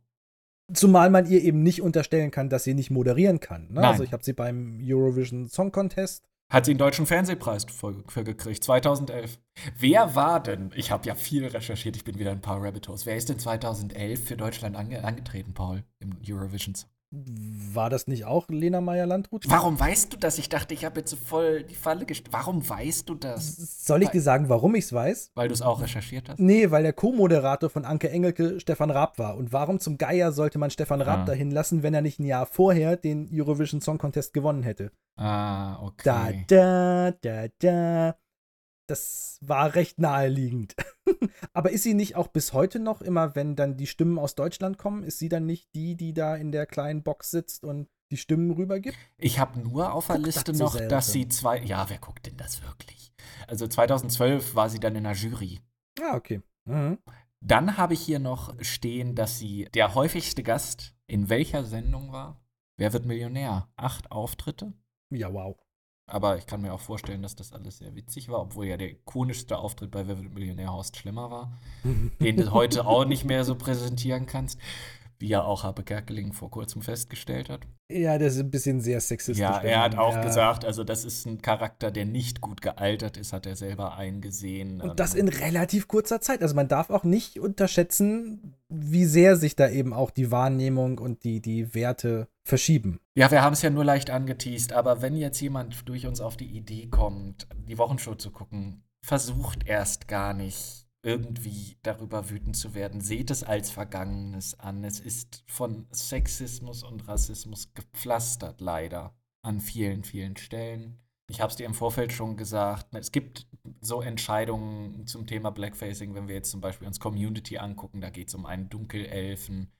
Zumal man ihr eben nicht unterstellen kann, dass sie nicht moderieren kann. Ne? Also ich habe sie beim Eurovision Song Contest. Hat sie einen deutschen Fernsehpreis für, für gekriegt, 2011. Wer war denn, ich habe ja viel recherchiert, ich bin wieder ein paar Rabbit Holes, wer ist denn 2011 für Deutschland ange, angetreten, Paul, im Eurovision Song war das nicht auch Lena Meyer-Landrut? Warum weißt du das? Ich dachte, ich habe jetzt so voll die Falle gestellt. Warum weißt du das? Soll ich dir sagen, warum ich es weiß? Weil du es auch recherchiert hast? Nee, weil der Co-Moderator von Anke Engelke Stefan Raab war. Und warum zum Geier sollte man Stefan Raab ah. dahin lassen, wenn er nicht ein Jahr vorher den Eurovision Song Contest gewonnen hätte? Ah, okay. Da, da, da, da. Das war recht naheliegend. [laughs] Aber ist sie nicht auch bis heute noch immer, wenn dann die Stimmen aus Deutschland kommen, ist sie dann nicht die, die da in der kleinen Box sitzt und die Stimmen rübergibt? Ich habe nur auf der Liste noch, so dass sie zwei. Ja, wer guckt denn das wirklich? Also 2012 war sie dann in der Jury. Ah, okay. Mhm. Dann habe ich hier noch stehen, dass sie der häufigste Gast in welcher Sendung war? Wer wird Millionär? Acht Auftritte? Ja, wow. Aber ich kann mir auch vorstellen, dass das alles sehr witzig war, obwohl ja der ikonischste Auftritt bei Wer wird Millionär Horst Schlemmer war, [laughs] den du heute auch nicht mehr so präsentieren kannst, wie ja auch Habe Kerkeling vor kurzem festgestellt hat. Ja, das ist ein bisschen sehr sexistisch. Ja, er hat auch ja. gesagt, also das ist ein Charakter, der nicht gut gealtert ist, hat er selber eingesehen. Und das in relativ kurzer Zeit. Also man darf auch nicht unterschätzen, wie sehr sich da eben auch die Wahrnehmung und die, die Werte verschieben. Ja, wir haben es ja nur leicht angeteased, aber wenn jetzt jemand durch uns auf die Idee kommt, die Wochenshow zu gucken, versucht erst gar nicht irgendwie darüber wütend zu werden. Seht es als Vergangenes an. Es ist von Sexismus und Rassismus gepflastert, leider, an vielen, vielen Stellen. Ich habe es dir im Vorfeld schon gesagt, es gibt so Entscheidungen zum Thema Blackfacing, wenn wir jetzt zum Beispiel uns Community angucken, da geht es um einen Dunkelelfen,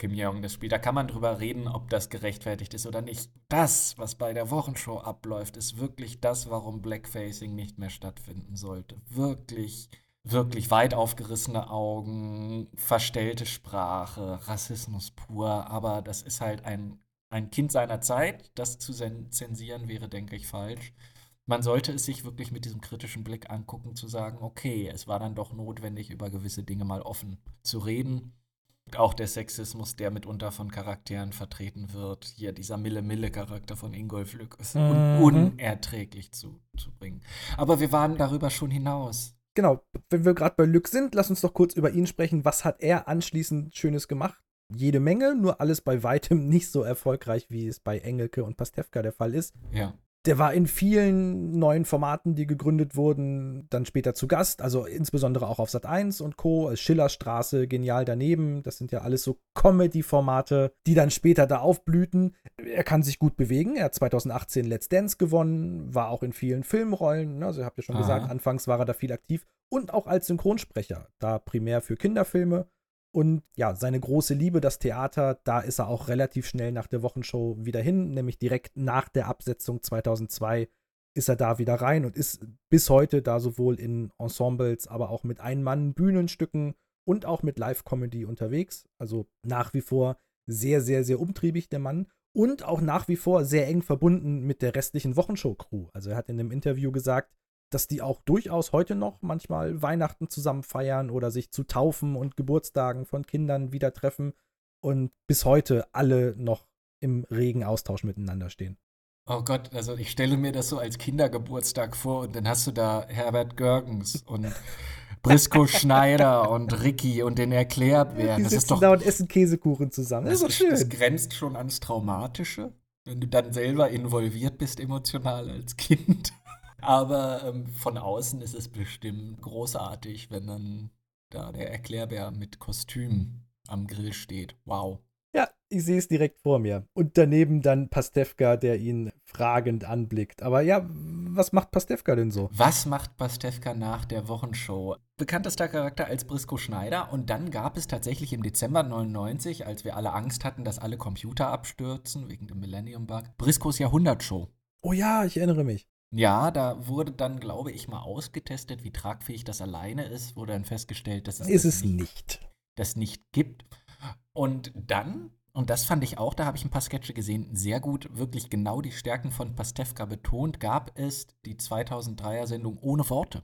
Kim Jong das Spiel. Da kann man drüber reden, ob das gerechtfertigt ist oder nicht. Das, was bei der Wochenshow abläuft, ist wirklich das, warum Blackfacing nicht mehr stattfinden sollte. Wirklich, wirklich weit aufgerissene Augen, verstellte Sprache, Rassismus pur. Aber das ist halt ein, ein Kind seiner Zeit. Das zu zensieren wäre, denke ich, falsch. Man sollte es sich wirklich mit diesem kritischen Blick angucken, zu sagen, okay, es war dann doch notwendig, über gewisse Dinge mal offen zu reden auch der Sexismus, der mitunter von Charakteren vertreten wird. Hier dieser Mille-Mille-Charakter von Ingolf Lück ist Mhm. unerträglich zu, zu bringen. Aber wir waren darüber schon hinaus. Genau, wenn wir gerade bei Lück sind, lass uns doch kurz über ihn sprechen. Was hat er anschließend Schönes gemacht? Jede Menge, nur alles bei weitem nicht so erfolgreich, wie es bei Engelke und Pastewka der Fall ist. Ja. Der war in vielen neuen Formaten, die gegründet wurden, dann später zu Gast, also insbesondere auch auf Sat 1 und Co. Schillerstraße, genial daneben. Das sind ja alles so Comedy-Formate, die dann später da aufblühten. Er kann sich gut bewegen. Er hat 2018 Let's Dance gewonnen, war auch in vielen Filmrollen. ne? Also, ihr habt ja schon Aha. gesagt, anfangs war er da viel aktiv und auch als Synchronsprecher, da primär für Kinderfilme. Und ja, seine große Liebe, das Theater, da ist er auch relativ schnell nach der Wochenshow wieder hin, nämlich direkt nach der Absetzung 2002 ist er da wieder rein und ist bis heute da sowohl in Ensembles, aber auch mit Ein-Mann-Bühnenstücken und auch mit Live-Comedy unterwegs. Also nach wie vor sehr, sehr, sehr umtriebig, der Mann. Und auch nach wie vor sehr eng verbunden mit der restlichen Wochenshow-Crew. Also er hat in einem Interview gesagt, dass die auch durchaus heute noch manchmal Weihnachten zusammen feiern oder sich zu Taufen und Geburtstagen von Kindern wieder treffen und bis heute alle noch im regen Austausch miteinander stehen. Oh Gott, also ich stelle mir das so als Kindergeburtstag vor und dann hast du da Herbert Görgens und [laughs] Brisco Schneider und Ricky und den Erklärbär. Die Das ist doch da und essen Käsekuchen zusammen. Das, Das, das grenzt schon ans Traumatische, wenn du dann selber involviert bist emotional als Kind. Aber ähm, von außen ist es bestimmt großartig, wenn dann da der Erklärbär mit Kostüm am Grill steht. Wow. Ja, ich sehe es direkt vor mir. Und daneben dann Pastewka, der ihn fragend anblickt. Aber ja, was macht Pastewka denn so? Was macht Pastewka nach der Wochenshow? Bekanntester Charakter als Brisco Schneider. Und dann gab es tatsächlich im Dezember 99, als wir alle Angst hatten, dass alle Computer abstürzen wegen dem Millennium Bug, Briscos Jahrhundertshow. Oh ja, ich erinnere mich. Ja, da wurde dann, glaube ich, mal ausgetestet, wie tragfähig das alleine ist. Wurde dann festgestellt, dass es Ist das es nicht. das nicht gibt. Und dann, und das fand ich auch, da habe ich ein paar Sketche gesehen, sehr gut, wirklich genau die Stärken von Pastewka betont, gab es die 2003er Sendung Ohne Worte,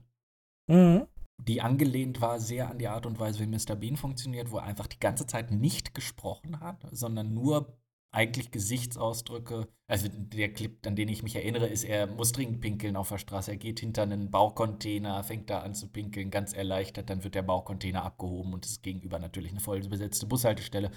Mhm. die angelehnt war sehr an die Art und Weise, wie Mr. Bean funktioniert, wo er einfach die ganze Zeit nicht gesprochen hat, sondern nur eigentlich Gesichtsausdrücke. Also der Clip, an den ich mich erinnere, ist, er muss dringend pinkeln auf der Straße. Er geht hinter einen Baucontainer, fängt da an zu pinkeln, ganz erleichtert. Dann wird der Baucontainer abgehoben und ist gegenüber natürlich eine voll besetzte Bushaltestelle.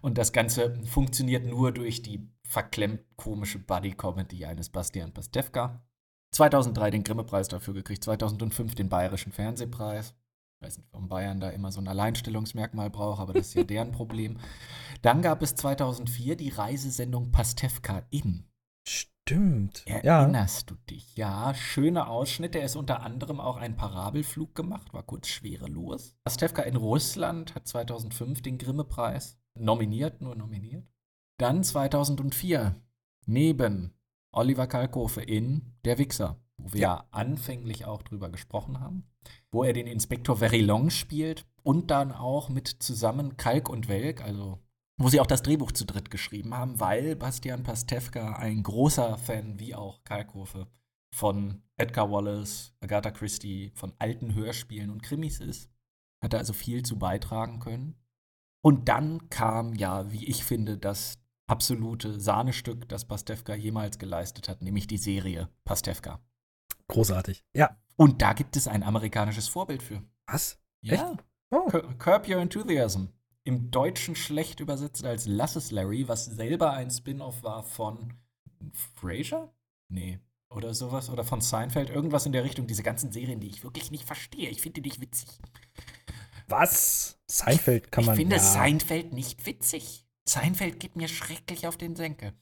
Und das Ganze funktioniert nur durch die verklemmt komische Buddy-Comedy eines Bastian Pastewka. 2003 den Grimme-Preis dafür gekriegt, 2005 den Bayerischen Fernsehpreis. Ich weiß nicht, warum Bayern da immer so ein Alleinstellungsmerkmal braucht, aber das ist ja deren Problem. Dann gab es 2004 die Reisesendung Pastewka in. Stimmt. Ja. Erinnerst du dich? Ja, schöne Ausschnitte. Er ist unter anderem auch einen Parabelflug gemacht, war kurz schwerelos. Pastewka in Russland hat 2005 den Grimme-Preis nominiert, nur nominiert. Dann 2004 neben Oliver Kalkofe in Der Wichser, wo wir ja. anfänglich auch drüber gesprochen haben, wo er den Inspektor Verilong spielt und dann auch mit zusammen Kalk und Welk, also wo sie auch das Drehbuch zu dritt geschrieben haben, weil Bastian Pastewka ein großer Fan, wie auch Kalkofe, von Edgar Wallace, Agatha Christie, von alten Hörspielen und Krimis ist. Hat er also viel zu beitragen können. Und dann kam ja, wie ich finde, das absolute Sahnestück, das Pastewka jemals geleistet hat, nämlich die Serie Pastewka. Großartig. Ja. Und da gibt es ein amerikanisches Vorbild für. Was? Ja. Oh. Cur- Curb Your Enthusiasm. Im Deutschen schlecht übersetzt als Lass es Larry, was selber ein Spin-off war von Frasier? Nee. Oder sowas. Oder von Seinfeld. Irgendwas in der Richtung. Diese ganzen Serien, die ich wirklich nicht verstehe. Ich finde die nicht witzig. Was? Seinfeld kann man Ich finde ja. Seinfeld nicht witzig. Seinfeld geht mir schrecklich auf den Senkel.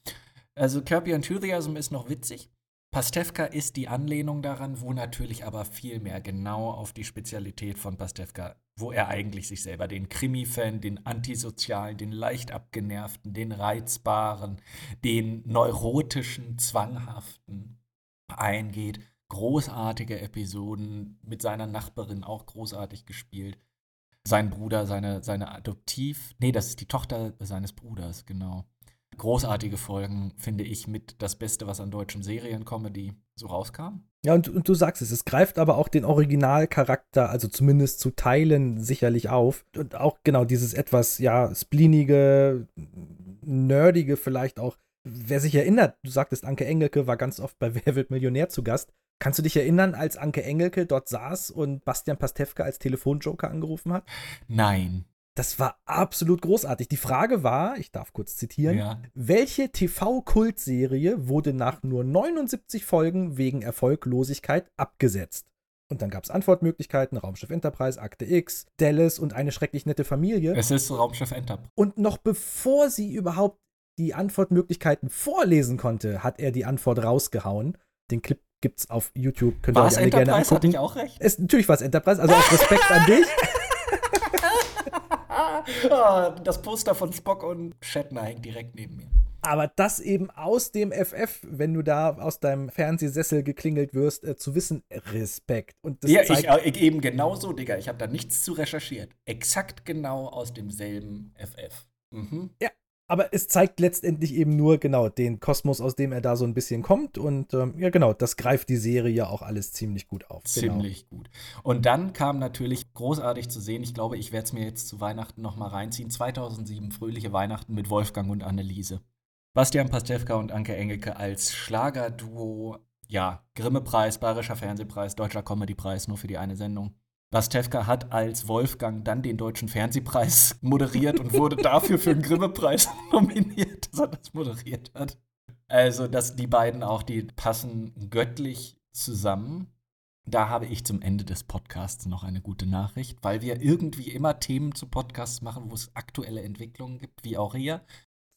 Also Curb Your Enthusiasm ist noch witzig. Pastewka ist die Anlehnung daran, wo natürlich aber viel mehr genau auf die Spezialität von Pastewka, wo er eigentlich sich selber, den Krimi-Fan, den Antisozialen, den leicht abgenervten, den Reizbaren, den neurotischen, zwanghaften eingeht. Großartige Episoden mit seiner Nachbarin auch großartig gespielt sein Bruder, seine, seine Adoptiv, nee, das ist die Tochter seines Bruders, genau. Großartige Folgen, finde ich, mit das Beste, was an deutschen Seriencomedy so rauskam. Ja, und, und du sagst es, es greift aber auch den Originalcharakter, also zumindest zu Teilen sicherlich auf. Und auch genau dieses etwas, ja, spleenige, nerdige vielleicht auch. Wer sich erinnert, du sagtest, Anke Engelke war ganz oft bei [laughs] Wer wird Millionär zu Gast. Kannst du dich erinnern, als Anke Engelke dort saß und Bastian Pastewka als Telefonjoker angerufen hat? Nein. Das war absolut großartig. Die Frage war, ich darf kurz zitieren, Ja. welche TV-Kultserie wurde nach nur 79 Folgen wegen Erfolglosigkeit abgesetzt? Und dann gab es Antwortmöglichkeiten, Raumschiff Enterprise, Akte X, Dallas und eine schrecklich nette Familie. Es ist Raumschiff Enterprise. Und noch bevor sie überhaupt die Antwortmöglichkeiten vorlesen konnte, hat er die Antwort rausgehauen. Den Clip gibt's auf YouTube, könnt ihr euch es alle gerne Enterprise? angucken. Hatte ich auch recht? Es, natürlich war es Enterprise, also auch Respekt an dich. [laughs] [laughs] Ah, das Poster von Spock und Shatner hängt direkt neben mir. Aber das eben aus dem FF, wenn du da aus deinem Fernsehsessel geklingelt wirst, äh, zu wissen, Respekt. Und das ja, zeigt, ich, ich eben genauso, Digga. Ich habe da nichts zu recherchiert. Exakt genau aus demselben FF. Mhm. Ja, aber es zeigt letztendlich eben nur genau den Kosmos, aus dem er da so ein bisschen kommt. Und ähm, ja, genau, das greift die Serie ja auch alles ziemlich gut auf. Genau. Ziemlich gut. Und dann kam natürlich großartig zu sehen, ich glaube, ich werde es mir jetzt zu Weihnachten noch mal reinziehen, 2007 Fröhliche Weihnachten mit Wolfgang und Anneliese. Bastian Pastewka und Anke Engelke als Schlagerduo, ja, Grimme-Preis, Bayerischer Fernsehpreis, Deutscher Comedypreis, nur für die eine Sendung. Pastewka hat als Wolfgang dann den Deutschen Fernsehpreis [laughs] moderiert und wurde dafür für den Grimme-Preis [laughs] nominiert, dass er das moderiert hat. Also, dass die beiden auch, die passen göttlich zusammen. Da habe ich zum Ende des Podcasts noch eine gute Nachricht, weil wir irgendwie immer Themen zu Podcasts machen, wo es aktuelle Entwicklungen gibt, wie auch hier.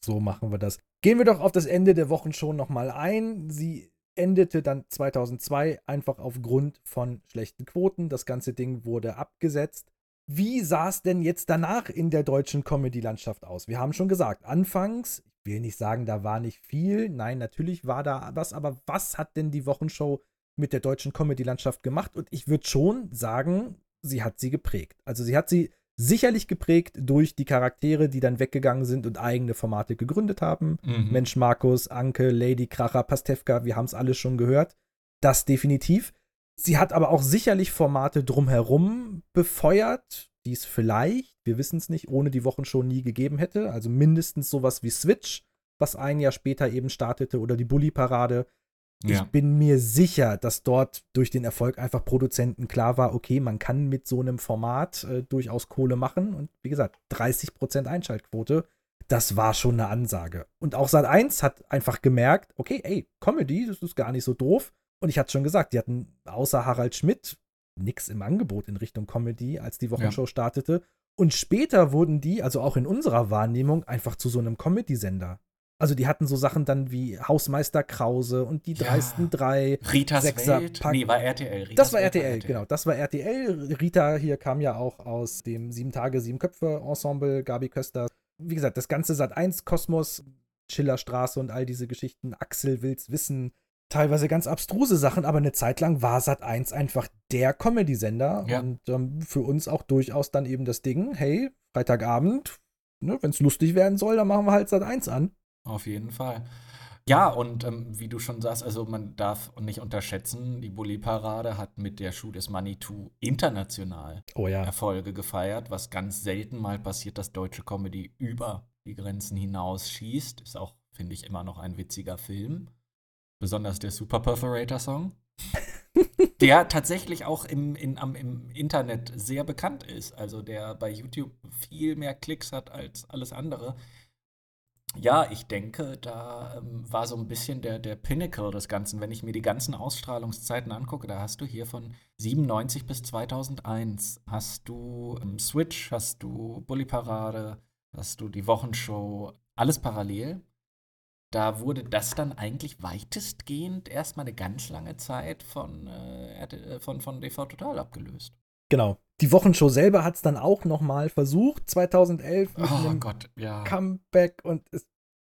So machen wir das. Gehen wir doch auf das Ende der Wochenshow nochmal ein. Sie endete dann 2002 einfach aufgrund von schlechten Quoten. Das ganze Ding wurde abgesetzt. Wie sah es denn jetzt danach in der deutschen Comedy-Landschaft aus? Wir haben schon gesagt, anfangs, ich will nicht sagen, da war nicht viel. Nein, natürlich war da was, aber was hat denn die Wochenshow mit der deutschen Comedy-Landschaft gemacht? Und ich würde schon sagen, sie hat sie geprägt. Also sie hat sie sicherlich geprägt durch die Charaktere, die dann weggegangen sind und eigene Formate gegründet haben. Mhm. Mensch Markus, Anke, Lady Kracher, Pastewka, wir haben es alle schon gehört. Das definitiv. Sie hat aber auch sicherlich Formate drumherum befeuert, die es vielleicht, wir wissen es nicht, ohne die Wochenshow nie gegeben hätte. Also mindestens sowas wie Switch, was ein Jahr später eben startete, oder die Bully-Parade. Ich Ja. bin mir sicher, dass dort durch den Erfolg einfach Produzenten klar war, okay, man kann mit so einem Format äh, durchaus Kohle machen. Und wie gesagt, 30% Einschaltquote, das war schon eine Ansage. Und auch Sat1 hat einfach gemerkt, okay, ey, Comedy, das ist gar nicht so doof. Und ich hatte schon gesagt, die hatten außer Harald Schmidt nichts im Angebot in Richtung Comedy, als die Wochenshow startete. Und später wurden die, also auch in unserer Wahrnehmung, einfach zu so einem Comedy-Sender. Also die hatten so Sachen dann wie Hausmeister Krause und die dreisten drei. Ritas Sechser Welt? Pack. Nee, war RTL. Ritas das war Welt RTL, genau. Das war RTL. Rita hier kam ja auch aus dem Sieben Tage, Sieben Köpfe Ensemble, Gabi Köster. Wie gesagt, das ganze Sat 1 Kosmos, Schillerstraße und all diese Geschichten. Axel will's wissen. Teilweise ganz abstruse Sachen, aber eine Zeit lang war Sat 1 einfach der Comedy-Sender Ja. und ähm, für uns auch durchaus dann eben das Ding, hey, Freitagabend, ne, wenn es lustig werden soll, dann machen wir halt Sat 1 an. Auf jeden Fall. Ja, und ähm, wie du schon sagst, also man darf nicht unterschätzen, die Bully-Parade hat mit der is Money 2 international Oh ja. Erfolge gefeiert, was ganz selten mal passiert, dass deutsche Comedy über die Grenzen hinaus schießt. Ist auch, finde ich, immer noch ein witziger Film. Besonders der Super Perforator Song. [laughs] der tatsächlich auch im, in, am, im Internet sehr bekannt ist. Also der bei YouTube viel mehr Klicks hat als alles andere. Ja, ich denke, da ähm, war so ein bisschen der, der Pinnacle des Ganzen. Wenn ich mir die ganzen Ausstrahlungszeiten angucke, da hast du hier von 97 bis 2001, hast du ähm, Switch, hast du Bully Parade, hast du die Wochenshow, alles parallel. Da wurde das dann eigentlich weitestgehend erstmal eine ganz lange Zeit von, äh, RT- von, von TV Total abgelöst. Genau. Die Wochenshow selber hat es dann auch noch mal versucht, 2011 mit Oh Gott, ja. Comeback und es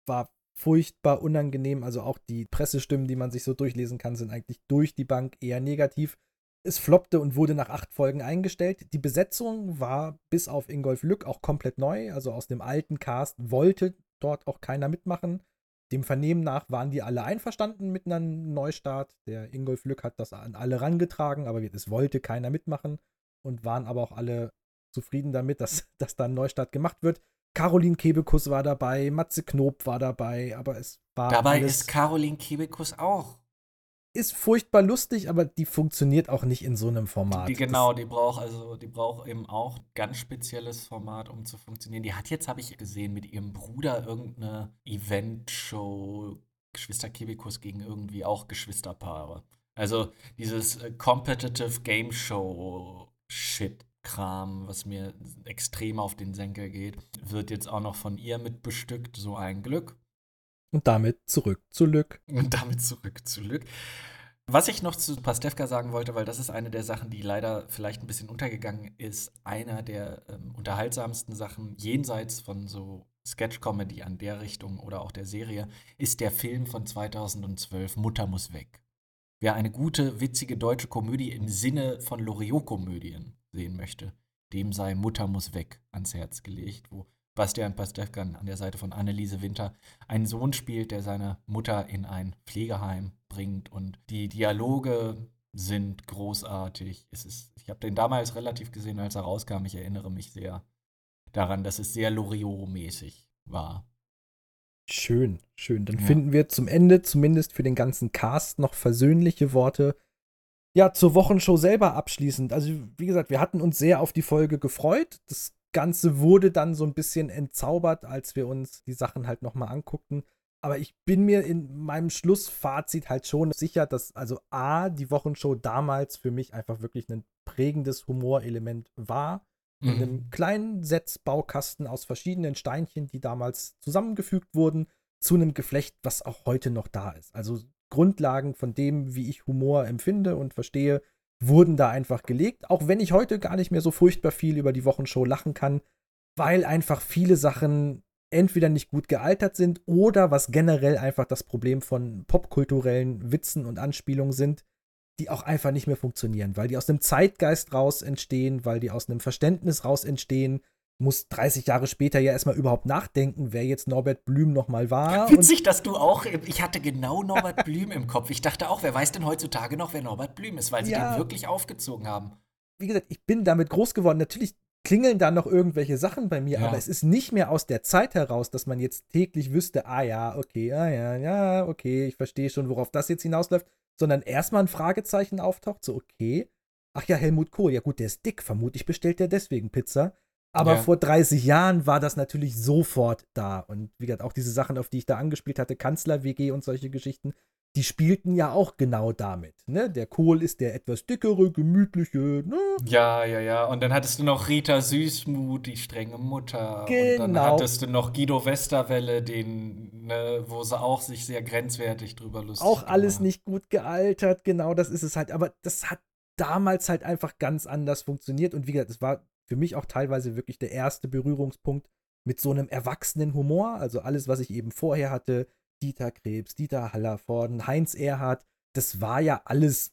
war furchtbar unangenehm. Also auch die Pressestimmen, die man sich so durchlesen kann, sind eigentlich durch die Bank eher negativ. Es floppte und wurde nach acht Folgen eingestellt. Die Besetzung war bis auf Ingolf Lück auch komplett neu. Also aus dem alten Cast wollte dort auch keiner mitmachen. Dem Vernehmen nach waren die alle einverstanden mit einem Neustart. Der Ingolf Lück hat das an alle rangetragen, aber es wollte keiner mitmachen und waren aber auch alle zufrieden damit, dass, [laughs] dass da ein Neustart gemacht wird. Caroline Kebekus war dabei, Matze Knob war dabei, aber es war Dabei ist Caroline Kebekus auch. ist furchtbar lustig, aber die funktioniert auch nicht in so einem Format. Die, genau, die braucht also, die braucht eben auch ein ganz spezielles Format, um zu funktionieren. Die hat jetzt, habe ich gesehen, mit ihrem Bruder irgendeine Event-Show, Geschwister Kebekus gegen irgendwie auch Geschwisterpaare. Also dieses äh, Competitive Game Show Shit. Kram, was mir extrem auf den Senkel geht, wird jetzt auch noch von ihr mit bestückt. So ein Glück. Und damit zurück zu Lück. Und damit zurück zu Lück. Was ich noch zu Pastewka sagen wollte, weil das ist eine der Sachen, die leider vielleicht ein bisschen untergegangen ist, einer der ähm, unterhaltsamsten Sachen jenseits von so Sketch-Comedy an der Richtung oder auch der Serie, ist der Film von 2012 Mutter muss weg. Wer eine gute, witzige deutsche Komödie im Sinne von Loriot-Komödien sehen möchte, dem sei Mutter muss weg ans Herz gelegt, wo Bastian Pastewka an der Seite von Anneliese Winter einen Sohn spielt, der seine Mutter in ein Pflegeheim bringt und die Dialoge sind großartig. Es ist, ich habe den damals relativ gesehen, als er rauskam. Ich erinnere mich sehr daran, dass es sehr Loriot-mäßig war. Schön, schön. Dann Ja. finden wir zum Ende, zumindest für den ganzen Cast, noch versöhnliche Worte. Ja, zur Wochenshow selber abschließend. Also, wie gesagt, wir hatten uns sehr auf die Folge gefreut. Das Ganze wurde dann so ein bisschen entzaubert, als wir uns die Sachen halt nochmal anguckten. Aber ich bin mir in meinem Schlussfazit halt schon sicher, dass also A, die Wochenshow damals für mich einfach wirklich ein prägendes Humorelement war. In Mhm. einem kleinen Setzbaukasten aus verschiedenen Steinchen, die damals zusammengefügt wurden, zu einem Geflecht, was auch heute noch da ist. Also Grundlagen von dem, wie ich Humor empfinde und verstehe, wurden da einfach gelegt. Auch wenn ich heute gar nicht mehr so furchtbar viel über die Wochenshow lachen kann, weil einfach viele Sachen entweder nicht gut gealtert sind oder was generell einfach das Problem von popkulturellen Witzen und Anspielungen sind, die auch einfach nicht mehr funktionieren, weil die aus einem Zeitgeist raus entstehen, weil die aus einem Verständnis raus entstehen. Muss 30 Jahre später ja erstmal überhaupt nachdenken, wer jetzt Norbert Blüm nochmal war. Witzig, dass du auch, ich hatte genau Norbert Blüm im Kopf. Ich dachte auch, wer weiß denn heutzutage noch, wer Norbert Blüm ist, weil sie Ja. den wirklich aufgezogen haben. wie gesagt, ich bin damit groß geworden. Natürlich klingeln da noch irgendwelche Sachen bei mir, Ja. aber es ist nicht mehr aus der Zeit heraus, dass man jetzt täglich wüsste, ah ja, okay, ah ja, ja, okay, ich verstehe schon, worauf das jetzt hinausläuft, sondern erstmal ein Fragezeichen auftaucht, so okay, ach ja, Helmut Kohl, ja gut, der ist dick, vermutlich bestellt der deswegen Pizza. Aber Ja. vor 30 Jahren war das natürlich sofort da. Und wie gesagt, auch diese Sachen, auf die ich da angespielt hatte, Kanzler-WG und solche Geschichten, die spielten ja auch genau damit. Ne? Der Kohl ist der etwas dickere, gemütliche, ne? Ja, ja, ja. Und dann hattest du noch Rita Süßmuth, die strenge Mutter. Und dann Genau. hattest du noch Guido Westerwelle, den, ne, wo sie auch sich sehr grenzwertig drüber lustig auch alles nicht gut gealtert, genau das ist es halt. Aber das hat damals halt einfach ganz anders funktioniert. Und wie gesagt, es war für mich auch teilweise wirklich der erste Berührungspunkt mit so einem erwachsenen Humor. Also alles, was ich eben vorher hatte, Dieter Krebs, Dieter Hallervorden, Heinz Erhardt, das war ja alles,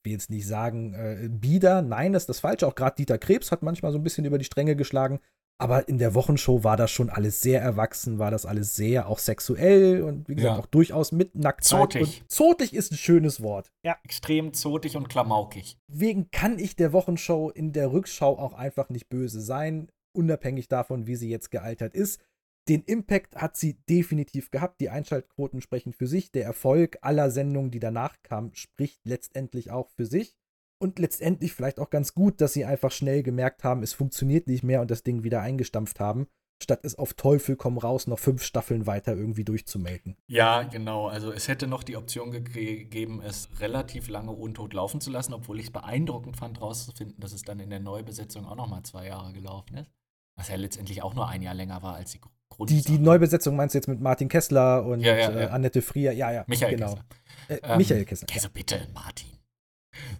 ich will jetzt nicht sagen, äh, bieder. Nein, das ist das Falsche. Auch gerade Dieter Krebs hat manchmal so ein bisschen über die Stränge geschlagen. Aber in der Wochenshow war das schon alles sehr erwachsen, war das alles sehr auch sexuell und wie gesagt Ja. auch durchaus mit Nacktheit. Zotig. Und zotig ist ein schönes Wort. Ja. Extrem zotig und klamaukig. Wegen kann ich der Wochenshow in der Rückschau auch einfach nicht böse sein, unabhängig davon, wie sie jetzt gealtert ist. Den Impact hat sie definitiv gehabt. Die Einschaltquoten sprechen für sich. Der Erfolg aller Sendungen, die danach kamen, spricht letztendlich auch für sich. Und letztendlich vielleicht auch ganz gut, dass sie einfach schnell gemerkt haben, es funktioniert nicht mehr und das Ding wieder eingestampft haben, statt es auf Teufel komm raus noch fünf Staffeln weiter irgendwie durchzumelken. Ja, genau. Also es hätte noch die Option ge- gegeben, es relativ lange untot laufen zu lassen, obwohl ich es beeindruckend fand, rauszufinden, dass es dann in der Neubesetzung auch noch mal zwei Jahre gelaufen ist. Was ja letztendlich auch nur ein Jahr länger war als die Grund. Die, die Neubesetzung meinst du jetzt mit Martin Kessler und Ja, ja, äh, ja. Annette Frier? Ja, ja, Michael genau. Kessler. Äh, Ähm, Michael Kessler. Also bitte, Martin.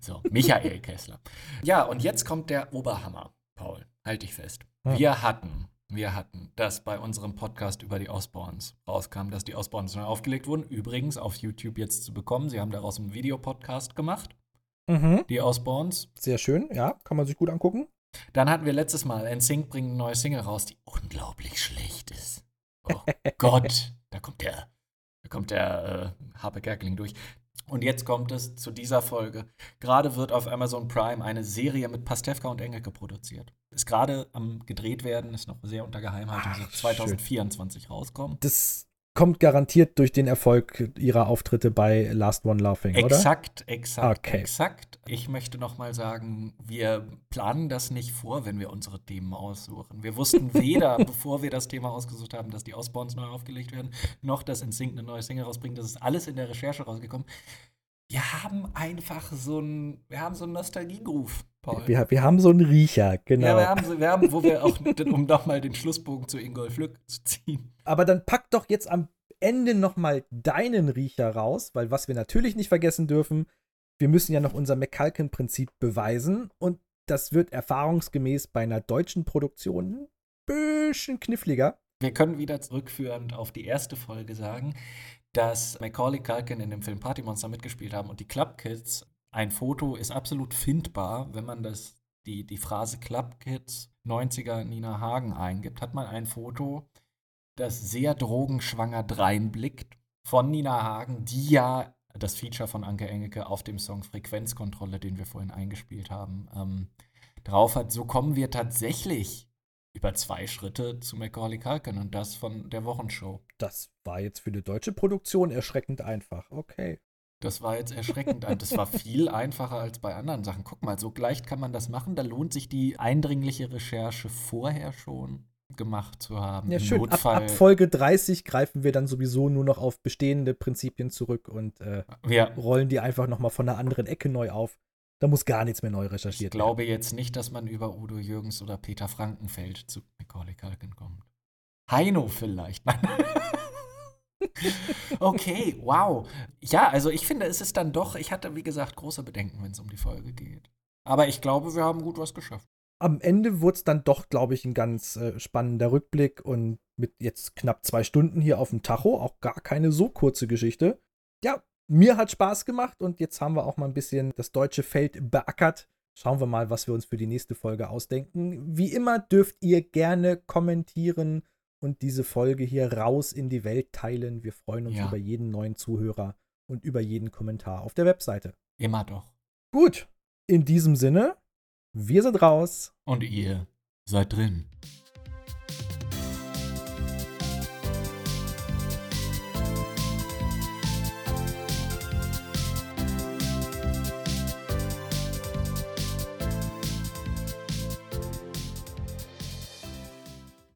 So, Michael [laughs] Kessler. Ja, und jetzt kommt der Oberhammer, Paul. Halt dich fest. Hm. Wir hatten, wir hatten, dass bei unserem Podcast über die Osborns rauskam, dass die Osborns neu aufgelegt wurden. Übrigens auf YouTube jetzt zu bekommen. Sie haben daraus einen Videopodcast gemacht. Mhm. Die Osborns. Sehr schön, ja, kann man sich gut angucken. Dann hatten wir letztes Mal NSYNC bringt eine neue Single raus, die unglaublich schlecht ist. Oh [laughs] Gott, da kommt der, da kommt der äh, Harpe Kerkeling durch. Und jetzt kommt es zu dieser Folge. Gerade wird auf Amazon Prime eine Serie mit Pastewka und Engelke produziert. Ist gerade am gedreht werden, ist noch sehr unter Geheimhaltung, soll 2024 rauskommen. Das kommt garantiert durch den Erfolg ihrer Auftritte bei Last One Laughing, oder? Exakt, exakt, Okay. exakt. Ich möchte noch mal sagen, wir planen das nicht vor, wenn wir unsere Themen aussuchen. Wir wussten [laughs] weder, bevor wir das Thema ausgesucht haben, dass die Osborns neu aufgelegt werden, noch dass NSYNC eine neue Single rausbringt. Das ist alles in der Recherche rausgekommen. Wir haben einfach so ein, wir haben so einen Nostalgie-Groove, Paul. Wir, wir haben so einen Riecher, genau. Ja, wir haben, so, wir haben, wo wir auch, [laughs] um nochmal den Schlussbogen zu Ingolf Lück zu ziehen. Aber dann pack doch jetzt am Ende nochmal deinen Riecher raus, weil was wir natürlich nicht vergessen dürfen, wir müssen ja noch unser McCulkin-Prinzip beweisen und das wird erfahrungsgemäß bei einer deutschen Produktion ein bisschen kniffliger. Wir können wieder zurückführend auf die erste Folge sagen, dass Macaulay Culkin in dem Film Party Monster mitgespielt haben und die Club Kids. Ein Foto ist absolut findbar, wenn man das, die, die Phrase Club Kids 90er Nina Hagen eingibt, hat man ein Foto, das sehr drogenschwanger dreinblickt von Nina Hagen, die ja das Feature von Anke Engelke auf dem Song Frequenzkontrolle, den wir vorhin eingespielt haben, ähm, drauf hat. So kommen wir tatsächlich über zwei Schritte zu Macaulay Culkin und das von der Wochenshow. Das war jetzt für eine deutsche Produktion erschreckend einfach. Okay. Das war jetzt erschreckend. ein- Das war viel einfacher als bei anderen Sachen. Guck mal, so leicht kann man das machen. Da lohnt sich die eindringliche Recherche vorher schon gemacht zu haben. Ja, Im schön. Ab, ab Folge 30 greifen wir dann sowieso nur noch auf bestehende Prinzipien zurück und äh, Ja. rollen die einfach nochmal von einer anderen Ecke neu auf. Da muss gar nichts mehr neu ich recherchiert werden. glaube jetzt nicht, dass man über Udo Jürgens oder Peter Frankenfeld zu Macaulay Culkin kommt. Heino vielleicht. Okay, wow. Ja, also ich finde, es ist dann doch, ich hatte, wie gesagt, große Bedenken, wenn es um die Folge geht. Aber ich glaube, wir haben gut was geschafft. Am Ende wurde es dann doch, glaube ich, ein ganz äh, spannender Rückblick und mit jetzt knapp zwei Stunden hier auf dem Tacho, auch gar keine so kurze Geschichte. Ja, mir hat Spaß gemacht und jetzt haben wir auch mal ein bisschen das deutsche Feld beackert. Schauen wir mal, was wir uns für die nächste Folge ausdenken. Wie immer dürft ihr gerne kommentieren und diese Folge hier raus in die Welt teilen. Wir freuen uns Ja. über jeden neuen Zuhörer und über jeden Kommentar auf der Webseite. Immer doch. Gut, in diesem Sinne, wir sind raus. Und ihr seid drin.